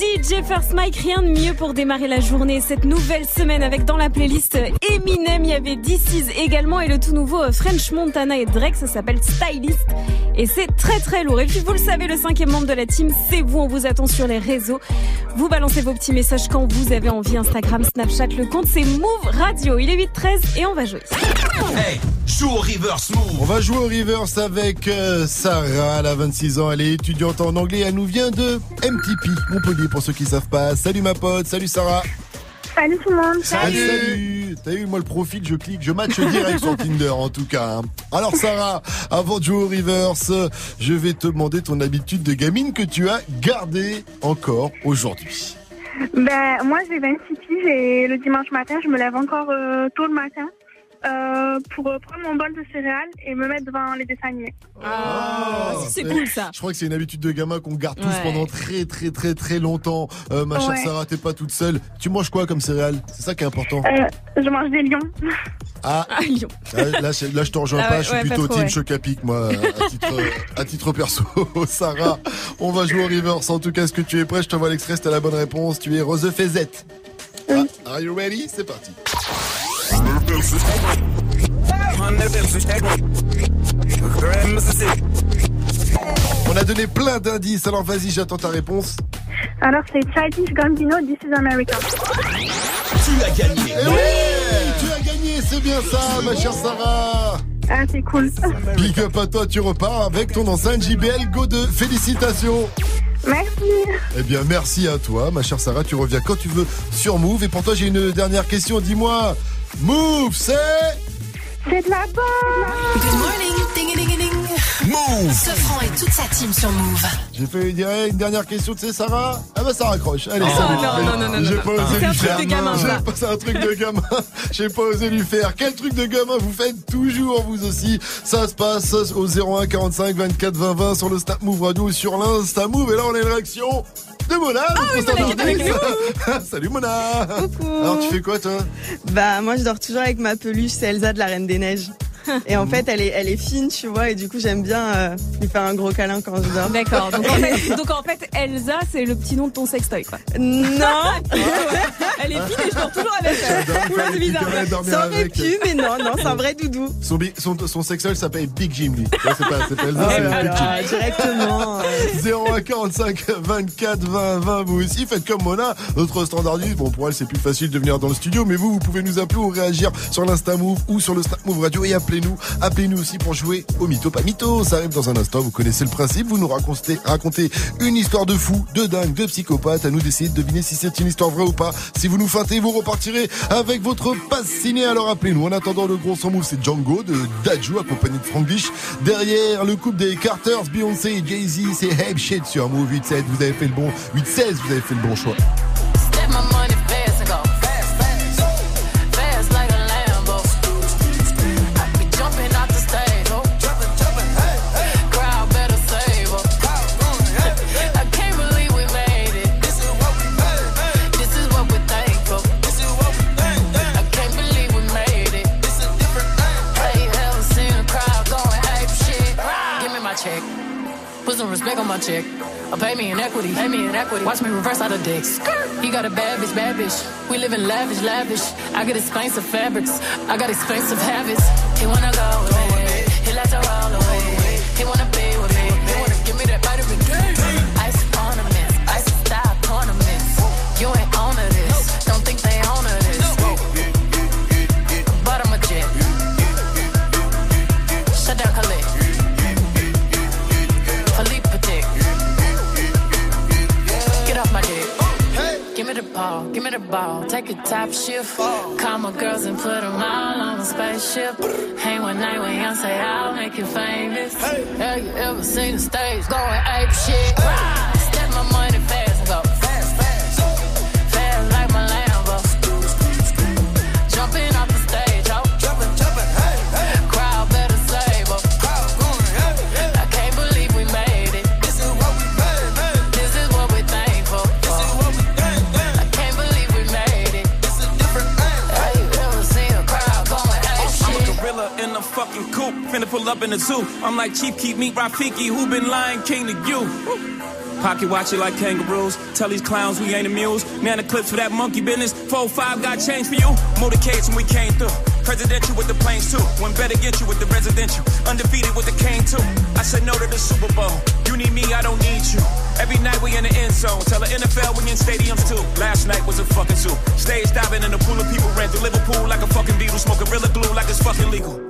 Speaker 7: De DJ First Mike. Rien de mieux pour démarrer la journée. Cette nouvelle semaine avec dans la playlist Eminem, il y avait DC's également et le tout nouveau euh, French Montana et Drake. Ça s'appelle Stylist. Et c'est très très lourd. Et puis vous le savez, le cinquième membre de la team, c'est vous. On vous attend sur les réseaux. Vous balancez vos petits messages quand vous avez envie. Instagram, Snapchat, le compte c'est Move Radio. Il est 8-13 et on va jouer.
Speaker 1: Hey, joue au reverse move.
Speaker 3: On va jouer au reverse avec euh, Sarah, elle a 26 ans, elle est étudiante en anglais, elle nous vient de MTP, Montpellier pour ceux qui savent pas. Salut ma pote, salut Sarah.
Speaker 42: Salut tout le monde.
Speaker 3: Salut. T'as eu moi le profil, je clique, je match direct sur Tinder en tout cas. hein. Alors Sarah, avant de jouer au reverse, je vais te demander ton habitude de gamine que tu as gardée encore aujourd'hui.
Speaker 42: Ben, moi, j'ai 26 piges et le dimanche matin, je me lève encore euh, tôt le matin euh, pour euh, prendre mon bol de céréales et me mettre devant les dessins animés.
Speaker 7: Ah, c'est cool ça.
Speaker 3: Je crois que c'est une habitude de gamin qu'on garde tous
Speaker 7: Ouais.
Speaker 3: pendant très très très très longtemps. Euh, ma chère
Speaker 42: Ouais.
Speaker 3: Sarah, t'es pas toute seule. Tu manges quoi comme céréales? C'est ça qui est important.
Speaker 42: Euh, je mange des lions.
Speaker 3: Ah,
Speaker 7: Lyon.
Speaker 3: Là, là, je te rejoins
Speaker 42: Ah
Speaker 3: pas,
Speaker 42: ouais,
Speaker 3: je suis plutôt
Speaker 42: trop,
Speaker 3: team
Speaker 42: ouais.
Speaker 3: Chocapic, moi, à titre, à titre perso. Sarah, on va jouer au reverse. En tout cas, est-ce que tu es prêt? Je t'envoie l'extrait, c'est la bonne réponse. Tu es Rose Fezette. Ah, are you ready? C'est parti. On a donné plein d'indices, alors vas-y, j'attends ta réponse.
Speaker 42: Alors, c'est Childish Gambino, This is America.
Speaker 1: Tu as gagné.
Speaker 3: Eh oui, tu as gagné, c'est bien ça, ma chère Sarah.
Speaker 42: Ah, c'est cool.
Speaker 3: Big up à toi, tu repars avec ton enceinte JBL Go 2. Félicitations.
Speaker 42: Merci.
Speaker 3: Eh bien, merci à toi, ma chère Sarah. Tu reviens quand tu veux sur Move. Et pour toi, j'ai une dernière question. Dis-moi, Move, c'est
Speaker 42: C'est de la bonne.
Speaker 2: Good morning, ding ding ding.
Speaker 3: Move.
Speaker 2: Sofran et toute sa team sur Move.
Speaker 3: J'ai fait dire, une dernière question, tu sais, Sarah? Ah bah, ça raccroche. Allez,
Speaker 2: Oh.
Speaker 3: salut.
Speaker 2: Non, non, non, non,
Speaker 3: J'ai
Speaker 2: non,
Speaker 3: pas
Speaker 2: non.
Speaker 3: osé
Speaker 2: C'est un
Speaker 3: lui
Speaker 2: truc
Speaker 3: faire.
Speaker 2: de gamin,
Speaker 3: J'ai
Speaker 2: ça.
Speaker 3: pas- C'est un truc de gamin. J'ai pas osé lui faire. Quel truc de gamin vous faites toujours, vous aussi? Ça se passe au 01 45 24 20 20 sur le Snap Move Radio ou sur l'Insta Move. Et là, on a une réaction de Mona.
Speaker 43: Ah oui, Mona.
Speaker 3: Salut Mona.
Speaker 43: Coucou.
Speaker 3: Alors, tu fais quoi, toi?
Speaker 43: Bah moi je dors toujours avec ma peluche, c'est Elsa de la Reine des Neiges. Et en fait elle est, elle est fine tu vois et du coup j'aime bien euh, lui faire un gros câlin quand je dors.
Speaker 7: D'accord. Donc, en fait- donc en fait, Elsa, c'est le petit nom de ton sextoy, quoi.
Speaker 43: Non.
Speaker 7: Elle est fine et je dors toujours avec elle. Oula, c'est bizarre.
Speaker 43: Ça aurait pu mais non, non, c'est un vrai doudou.
Speaker 3: Son, bi- son, son sexuel s'appelle Big Jim, lui. Ouais, C'est pas, c'est pas Elsa, c'est Big Jim.
Speaker 43: directement.
Speaker 3: 01 45 24 20 20 vous aussi faites comme Mona notre standardiste bon pour elle c'est plus facile de venir dans le studio mais vous vous pouvez nous appeler ou réagir sur l'Insta Move ou sur le Snap Move Radio et appelez-nous. Appelez-nous aussi pour jouer au mytho pas mytho ça arrive dans un instant. Vous connaissez le principe. Vous nous racontez racontez une histoire de fou de dingue de psychopathe. À nous d'essayer de deviner si c'est une histoire vraie ou pas. Si vous nous feintez vous repartirez avec votre passe ciné. Alors appelez-nous. En attendant le gros son move c'est Django de Daju accompagné de Franglish derrière le couple des Carters Beyoncé et Jay-Z c'est Heb Shit sur Move 8-7 vous avez fait le bon 8-16 vous avez fait le bon choix
Speaker 44: check. Put some respect on
Speaker 45: my check. Or pay me in equity. Pay me in equity. Watch me reverse out of dicks. He got a bad bitch, bad bitch. We live in lavish, lavish. I got expensive fabrics. I got expensive habits. He wanna go away. He likes to roll away. He wanna be. Ball, give me the ball. Take a top shift. Call my girls and put them all on a spaceship. Hang one night with say I'll make you famous. Hey. Have you ever seen the stage going ape shit? Step
Speaker 46: pull up in the zoo. I'm like Chief Keep Meat Rafiki, who been lying king to you? Pocket watch it like kangaroos. Tell these clowns we ain't amused. Man, the clips for that monkey business. 4-5 got change for you. Motorcades when we came through. Presidential with the planes too. One better get you with the residential. Undefeated with the cane too. I said no to the Super Bowl. You need me, I don't need you. Every night we in the end zone. Tell the NFL we in stadiums too. Last night was a fucking zoo. Stage diving in a pool of people ran through Liverpool like a fucking beetle. Smoking Gorilla glue like it's fucking legal.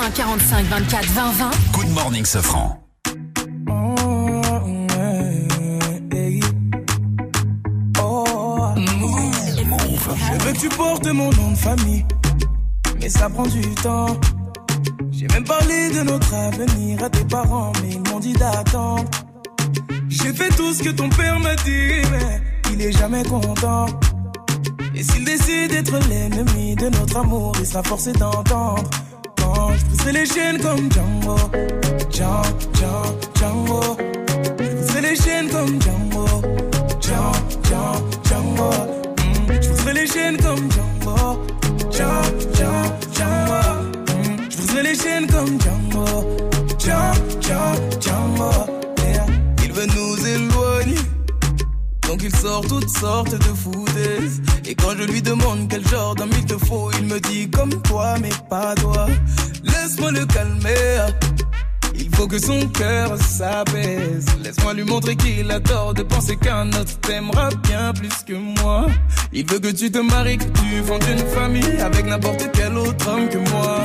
Speaker 2: 01 45 24 20 20.
Speaker 1: Good morning, Safran.
Speaker 24: Je veux que tu portes mon nom de famille, mais ça prend du temps. J'ai même parlé de notre avenir à tes parents, mais ils m'ont dit d'attendre. J'ai fait tout ce que ton père m'a dit, mais il est jamais content. Et s'il décide d'être l'ennemi de notre amour, il sera forcé d'entendre. Briserai les chaînes comme Django, Django, Django, Django. Briserai les chaînes comme Django, Django, Django, Django. Mm, Je briserai les chaînes comme Django, Django, Django, Django. Mm, Je briserai les chaînes comme Django, Django, Django, Django. Il veut nous éloigner. Donc il sort toutes sortes de foutaises. Et quand je lui demande quel genre d'homme il te faut, il me dit comme toi, mais pas toi. Laisse-moi le calmer. Il faut que son cœur s'apaise. Laisse-moi lui montrer qu'il a tort de penser qu'un autre t'aimera bien plus que moi. Il veut que tu te maries, que tu fondes une famille avec n'importe quel autre homme que moi.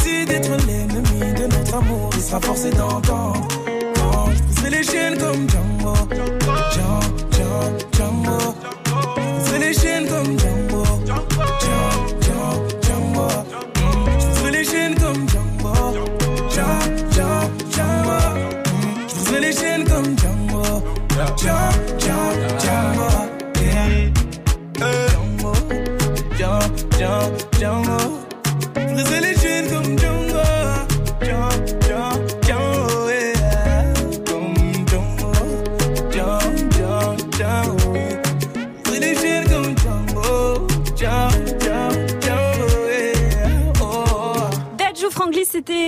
Speaker 24: d'être l'ennemi de notre amour, il sera forcé d'entendre. Quand je briserai les chaînes comme Django, Django, Django. Je briserai les chaînes comme Django, Django, Django, Je briserai les chaînes comme Django, Django, Django, Je briserai les chaînes comme Django, Django,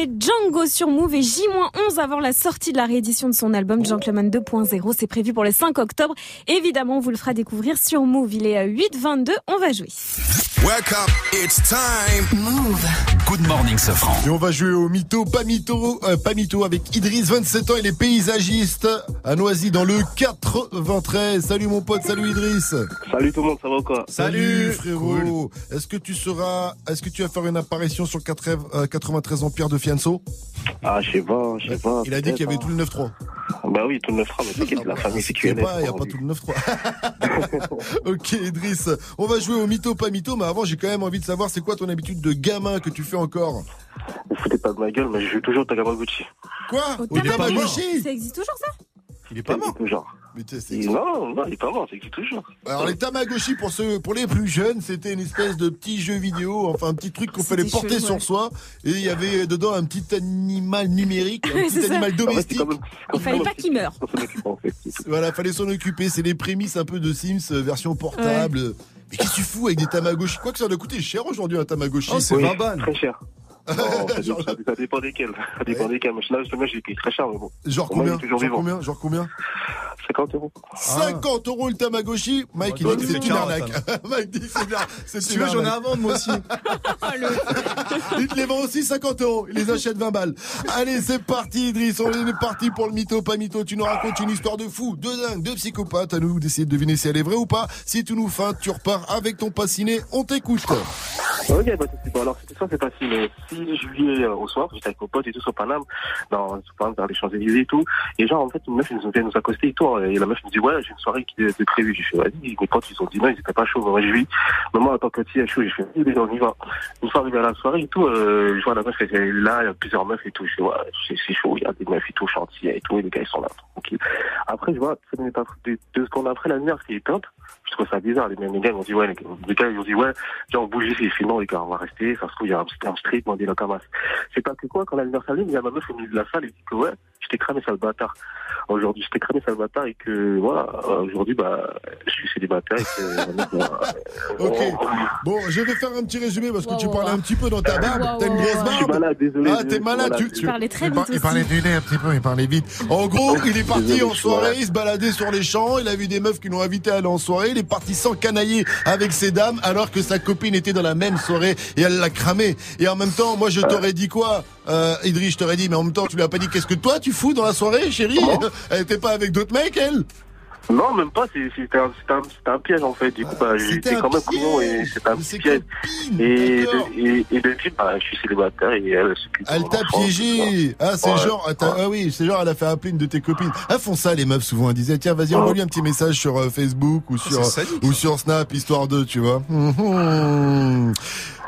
Speaker 24: Django
Speaker 7: sur Move et J-11 avant la sortie de la réédition de son album Gentleman 2.0. C'est prévu pour le 5 octobre. Évidemment, on vous le fera découvrir sur Move. Il est à 8h22. On va jouer.
Speaker 1: Wake up, it's time. Move. Good morning, Sofran.
Speaker 3: Et on va jouer au mytho, pas mytho, euh, pas mytho avec Idriss, 27 ans, il est paysagiste à Noisy dans le 93. Salut mon pote, salut Idriss.
Speaker 44: Salut tout le monde, ça va ou quoi?
Speaker 3: Salut, frérot. Est-ce que tu seras, est-ce que tu vas faire une apparition sur 80, euh, 93 ans Pierre de Fianso?
Speaker 44: Ah, je sais pas, je sais pas.
Speaker 3: Il a dit qu'il y avait tout le 9-3.
Speaker 44: hein. Bah oui, tout le 9 mais t'inquiète, la famille c'est
Speaker 3: Il n'y a, pas tout le 9-3. ok, Idriss. On va jouer au mytho, pas mytho, mais avant, j'ai quand même envie de savoir c'est quoi ton habitude de gamin que tu fais encore?
Speaker 44: Vous foutez pas de ma gueule, mais je joue toujours au Tagamaguchi.
Speaker 3: Quoi?
Speaker 7: Au
Speaker 3: Tamagotchi?
Speaker 7: Ça existe toujours ça?
Speaker 3: Il est pas mort.
Speaker 44: Toujours.
Speaker 3: Mais t'es- c'est-
Speaker 44: Il- Non, non, il est pas mort, c'est existe toujours.
Speaker 3: Alors les Tamagotchi pour ceux pour les plus jeunes, c'était une espèce de petit jeu vidéo, enfin un petit truc qu'on fallait porter
Speaker 44: chelou,
Speaker 3: sur
Speaker 44: ouais.
Speaker 3: soi et il y avait dedans un petit animal numérique, un petit
Speaker 7: c'est ça.
Speaker 3: animal domestique.
Speaker 7: Il fallait pas qu'il meure.
Speaker 3: Voilà, fallait s'en occuper, c'est les prémices un peu de Sims euh, version portable. Mais qu'est-ce que tu fous avec des Tamagotchi? Quoi que ça doit coûter cher aujourd'hui un Tamagotchi.
Speaker 44: Oui, Très cher. Non, ça, dé- ça, ça dépend desquels. Ça dépend desquels. Moi, là, justement, j'ai payé très cher, mais bon.
Speaker 3: Genre combien Genre
Speaker 44: vivant.
Speaker 3: combien Genre combien
Speaker 44: 50 euros.
Speaker 3: 50 euros le Tamagotchi Mike il dit que
Speaker 44: c'est
Speaker 3: c'est une
Speaker 44: 40,
Speaker 3: arnaque. Mike dit que c'est bien. c'est
Speaker 8: Si tu
Speaker 3: une
Speaker 8: veux, j'en ai
Speaker 3: arnaque.
Speaker 8: à vendre, moi aussi.
Speaker 3: Il te les vend aussi 50 euros. Il les achète 20 balles. Allez, c'est parti, Idriss. On est parti pour le mytho, pas mytho. Tu nous racontes une histoire de fou, de dingue, de psychopathe. À nous d'essayer de deviner si elle est vraie ou pas. Si tu nous feintes, tu repars avec ton passiné. On t'écoute.
Speaker 44: Ok, bah, c'est bon. Alors, cette histoire, c'est facile. Le 6 juillet euh, au soir, j'étais avec mon pote et tout sur Paname, dans, vers les Champs-Élysées et tout. Et genre, en fait, une meuf, ils nous vient nous accoster et tout. Et la meuf me dit, ouais, j'ai une soirée qui est de prévue. J'ai fait, vas-y. Mes potes, ils ont dit non, ils étaient pas chauds. Moi, je lui mais moi, en tant que petit, chaud, j'ai fait, vas-y, on y va. Une fois arrivé à la soirée et tout, euh, je vois la meuf, elle est là, il y a plusieurs meufs et tout. Je fais, ouais, c'est chaud, il y a des meufs et tout, chantier et tout, et les gars, ils sont là, tranquilles. Après, je vois, deux secondes après, la lumière qui est éteinte. Trouve ça bizarre. Les, les gars, ils m'ont dit, ouais, les, les gars, ils ont dit, ouais, viens, on bouge ici. Je fais, non, les gars, on va rester. Ça se trouve, il y a un, un street, moi, des locamas. C'est pas que quoi, quand la s'allume, il y a ma meuf au milieu de la salle et dit que, ouais, je t'ai cramé, sale bâtard. Aujourd'hui, je t'ai cramé, sale bâtard et que, voilà, euh, aujourd'hui, bah, je suis célibataire et que, bah,
Speaker 3: Ok. Bon, je vais faire un petit résumé parce que tu parlais
Speaker 44: wow.
Speaker 3: un petit peu dans ta barbe.
Speaker 44: Wow,
Speaker 3: T'as une
Speaker 44: wow.
Speaker 3: barbe.
Speaker 44: Je suis malade, désolé,
Speaker 3: Ah, t'es malade. Tu,
Speaker 44: parlait très
Speaker 3: il par-
Speaker 44: vite
Speaker 3: Il parlait du nez un petit peu, il parlait vite. En gros, il est parti
Speaker 44: Désolé,
Speaker 3: en soirée, il se baladait sur les champs, il a vu des meufs qui l'ont invité à aller en soirée, il est parti s'encanailler avec ces dames alors que sa copine était dans la même soirée et elle l'a cramé. Et en même temps, moi je t'aurais dit quoi? Euh, Idriss, je t'aurais dit, mais en même temps, tu lui as pas dit qu'est-ce que toi tu fous dans la soirée, chérie Elle était pas avec d'autres mecs, elle
Speaker 44: Non, même pas, c'était un, piège en fait. Du coup, bah, j'étais
Speaker 3: un
Speaker 44: quand même con et c'était un petit piège. Et, de- et, et depuis, bah, je suis célibataire et elle s'occupe
Speaker 3: Elle t'a piégé. Ah, c'est
Speaker 44: Ouais.
Speaker 3: genre, ah, ah oui, c'est genre, elle a fait appeler une de tes copines. Elles font ça, les meufs, souvent. Elles disaient, tiens, vas-y, envoie-lui un petit message sur euh, Facebook ou sur,
Speaker 8: c'est sadique,
Speaker 3: ou sur Snap, histoire de, tu vois. Mhm.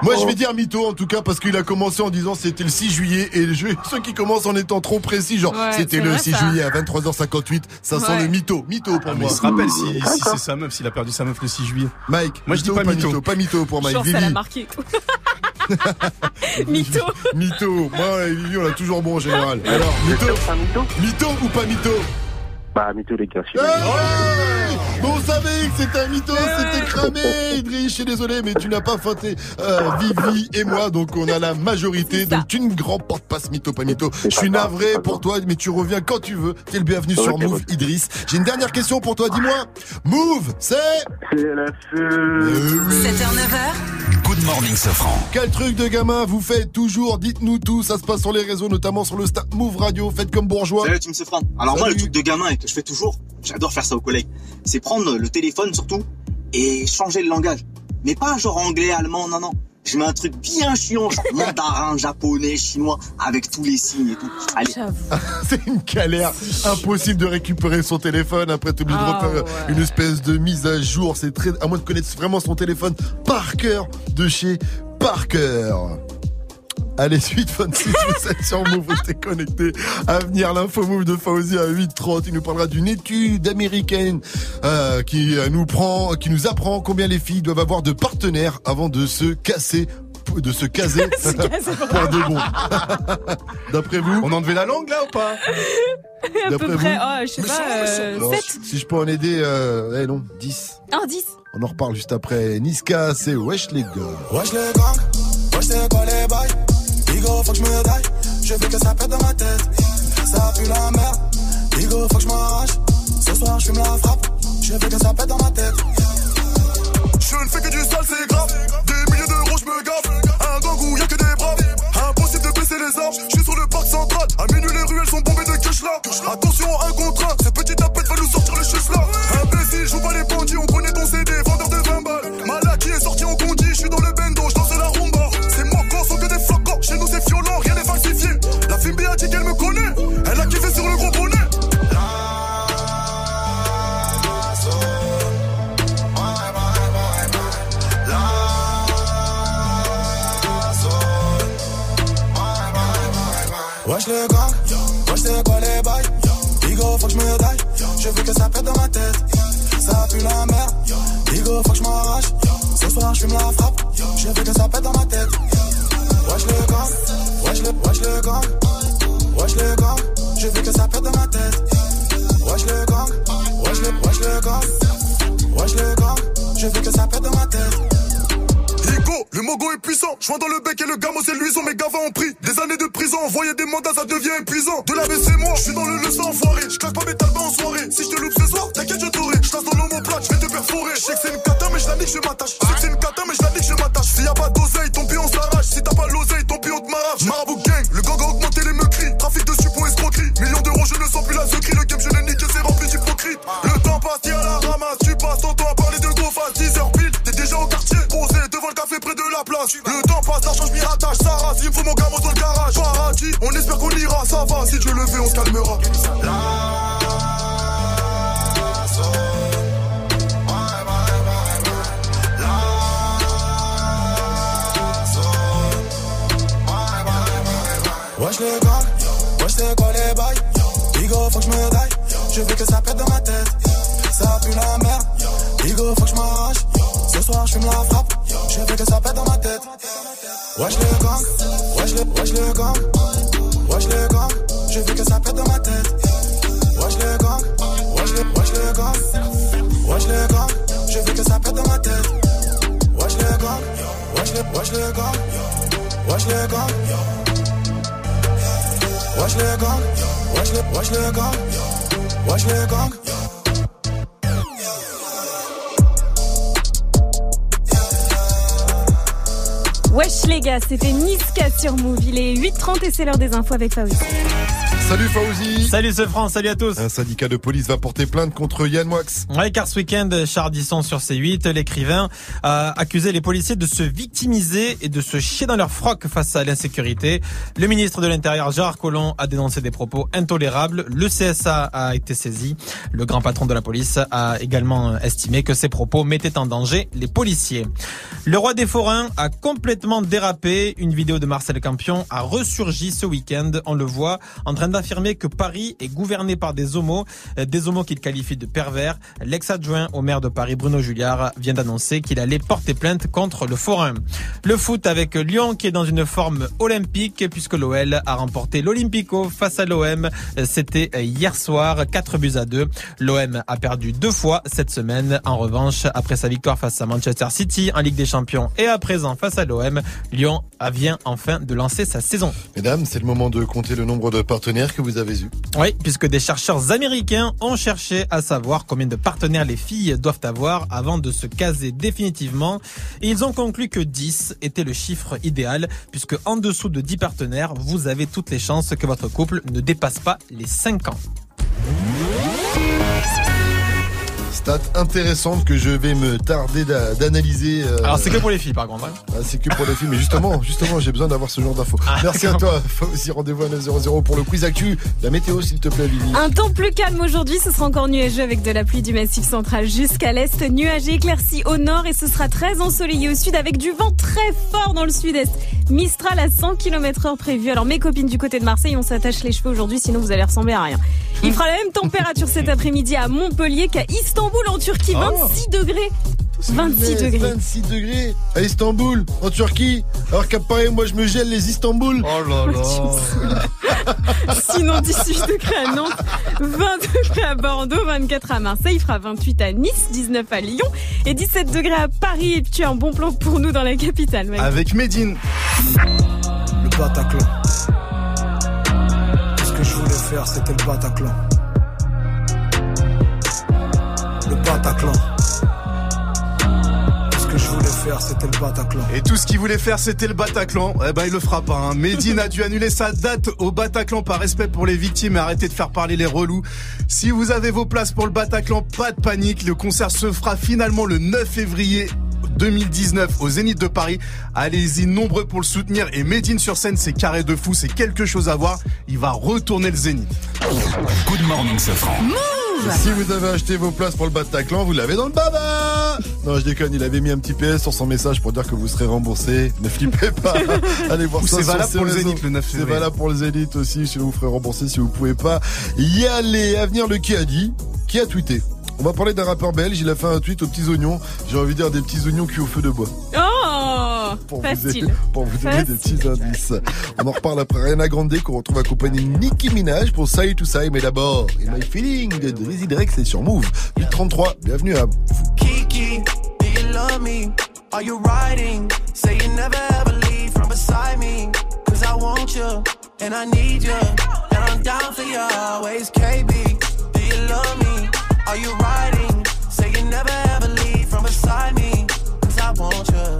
Speaker 3: Moi, je vais dire mytho, en tout cas, parce qu'il a commencé en disant c'était le 6 juillet et le jeu, ceux qui commencent en étant trop précis, genre,
Speaker 8: Ouais,
Speaker 3: c'était le
Speaker 8: vrai,
Speaker 3: 6
Speaker 8: ça.
Speaker 3: juillet à 23h58, ça sent le mytho. Mytho pour
Speaker 8: Ah, mais
Speaker 3: moi.
Speaker 8: il se rappelle si, si c'est sa meuf, s'il a perdu sa meuf le 6 juillet.
Speaker 3: Mike,
Speaker 8: moi je dis
Speaker 3: mytho
Speaker 8: pas
Speaker 3: ou
Speaker 8: mytho.
Speaker 3: Pas mytho pour Mike.
Speaker 7: Genre, ça l'a
Speaker 3: Vivi.
Speaker 7: marqué. Mytho.
Speaker 3: Mytho. Moi et Vivi, on a toujours bon en général. Alors, mytho. Mytho ou pas mytho?
Speaker 44: Bah, mytho, les gars. je suis
Speaker 3: Hey Bon, on savait que c'était un mytho, c'était cramé, Idriss, je suis désolé, mais tu n'as pas feinté euh, Vivi et moi, donc on a la majorité, donc tu ne grand porte pas ce mytho, pas mytho. Je suis navré pour toi, mais tu reviens quand tu veux, t'es le bienvenu sur Move. Idriss. J'ai une dernière question pour toi, dis-moi, Move, c'est...
Speaker 44: C'est la feu.
Speaker 2: 7h-9h,
Speaker 1: Good morning, Sofran.
Speaker 3: Quel truc de gamin vous faites toujours? Dites-nous tout, ça se passe sur les réseaux, notamment sur le Snap Move Radio, faites comme bourgeois.
Speaker 47: Salut, tu me. Alors moi, le truc de gamin et que je fais toujours, j'adore faire ça aux collègues, c'est prendre le téléphone surtout et changer le langage. Mais pas genre anglais, allemand, non, non. Je mets un truc bien chiant, genre mandarin, japonais, chinois, avec tous les signes et tout. Allez.
Speaker 3: C'est une galère. Impossible de récupérer son téléphone. Après, t'es obligé
Speaker 47: Ah,
Speaker 3: de refaire
Speaker 47: ouais.
Speaker 3: une espèce de mise à jour. C'est très, à moins de connaître vraiment son téléphone par cœur de chez Parker. Allez, suite 26, vous êtes sur Move, vous êtes connecté. À venir, l'info Move de Fauzi à 8h30. Il nous parlera d'une étude américaine euh, qui euh, nous prend, qui nous apprend combien les filles doivent avoir de partenaires avant de se casser, de se caser
Speaker 8: Se pour
Speaker 3: de bon. D'après vous?
Speaker 8: On enlevait la langue là ou pas?
Speaker 7: À peu
Speaker 3: D'après
Speaker 7: près,
Speaker 3: vous?
Speaker 7: oh, je sais pas, euh,
Speaker 3: Non,
Speaker 7: 7
Speaker 3: Si je peux en aider, euh, eh non, 10.
Speaker 7: Un 10.
Speaker 3: On en reparle juste après. Niska, c'est Wesh les gars.
Speaker 24: Wesh les gangs, wesh quoi les bails Bigo, faut que je me daille. Je veux que ça pète dans ma tête. Ça pue la merde. Bigo, faut que je m'arrache. Ce soir, je fume la frappe. Je veux que ça pète dans ma tête.
Speaker 26: Je ne fais que du sale, c'est grave. Des milliers d'euros, je me gaffe. Un gang où y'a que des braves. Impossible de baisser les armes. Je suis sur le parc central. À minuit, les ruelles sont bombées de cash là. Attention, un contre un. Ce petit tapette va nous sortir le chus là. Imbécile, joue pas les bandits. On a dit qu'elle me connaît. Elle a kiffé sur le gros bonnet.
Speaker 24: Wesh le gang, wesh c'est quoi les bails. Bigo faut que je me je veux que ça pète dans ma tête. Ça pue la merde, Bigo faut que je Ce soir je fume la frappe, je veux que ça pète dans ma tête. Wesh le gang, wesh le, wesh le gang Wesh le gang, je veux que ça pète dans ma tête Wesh le gang, wesh le, wesh le gang Wesh le gang, je veux que ça pète dans ma tête
Speaker 26: le mogo est puissant. Je dans le bec et le gamo c'est luisant. Mes gavas ont pris des années de prison. Envoyer des mandats, ça devient épuisant. De la c'est moi, je suis dans le leçon enfoiré. Je claque pas mes talbans en soirée. Si je te loupe ce soir, t'inquiète, je t'aurai. Je dans l'homoplate, je vais te perforer. Je sais que c'est une cata, mais je la nique, je m'attache. Je sais que c'est une cata, mais je la nique, je m'attache. S'il y a pas d'oseille, ton
Speaker 7: c'était Niska sur Move. Il est 8h30 et c'est l'heure des infos avec Faouzi.
Speaker 3: Salut Fauzi
Speaker 4: Salut ce France, salut à tous
Speaker 3: Un syndicat de police va porter plainte contre Yann Moix.
Speaker 4: Ouais, car ce week-end, Chardisson sur C8, l'écrivain a accusé les policiers de se victimiser et de se chier dans leur froc face à l'insécurité. Le ministre de l'Intérieur, Gérard Collomb, a dénoncé des propos intolérables. Le CSA a été saisi. Le grand patron de la police a également estimé que ces propos mettaient en danger les policiers. Le roi des forains a complètement dérapé. Une vidéo de Marcel Campion a ressurgi ce week-end. On le voit en train d'affirmer que Paris est gouverné par des homos, euh, des homos qu'il qualifie de pervers. L'ex-adjoint au maire de Paris, Bruno Julliard, vient d'annoncer qu'il allait porter plainte contre le forain. Le foot avec Lyon qui est dans une forme olympique puisque l'OL a remporté l'Olympico face à l'OM. C'était hier soir, 4 buts à 2. L'OM a perdu deux fois cette semaine. En revanche, après sa victoire face à Manchester City en Ligue des Champions et à présent face à l'OM, Lyon vient enfin de lancer sa saison.
Speaker 3: Mesdames, c'est le moment de compter le nombre de partenaires que vous avez eu.
Speaker 4: Oui, puisque des chercheurs américains ont cherché à savoir combien de partenaires les filles doivent avoir avant de se caser définitivement. Ils ont conclu que 10 était le chiffre idéal, puisque en dessous de 10 partenaires, vous avez toutes les chances que votre couple ne dépasse pas les 5 ans.
Speaker 3: Stat intéressante que je vais me tarder d'a- d'analyser. euh,
Speaker 4: Alors c'est que pour les filles par contre. hein.
Speaker 3: Ah, c'est que pour les filles, mais justement, justement, j'ai besoin d'avoir ce genre d'infos.
Speaker 4: Ah,
Speaker 3: Merci à toi. Faut aussi rendez-vous à 900 pour le quiz actu. La météo, s'il te plaît.
Speaker 7: Un temps plus calme aujourd'hui, ce sera encore nuageux avec de la pluie du massif central jusqu'à l'est, nuageux éclairci au nord et ce sera très ensoleillé au sud avec du vent très fort dans le sud-est. Mistral à 100 km heure prévu. Alors mes copines du côté de Marseille, on s'attache les cheveux aujourd'hui sinon vous allez ressembler à rien. Il fera la même température cet après-midi à Montpellier qu'à Istanbul en Turquie,
Speaker 3: Ah.
Speaker 7: 26 degrés. 26 degrés.
Speaker 3: 26 degrés à Istanbul, en Turquie. Alors qu'à Paris, moi, je me gèle les Istanbul. Oh là là.
Speaker 7: Sinon 18 degrés à Nantes, 20 degrés à Bordeaux, 24 à Marseille, il fera 28 à Nice, 19 à Lyon et 17 degrés à Paris. Et tu as un bon plan pour nous dans la capitale. mec.
Speaker 8: Avec Medine.
Speaker 48: le Bataclan. Ce que je voulais faire, c'était le Bataclan. Le Bataclan. Tout ce que je voulais faire, c'était le Bataclan.
Speaker 8: Et tout ce qu'il voulait faire, c'était le Bataclan. Eh ben, il le fera pas. Hein. Medine a dû annuler sa date au Bataclan par respect pour les victimes et arrêter de faire parler les relous. Si vous avez vos places pour le Bataclan, pas de panique. Le concert se fera finalement le 9 février 2019 au Zénith de Paris. Allez-y nombreux pour le soutenir et Medine sur scène, c'est carré de fou, c'est quelque chose à voir. Il va retourner le Zénith.
Speaker 1: Good morning, Safran.
Speaker 3: Si vous avez acheté vos places pour le Bataclan, vous l'avez dans le baba Non, je déconne, il avait mis un petit PS sur son message pour dire que vous serez remboursé. Ne flippez pas. Allez voir
Speaker 8: Ou
Speaker 3: ça
Speaker 8: c'est valable pour le. Zénith le 9
Speaker 3: C'est valable pour le Zénith aussi, sinon vous ferez rembourser si vous pouvez pas y aller. À venir, le qui a dit, qui a tweeté. On va parler d'un rappeur belge, il a fait un tweet aux petits oignons. J'ai envie de dire des petits oignons cuits au feu de bois.
Speaker 7: Oh
Speaker 3: Pour vous, aider- pour vous donner des petits indices. On en reparle après Ariana Grande qu'on retrouve accompagné de Nicki Minaj pour Say to Say. Mais d'abord, In My Feeling de Drizzy Drake, c'est sur Move. 833, bienvenue à
Speaker 49: Kiki, do you love me? Are you riding? Say you never ever leave from beside me. Cause I want you, and I need you, and I'm down for you always. KB, do you love me? Are you riding? Say you never ever leave from beside me. Cause I want you,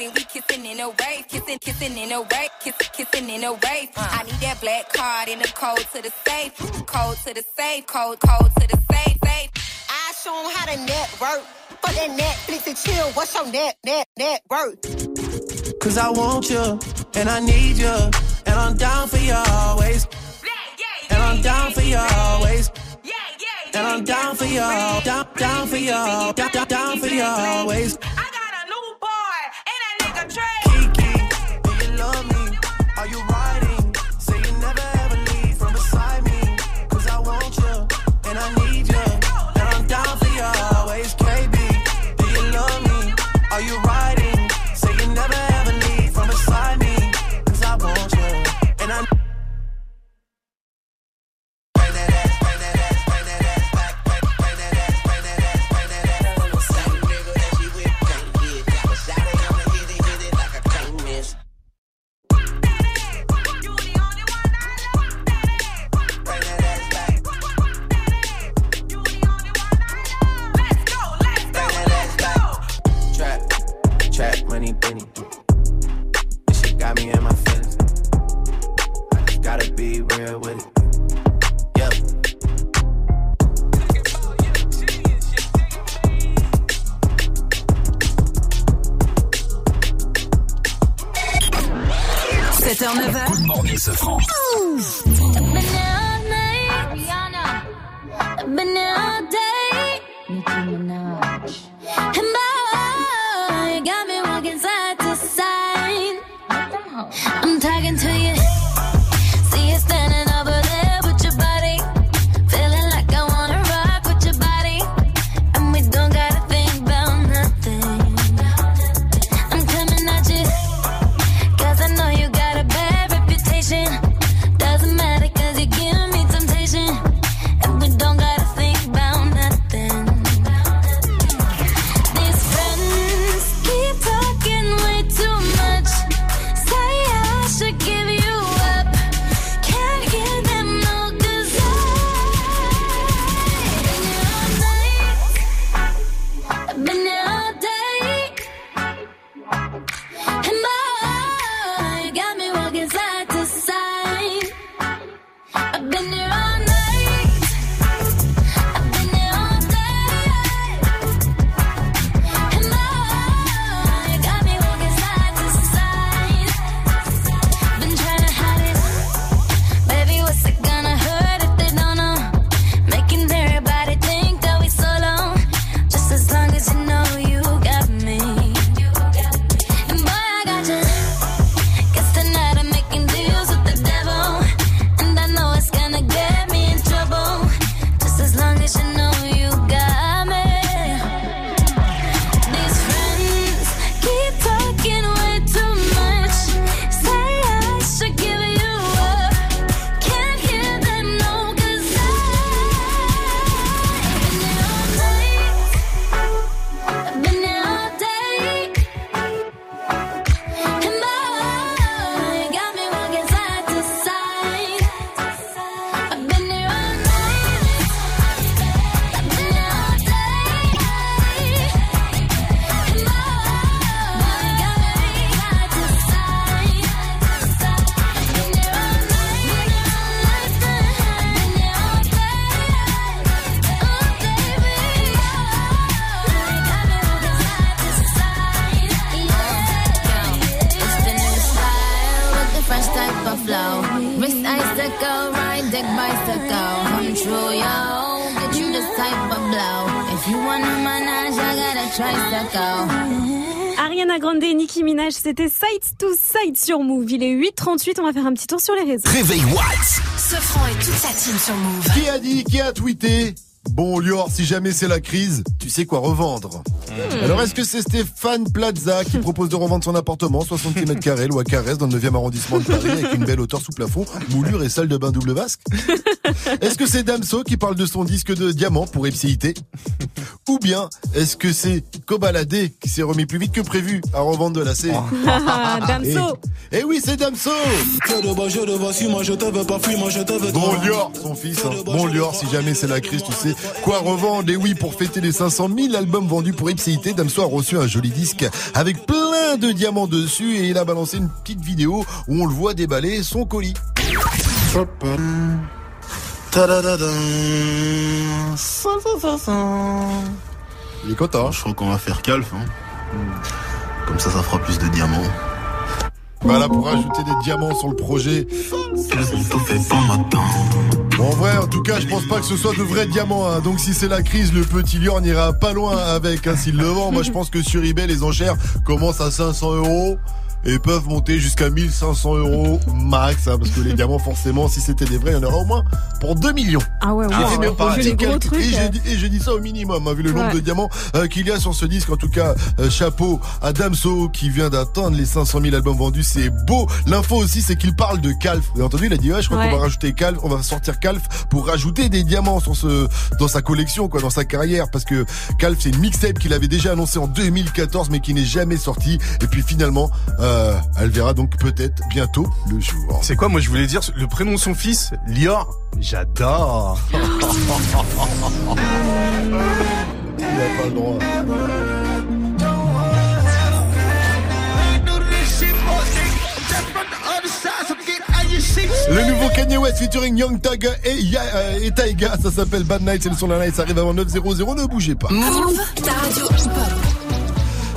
Speaker 50: bad bitches and we kissing in a wave, kissing, kissing in a wave, kissing, kissing in a wave. Uh. I need that black card in the code to the safe, code to the safe, code, code to the safe, safe.
Speaker 51: I show 'em how to network. For that Netflix and chill, what's your net, net, net worth?
Speaker 49: Cause I want you, and I need you, and I'm down for you always. And I'm down for you always. And I'm down for you, down, down for you, down, down, down for you always. Trap Benny. This shit got me in my feelings. I just gotta be real with it. Yep.
Speaker 2: h 9h.
Speaker 1: Good morning, Safran.
Speaker 28: Been there all day. Side to Side
Speaker 7: sur Move. Il est 8h38, on va faire un petit tour sur les réseaux.
Speaker 1: Réveil Watts.
Speaker 2: Ce franc et toute sa team sur Move.
Speaker 3: Qui a dit, qui a tweeté Bon Lior, si jamais c'est la crise, tu sais quoi revendre.
Speaker 7: Hmm.
Speaker 3: Alors est-ce que c'est Stéphane Plaza qui propose de revendre son appartement 60 mètres carrés, loi Carrez, dans le 9e arrondissement de Paris, avec une belle hauteur sous plafond, moulure et salle de bain double vasque? Est-ce que c'est Damso qui parle de son disque de diamant pour Ipséité Ou bien est-ce que c'est Kobalade qui s'est remis plus vite que prévu à revendre de la C?
Speaker 7: Damso.
Speaker 3: Eh eh oui, c'est Damso Bon Lior, son fils. hein. Bon Lior, si jamais c'est la crise, tu sais quoi revendre. Et oui, pour fêter les 500 000 albums vendus pour Ipséité, Damso a reçu un joli disque avec plein de diamants dessus et il a balancé une petite vidéo où on le voit déballer son colis. Il est content.
Speaker 52: Je crois qu'on va faire calf. hein. Comme ça, ça fera plus de diamants.
Speaker 3: Voilà pour rajouter des diamants sur le projet. Bon, en vrai, en tout cas, je pense pas que ce soit de vrais diamants. hein. Donc, si c'est la crise, le petit lion n'ira pas loin avec. Hein, S'il le vend, moi, je pense que sur eBay, les enchères commencent à 500 euros et peuvent monter jusqu'à 1500 euros max. hein, parce que les diamants, forcément, si c'était des vrais, il y en aura au moins pour 2 millions.
Speaker 7: Ah ouais, ouais. Les gros
Speaker 3: calculs.
Speaker 7: trucs,
Speaker 3: et, j'ai dit, ça au minimum, hein, vu le nombre
Speaker 7: Ouais.
Speaker 3: de diamants euh, qu'il y a sur ce disque. En tout cas, euh, chapeau à Damso qui vient d'atteindre les 500 000 albums vendus. C'est beau. L'info aussi, c'est qu'il parle de Calf. Vous avez entendu Il a dit ouais, je crois
Speaker 7: Ouais.
Speaker 3: qu'on va rajouter Calf, on va sortir Calf pour rajouter des diamants sur ce dans sa collection, quoi, dans sa carrière, parce que Calf c'est une mixtape qu'il avait déjà annoncé en 2014, mais qui n'est jamais sortie. Et puis finalement, euh, elle verra donc peut-être bientôt le jour.
Speaker 8: C'est quoi, moi je voulais dire le prénom de son fils, Lior? J'adore.
Speaker 3: Il a pas le droit. Le nouveau Kanye West featuring Young Thug et, Ya- euh, et Taiga, ça s'appelle Bad Night, c'est le son de la night, ça arrive avant 9.00, ne bougez pas.
Speaker 2: Move, ta radio hip-hop.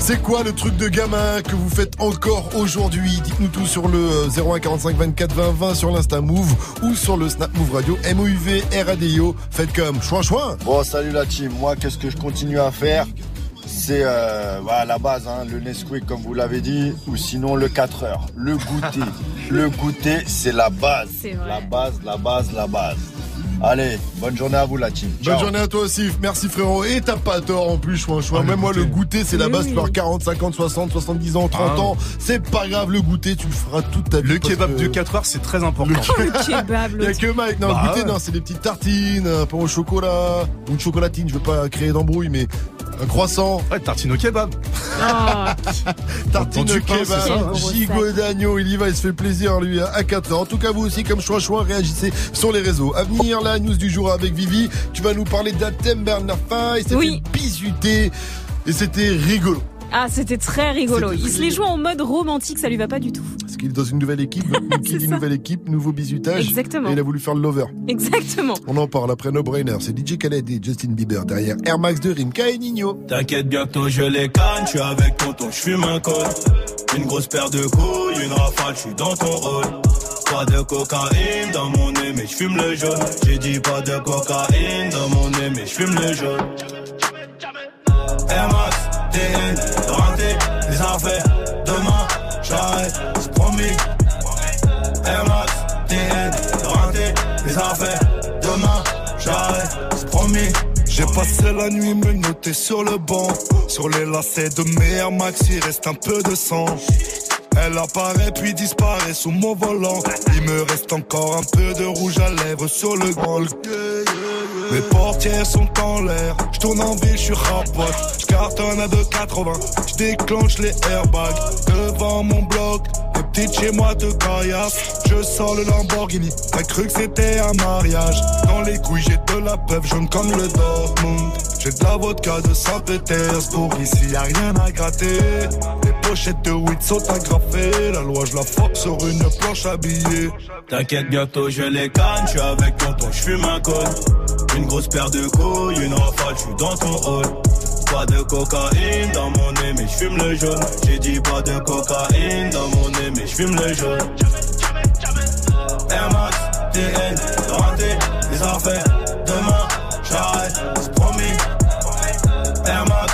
Speaker 3: C'est quoi le truc de gamin que vous faites encore aujourd'hui? Dites-nous tout sur le euh, 01 45 24 20 20 sur l'Insta Move ou sur le Snap Move Radio MOUV RADIO. Faites comme chouin chouin.
Speaker 53: Bon, salut la team. Moi, qu'est-ce que je continue à faire? C'est euh, bah, la base, hein, le Nesquik, comme vous l'avez dit, ou sinon le 4 heures. Le goûter. le goûter, c'est la base.
Speaker 7: C'est vrai.
Speaker 53: La base, la base, la base. Allez, bonne journée à vous la team.
Speaker 3: Bonne journée à toi aussi, merci frérot. Et t'as pas tort en plus, chouin chouin.
Speaker 8: Ah, le
Speaker 3: Même moi, le goûter, c'est la base.
Speaker 8: oui.
Speaker 3: Tu peux avoir 40, 50, 60, 70 ans, 30
Speaker 8: Ah.
Speaker 3: ans. C'est pas grave, le goûter, tu le feras toute ta vie.
Speaker 8: Le kebab
Speaker 3: que-
Speaker 8: de 4 heures, c'est très important.
Speaker 7: Le kebab,
Speaker 3: Il y a que Mike. Non,
Speaker 8: Bah
Speaker 3: le goûter,
Speaker 8: ouais.
Speaker 3: non, c'est des petites tartines, un pain au chocolat, ou une chocolatine. Je veux pas créer d'embrouille, mais un croissant.
Speaker 8: Ouais, tartine au kebab.
Speaker 3: Tartine
Speaker 8: pain, c'est ça,
Speaker 3: kebab, gigot d'agneau, il y va, il se fait plaisir lui hein, à 4 heures. En tout cas, vous aussi, comme choix choix, réagissez sur les réseaux. À venir, la news du jour avec Vivi. Tu vas nous parler d'Atem Bernafin. Il s'est
Speaker 7: Oui.
Speaker 3: bisuter et c'était rigolo.
Speaker 7: Ah, c'était très rigolo. Il se les joue en mode romantique, ça lui va pas du tout.
Speaker 3: Parce qu'il est dans une nouvelle équipe. Qui dit nouvelle équipe, nouveau bisutage.
Speaker 7: Exactement.
Speaker 3: Et il a voulu faire le lover.
Speaker 7: Exactement.
Speaker 3: On en parle après No Brainer. C'est DJ Khaled et Justin Bieber derrière Air Max de Rimka et Nino.
Speaker 13: T'inquiète bientôt je les canne, je suis avec tonton, je fume un col. Une grosse paire de couilles, une rafale, je suis dans ton rôle. Pas de cocaïne dans mon nez, mais je fume le jaune. J'ai dit pas de cocaïne dans mon nez, mais je fume le jaune. Air Max, TN, Demain, j'arrête, c'est promis. Air Max, TN, renté, les affaires. Demain, j'arrête, c'est promis.
Speaker 26: J'ai passé la nuit me sur le banc. Sur les lacets de mes Air Max, il reste un peu de sang. Elle apparaît puis disparaît sous mon volant. Il me reste encore un peu de rouge à lèvres sur le grand. Mes portières sont en l'air. Je tourne en ville, je suis rapote. Je cartonne à 2,80. Je déclenche les airbags devant mon bloc. Petites chez moi te caillassent. Je sors le Lamborghini. T'as cru que c'était un mariage. Dans les couilles, j'ai de la peuple jaune comme le Dortmund. J'ai de la vodka de Saint-Pétersbourg. Ici, y a rien à gratter. Les pochettes de weed sont agrafées. La loi, je la force sur une planche habillée.
Speaker 13: T'inquiète, bientôt je les canne, je avec tonton, je fume un col. Une grosse paire de couilles, une rafale, je suis dans ton rôle. Pas de cocaïne dans mon nez, mais je fume le jaune. J'ai dit pas de cocaïne dans mon nez, mais je fume le jaune. Air Max, TN, renté, fait. Demain, j'arrête, c'est promis. Air Max,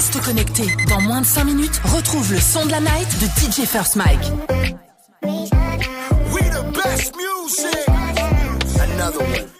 Speaker 2: Reste connecté. Dans moins de 5 minutes, retrouve le son de la night de DJ First Mike.
Speaker 10: We the best music. Another one.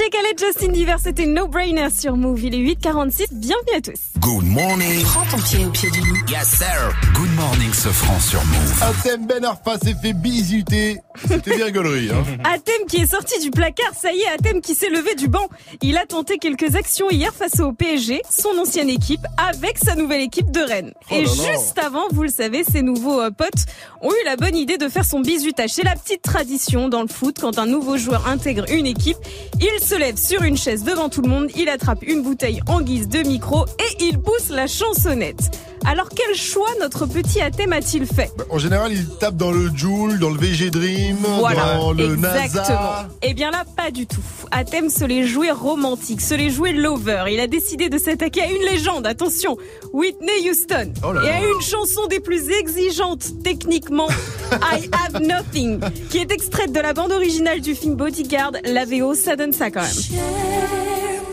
Speaker 7: DJ Khaled, Justin Bieber, c'était No Brainer sur Move. Il est 8h46. Bienvenue à tous.
Speaker 1: Good morning.
Speaker 2: Prends ton pied au pied du lit.
Speaker 1: Yes, sir. Good morning, ce franc sur Move.
Speaker 3: Atem Ben Arfa s'est fait bisuter. C'était des rigoleries, hein.
Speaker 7: Athème qui est sorti du placard, ça y est, Athème qui s'est levé du banc. Il a tenté quelques actions hier face au PSG, son ancienne équipe, avec sa nouvelle équipe de Rennes.
Speaker 10: Oh
Speaker 7: Et
Speaker 10: là là.
Speaker 7: juste avant, vous le savez, ses nouveaux euh, potes ont eu la bonne idée de faire son bisutage. C'est la petite tradition dans le foot, quand un nouveau joueur intègre une équipe, il se lève sur une chaise devant tout le monde, il attrape une bouteille en guise de micro et il pousse la chansonnette. Alors quel choix notre petit Athème a-t-il fait
Speaker 3: En général, il tape dans le Joule, dans le VG Dream,
Speaker 7: Voilà,
Speaker 3: dans le
Speaker 7: exactement.
Speaker 3: NASA.
Speaker 7: Eh bien là, pas du tout. Athème se les jouait romantique, se les jouait lover. Il a décidé de s'attaquer à une légende, attention, Whitney Houston.
Speaker 10: Oh là
Speaker 7: et à une chanson des plus exigeantes techniquement, I Have Nothing, qui est extraite de la bande originale du film Bodyguard. La VO, ça donne ça quand même.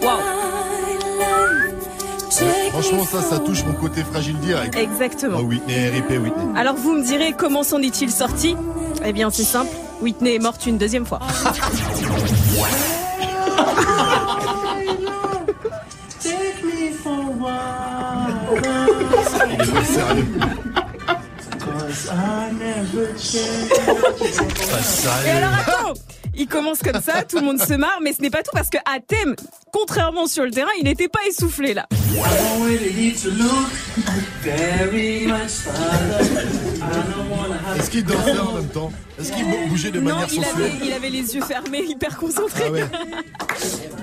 Speaker 7: Wow.
Speaker 3: Franchement, ça, ça touche mon côté fragile direct.
Speaker 7: Exactement.
Speaker 3: Oh, Whitney, RIP Whitney.
Speaker 7: Alors vous me direz comment s'en est-il sorti? Eh bien c'est simple, Whitney est morte une deuxième fois.
Speaker 10: Take me for a
Speaker 3: Il est pas sérieux.
Speaker 10: Cause I never
Speaker 7: Et alors attends il commence comme ça, tout le monde se marre, mais ce n'est pas tout parce que thème, contrairement sur le terrain, il n'était pas essoufflé là.
Speaker 3: Est-ce qu'il dansait en même temps? Est-ce qu'il bougeait de
Speaker 7: Non,
Speaker 3: manière
Speaker 7: il avait, il avait les yeux fermés, hyper concentré.
Speaker 3: Ah ouais.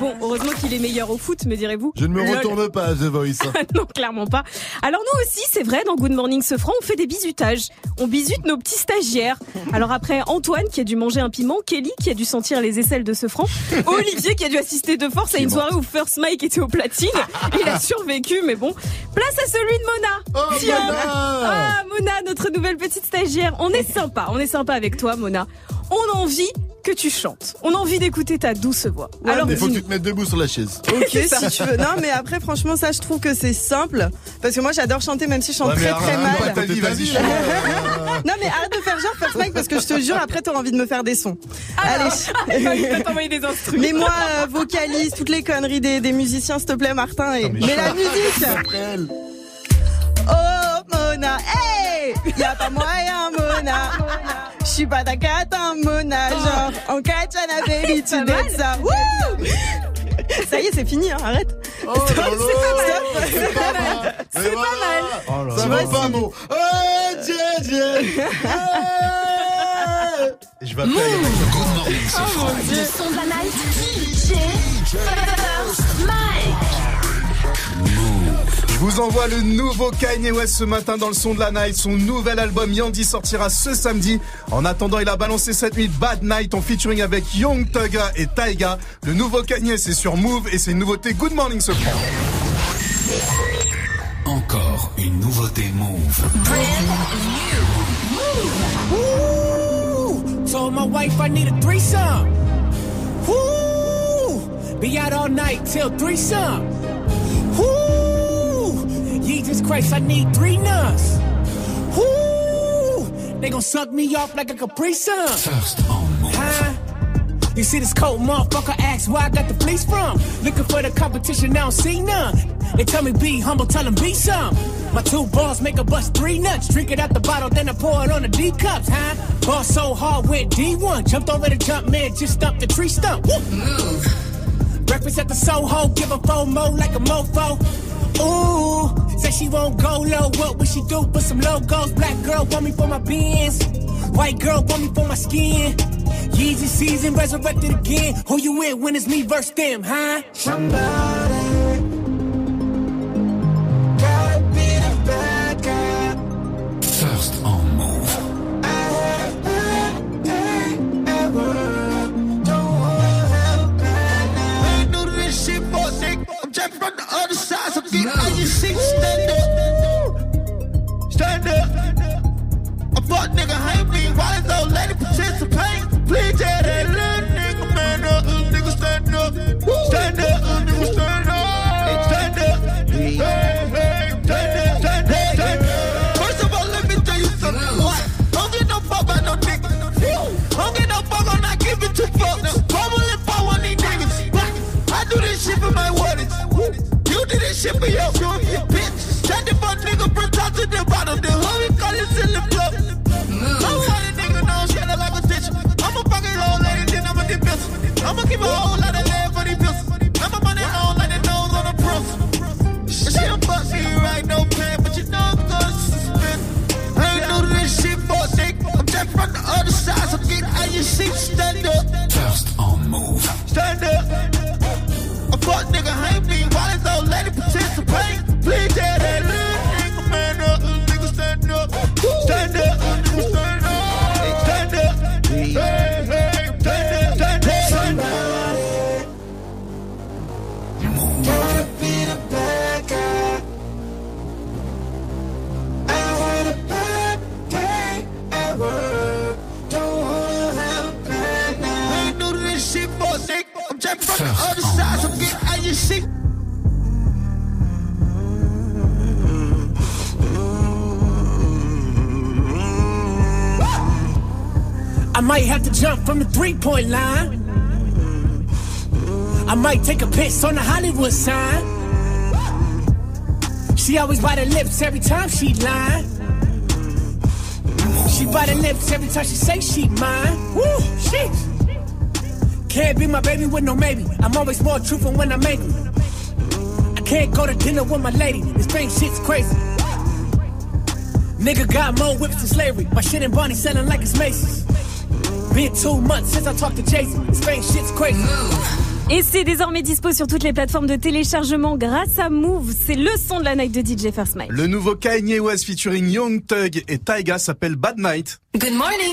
Speaker 7: Bon, heureusement qu'il est meilleur au foot, me direz-vous.
Speaker 3: Je ne me
Speaker 7: Lol.
Speaker 3: retourne pas à The Voice.
Speaker 7: non, clairement pas. Alors nous aussi, c'est vrai, dans Good Morning Sofran, on fait des bisutages. On bisute nos petits stagiaires. Alors après, Antoine qui a dû manger un piment, Kelly qui a dû sentir les aisselles de Sofran, Olivier qui a dû assister de force à une soirée où First Mike était au platine. Il a survécu, mais bon. Place à celui de Mona.
Speaker 3: Oh,
Speaker 7: Tiens.
Speaker 3: Mona
Speaker 7: Ah, Mona, notre nouvelle petite stagiaire. On est sympa, on est sympa avec toi, Mona. On a envie que tu chantes. On a envie d'écouter ta douce voix.
Speaker 3: Alors,
Speaker 7: Alors,
Speaker 3: il faut que tu te mettes debout sur la chaise.
Speaker 54: Ok, si tu veux. Non, mais après, franchement, ça, je trouve que c'est simple. Parce que moi, j'adore chanter, même si je chante
Speaker 3: Ouais, mais
Speaker 54: très très mal. non, mais arrête de faire genre first mic parce que je te jure, après, t'auras envie de me faire des sons.
Speaker 7: Il
Speaker 54: Allez.
Speaker 7: t'envoyer des instruments.
Speaker 54: Mais moi, euh, vocalise, toutes les conneries des, des musiciens, s'il te plaît, Martin. Et... Mais, la musique Oh, Mona, hey Y'a pas moyen, Mona. Je suis pas ta cata, Mona. Genre, en katana, baby, tu
Speaker 7: Pas mal.
Speaker 54: ça. Wouh ça y est, c'est fini, hein, arrête. Stop,
Speaker 3: là là,
Speaker 54: stop.
Speaker 3: c'est pas mal.
Speaker 54: C'est pas mal.
Speaker 3: Ça va pas,
Speaker 54: si-
Speaker 3: mot. Oh, Dieu, Dieu.
Speaker 8: Je vais appeler
Speaker 28: Good morning, Sofran. Le son de la night. DJ First Mike.
Speaker 8: Je vous envoie le nouveau Kanye West ce matin dans le son de la night. Son nouvel album Yandy sortira ce samedi. En attendant, il a balancé cette nuit Bad Night en featuring avec Young Thugga et Taiga. Le nouveau Kanye, c'est sur Move et c'est une nouveauté Good Morning ce
Speaker 1: Encore une nouveauté Move.
Speaker 55: Woo! Told my wife I need a threesome. Woo! Be out all night till threesome. Christ, I need three nuts. Woo! They gon' suck me off like a Capri Sun.
Speaker 1: First on Move.
Speaker 55: Huh? You see this cold motherfucker ask where I got the fleece from. Looking for the competition, I don't see none. They tell me be humble, tell them be some. My two balls make a bust three nuts. Drink it out the bottle, then I pour it on the D cups, huh? Ball so hard with D1. Jumped over the jump man, just stumped the tree stump. Woo! Breakfast at the Soho, give a FOMO like a mofo. Ooh, say she won't go low. What would she do? Put some logos. Black girl want me for my beans. White girl want me for my skin. Yeezy season resurrected again. Who you with when it's me versus them, huh? Somebody. Gotta
Speaker 56: You for your, your, your bitch. Shut the fuck nigga from top to the bottom. The homie call it in the flow. I'm a nigga know shit like a stitch. I'm a fucking old lady, then I'm a dip I'ma keep a whole lot of land
Speaker 55: three point line. I might take a piss on the Hollywood sign. She always bite her lips every time she lie. She bite her lips every time she say she mine. Woo, shit. Can't be my baby with no maybe. I'm always more truthful when I'm angry. I can't go to dinner with my lady. This thing shit's crazy. Nigga got more whips than slavery. My shit and Bonnie selling like it's Macy's. Been two months since I talked to Jason. This thing shit's crazy.
Speaker 7: Et c'est désormais dispo sur toutes les plateformes de téléchargement grâce à Move. C'est le son de la night de DJ First Mike.
Speaker 8: Le nouveau Kanye West featuring Young Thug et Taiga s'appelle Bad Night.
Speaker 28: Good morning.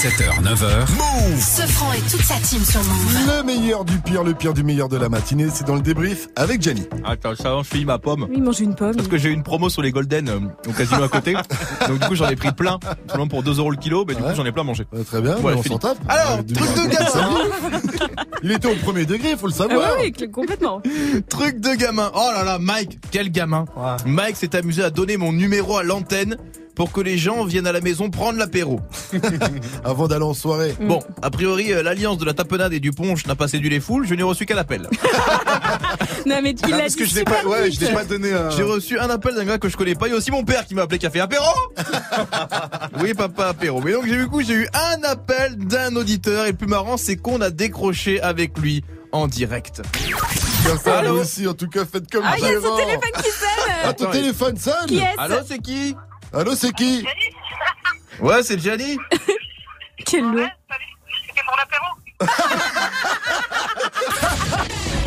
Speaker 28: Ding, ding, ding, ding.
Speaker 1: 7h, 9h. Move
Speaker 2: Ce franc et toute sa team sur Move.
Speaker 3: Le meilleur du pire, le pire du meilleur de la matinée, c'est dans le débrief avec Gianni.
Speaker 57: Attends, ça va, je finis ma pomme.
Speaker 7: Oui, mange une pomme.
Speaker 57: Parce que j'ai eu une promo sur les Golden euh, au casino à côté. Donc du coup j'en ai pris plein, seulement pour 2 euros le kilo, mais du coup j'en ai plein mangé.
Speaker 3: Très bien,
Speaker 57: Voilà,
Speaker 3: on s'en tape.
Speaker 57: Alors, truc de gamin.
Speaker 3: Il était au premier degré, faut le
Speaker 7: Ah
Speaker 3: savoir.
Speaker 7: oui, oui, complètement.
Speaker 57: Truc de gamin. Oh là là, Mike, quel gamin. Mike s'est amusé à donner mon numéro à l'antenne pour que les gens viennent à la maison prendre l'apéro.
Speaker 3: Avant d'aller en soirée.
Speaker 57: Bon, a priori, euh, l'alliance de la tapenade et du punch n'a pas séduit les foules, je n'ai reçu qu'un appel.
Speaker 7: Non, mais tu l'as
Speaker 8: parce que je l'ai pas- ouais,
Speaker 7: vite.
Speaker 8: je l'ai pas donné un-
Speaker 57: J'ai reçu un appel d'un gars que je connais pas. Il y a aussi mon père qui m'a appelé qui a fait apéro. oui, papa apéro. Mais donc j'ai eu coup, j'ai eu un appel d'un auditeur et le plus marrant, c'est qu'on a décroché avec lui en direct.
Speaker 3: Ça,
Speaker 57: Allô
Speaker 3: aussi, en tout cas, faites comme
Speaker 7: Ah, il y a son téléphone qui sonne.
Speaker 3: Ah, ton téléphone sonne
Speaker 7: Qui est-ce
Speaker 57: Allô, c'est qui
Speaker 3: Allô, c'est qui
Speaker 57: Ouais, c'est Gianni.
Speaker 7: Quel loup.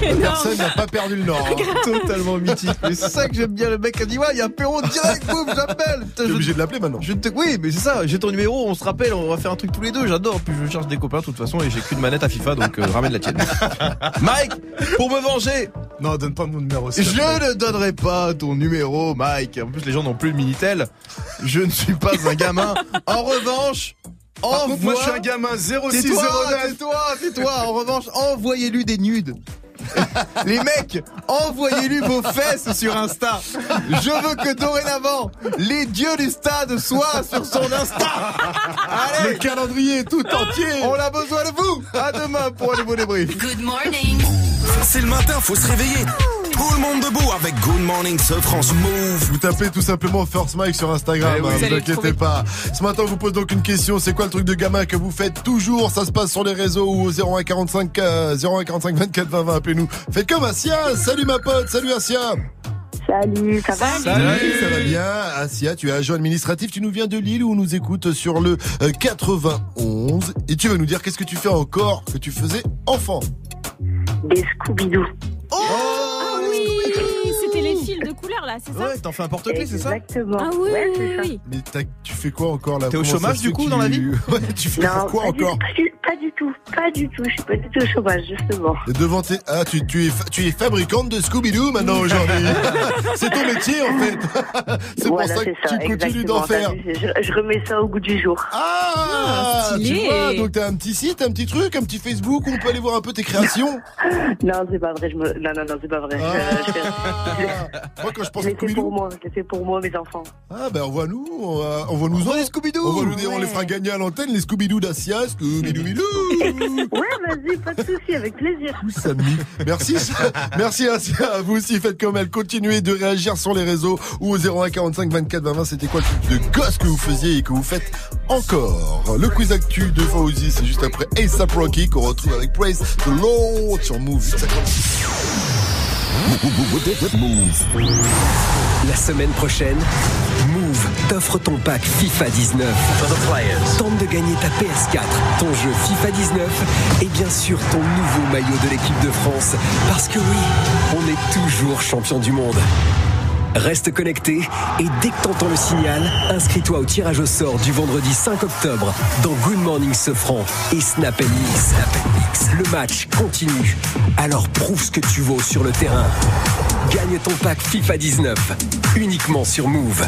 Speaker 3: Personne n'a pas perdu le nord. hein.
Speaker 57: Totalement mythique. Mais c'est ça que j'aime bien. Le mec a dit ouais, il y a apéro direct, boum, j'appelle. Putain,
Speaker 3: T'es
Speaker 57: je-
Speaker 3: obligé de l'appeler maintenant.
Speaker 57: Je te... Oui, mais c'est ça, j'ai ton numéro, on se rappelle, on va faire un truc tous les deux, j'adore. Puis je cherche des copains de toute façon et j'ai qu'une manette à FIFA, donc euh, ramène la tienne. Mike, pour me venger,
Speaker 8: Non, donne pas mon numéro.
Speaker 57: je
Speaker 8: s'il te plaît.
Speaker 57: ne donnerai pas ton numéro, Mike. En plus, les gens n'ont plus le Minitel. Je ne suis pas un gamin. En revanche,
Speaker 8: Par contre, moi, je suis un gamin
Speaker 57: Tais-toi,
Speaker 8: 0609.
Speaker 57: tais-toi, tais-toi. En revanche, envoyez-lui des nudes. Les mecs, envoyez-lui vos fesses sur Insta. Je veux que dorénavant, les dieux du stade soient sur son Insta.
Speaker 3: Le
Speaker 57: Allez,
Speaker 3: calendrier tout entier.
Speaker 57: on a besoin de vous. À demain pour un nouveau débrief.
Speaker 2: Good morning.
Speaker 1: C'est le matin, faut se réveiller. Tout le monde debout avec Good Morning ce France Move.
Speaker 3: Vous tapez tout simplement First Mike sur Instagram,
Speaker 57: Eh oui.
Speaker 3: hein,
Speaker 7: Vous
Speaker 3: ne inquiétez pas. Ce matin, on vous pose donc une question. C'est quoi le truc de gamin que vous faites toujours? Ça se passe sur les réseaux ou au 0145 euh, 0145 24 20 20. Appelez-nous. Faites comme Asia. Salut ma pote. Salut Asia.
Speaker 58: Salut, ça va?
Speaker 3: Salut, ça va bien. Asia, tu es agent administratif. Tu nous viens de Lille où on nous écoute sur le euh, 91. Et tu vas nous dire qu'est-ce que tu fais encore que tu faisais enfant?
Speaker 58: Des Scooby-Doo.
Speaker 7: Là, c'est ça
Speaker 57: Ouais, t'en fais un porte-clés, c'est ça
Speaker 58: Exactement.
Speaker 7: Ah oui,
Speaker 58: Ouais,
Speaker 7: oui.
Speaker 3: Mais t'as- tu fais quoi encore là
Speaker 57: T'es au
Speaker 3: Comment ça
Speaker 57: chômage,
Speaker 3: se
Speaker 57: du
Speaker 3: fait
Speaker 57: coup,
Speaker 3: que
Speaker 57: dans la
Speaker 3: tu-
Speaker 57: vie
Speaker 3: Ouais, tu fais
Speaker 58: Non,
Speaker 3: quoi
Speaker 58: pas du,
Speaker 3: encore
Speaker 58: pas, du, pas du tout, pas du tout. Je suis pas du tout au chômage, justement.
Speaker 3: Devant tes... Ah, tu, tu, es, fa- tu es fabricante de Scooby-Doo maintenant aujourd'hui. c'est ton métier en fait. c'est
Speaker 58: voilà,
Speaker 3: pour ça que tu continues
Speaker 58: exactement.
Speaker 3: d'en faire.
Speaker 58: Vu, Je, je remets ça au goût du jour.
Speaker 3: Ah,
Speaker 7: Ah,
Speaker 3: tu
Speaker 7: stylé.
Speaker 3: vois, donc t'as un petit site, un petit truc, un petit Facebook où on peut aller voir un peu tes créations.
Speaker 58: Non, c'est pas vrai. Je me... Non, non, non, c'est pas vrai. Je- je fais-
Speaker 3: Ah. Moi quand je pense
Speaker 58: pensez
Speaker 3: Je
Speaker 58: l'ai pour moi, je pour moi, mes enfants.
Speaker 3: Ah ben on voit nous, on va, nous en.
Speaker 57: les Scooby-Doo.
Speaker 3: On les fera gagner à l'antenne, les Scooby-Doo d'Asia, Scooby-Doo
Speaker 58: Ouais, vas-y, pas de souci, avec plaisir.
Speaker 3: Merci, merci Asia, à vous aussi, faites comme elle, continuez de réagir sur les réseaux ou au 0145 24 20 c'était quoi le truc de gosse que vous faisiez et que vous faites encore? Le quiz actu de Fauzi, c'est juste après ASAP Rocky qu'on retrouve avec Praise the Lord sur Move
Speaker 59: la semaine prochaine, Move t'offre ton pack FIFA 19. Tente de gagner ta PS4, ton jeu FIFA 19 et bien sûr ton nouveau maillot de l'équipe de France. Parce que oui, on est toujours champion du monde. Reste connecté et dès que t'entends le signal, inscris-toi au tirage au sort du vendredi 5 octobre dans Good Morning Sofran et Snap Mix. Le match continue. Alors prouve ce que tu vaux sur le terrain. Gagne ton pack FIFA 19 uniquement sur Move.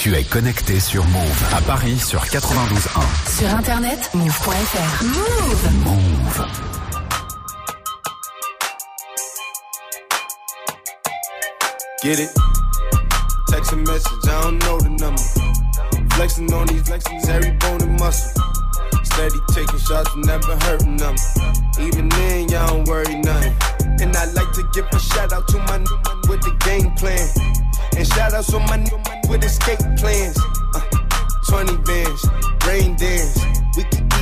Speaker 1: Tu es connecté sur Move à Paris sur 92.1.
Speaker 2: Sur internet, move.fr. Move.
Speaker 1: Move.
Speaker 60: Get it? Text a message, I don't know the number. Flexing on these flexings, every bone and muscle. Steady taking shots, never hurting them. Even then, y'all don't worry nothing. And I like to give a shout out to my new man with the game plan. And shout outs on my new with escape plans. Uh, 20 bands, rain dance. We can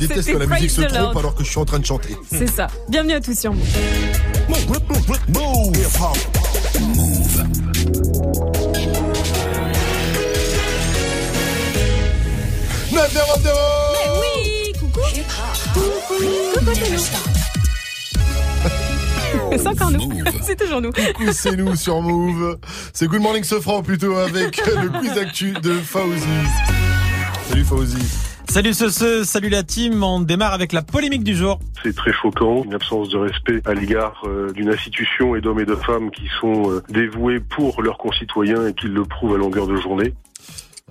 Speaker 3: Je déteste que la musique se trompe alors que je suis en train de chanter.
Speaker 7: C'est ça. Bienvenue à tous sur Move.
Speaker 3: Neuf zéro zéro.
Speaker 7: Mais oui, coucou. Coucou, coucou, c'est nous. C'est encore nous. C'est toujours nous.
Speaker 3: Coucou, c'est nous sur Move. C'est Good Morning Sofran plutôt avec le quiz actu de Fauzi. Salut Fauzi.
Speaker 4: Salut ce, salut la team, on démarre avec la polémique du jour.
Speaker 61: C'est très choquant, une absence de respect à l'égard euh, d'une institution et d'hommes et de femmes qui sont euh, dévoués pour leurs concitoyens et qui le prouvent à longueur de journée.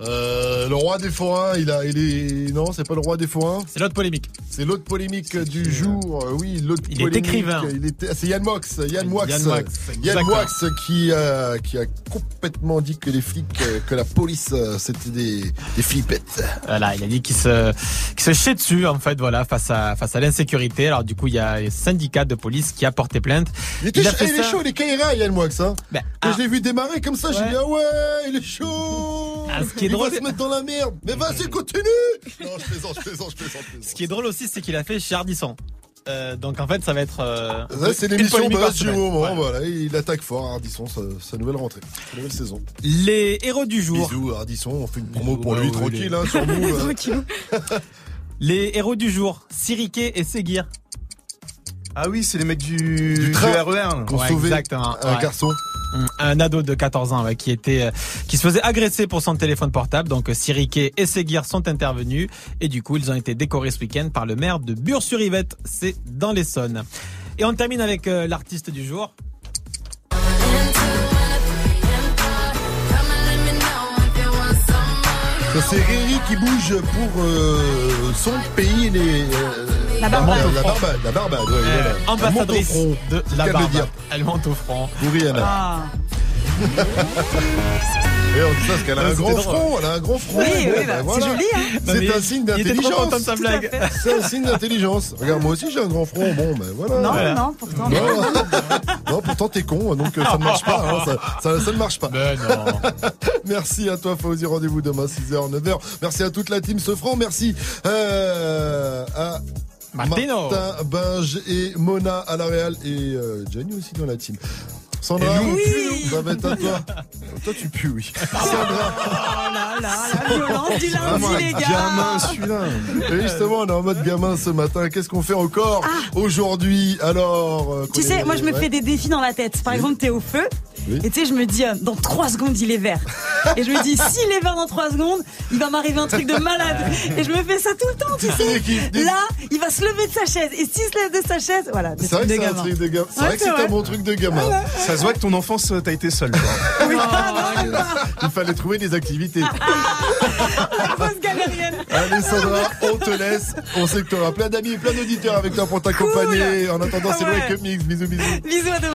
Speaker 3: Euh, le roi des forains, il a, il est, non, c'est pas le roi des forains?
Speaker 4: C'est l'autre polémique.
Speaker 3: C'est l'autre polémique du jour. Euh, Oui, l'autre
Speaker 4: Il est
Speaker 3: polémique.
Speaker 4: écrivain.
Speaker 3: Il ah, c'est Yann Moix, Yann Moix,
Speaker 4: Yann Moix,
Speaker 3: Yann. Moix qui, euh, qui a complètement dit que les flics, euh, que la police, c'était des, des flippettes.
Speaker 4: Voilà, il a dit qu'il se, qu'il se chie dessus en fait, voilà, face à face à l'insécurité. Alors du coup, il y a les syndicats de police qui a porté plainte.
Speaker 3: Il était
Speaker 4: a fait
Speaker 3: il est
Speaker 4: ça-
Speaker 3: chaud, il est caïra, Yann Moix, hein.
Speaker 4: Ben,
Speaker 3: Quand
Speaker 4: ah.
Speaker 3: je l'ai vu démarrer comme ça, j'ai
Speaker 4: Ouais.
Speaker 3: dit, ah ouais, il est chaud.
Speaker 4: Ah, ce qui est
Speaker 3: il va se mettre dans la merde. Mais vas-y, continue. Non, je plaisante, je plaisante, je plaisante.
Speaker 4: Ce qui est drôle aussi, c'est qu'il a fait chez Ardisson. Euh, donc en fait, ça va être. euh,
Speaker 3: c'est l'émission du moment.
Speaker 4: Voilà.
Speaker 3: Voilà, il attaque fort, Ardisson, sa, sa nouvelle rentrée, sa nouvelle saison.
Speaker 4: Les héros du jour.
Speaker 3: Bisous, Ardisson, on fait une promo pour
Speaker 4: ouais,
Speaker 3: lui, tranquille,
Speaker 4: les-
Speaker 3: hein, sur nous. euh.
Speaker 7: Tranquille.
Speaker 4: Les héros du jour, Siriké et Seguir.
Speaker 8: Ah oui, c'est les mecs du,
Speaker 3: Du train.
Speaker 8: RER. là.
Speaker 3: Qu'on
Speaker 4: Ouais,
Speaker 3: sauvait
Speaker 4: exactement,
Speaker 3: un
Speaker 4: ouais.
Speaker 3: garçon.
Speaker 4: Un ado de 14 ans ouais, qui était euh, qui se faisait agresser pour son téléphone portable. Donc euh, Siriké et Seguir sont intervenus et du coup ils ont été décorés ce week-end par le maire de Bure-sur-Yvette. C'est dans l'Essonne. Et on termine avec euh, l'artiste du jour.
Speaker 3: C'est Riri qui bouge pour euh, son pays, les, euh,
Speaker 7: La Barbade.
Speaker 3: La Barbade, la Barbade, ouais,
Speaker 4: Euh,
Speaker 3: voilà.
Speaker 4: ambassadrice
Speaker 3: Elle monte au front,
Speaker 4: de la Barbade.
Speaker 3: dire.
Speaker 4: Elle monte au front.
Speaker 3: Pour Rihanna.
Speaker 7: Ah.
Speaker 3: Et on dit ça parce qu'elle a
Speaker 4: Ouais,
Speaker 3: un grand
Speaker 4: drôle.
Speaker 3: front, elle a un grand front.
Speaker 7: Oui,
Speaker 3: Bon,
Speaker 7: oui, bah, c'est joli, hein.
Speaker 3: C'est un signe d'intelligence.
Speaker 4: sa blague.
Speaker 3: C'est un signe d'intelligence. Regarde, moi aussi j'ai un grand front. Bon, ben voilà.
Speaker 7: Non,
Speaker 4: Voilà.
Speaker 7: non, pourtant.
Speaker 3: Non, non, pourtant t'es con, donc euh, ça ne marche pas. hein, ça, ça, ça ne marche pas.
Speaker 4: Ben non.
Speaker 3: Merci à toi, Fauzi. Rendez-vous demain, 6h, 9h. Merci à toute la team Sofran. Merci euh, à
Speaker 4: Martino.
Speaker 3: Martin, Binge et Mona à la Real et euh, Gianni aussi dans la team. Sandra,
Speaker 4: Et nous,
Speaker 7: Oui.
Speaker 3: ça va être à toi. Toi, tu pues, oui. Sandra,
Speaker 7: Oh là là, la violence du lundi, les gars.
Speaker 3: gamin celui-là. Et justement, on est en mode gamin ce matin. Qu'est-ce qu'on fait encore aujourd'hui Alors, euh,
Speaker 62: Ah. Tu sais,
Speaker 3: est-
Speaker 62: moi je me
Speaker 3: ouais.
Speaker 62: fais des défis dans la tête. Par
Speaker 3: Oui.
Speaker 62: exemple, t'es au feu.
Speaker 3: Oui.
Speaker 62: Et tu sais, je me dis, euh, dans 3 secondes, il est vert. Et je me dis, s'il est vert dans 3 secondes, il va m'arriver un truc de malade. Et je me fais ça tout le temps, tu sais. Là, il va se lever de sa chaise. Et s'il se lève de sa chaise, voilà,
Speaker 3: C'est vrai que c'est un truc de gamin. C'est
Speaker 62: Ouais,
Speaker 3: vrai que
Speaker 62: c'est
Speaker 3: un bon truc de gamin.
Speaker 8: Ça se voit que ton enfance, euh, t'as été seul. toi.
Speaker 3: Il fallait trouver des activités.
Speaker 62: Grosse galérienne.
Speaker 3: Allez Sandra, on te laisse. On sait que tu auras plein d'amis et plein d'auditeurs avec toi pour t'accompagner. En attendant, c'est le. Wake Up Mix. Bisous, bisous.
Speaker 62: Bisous à demain.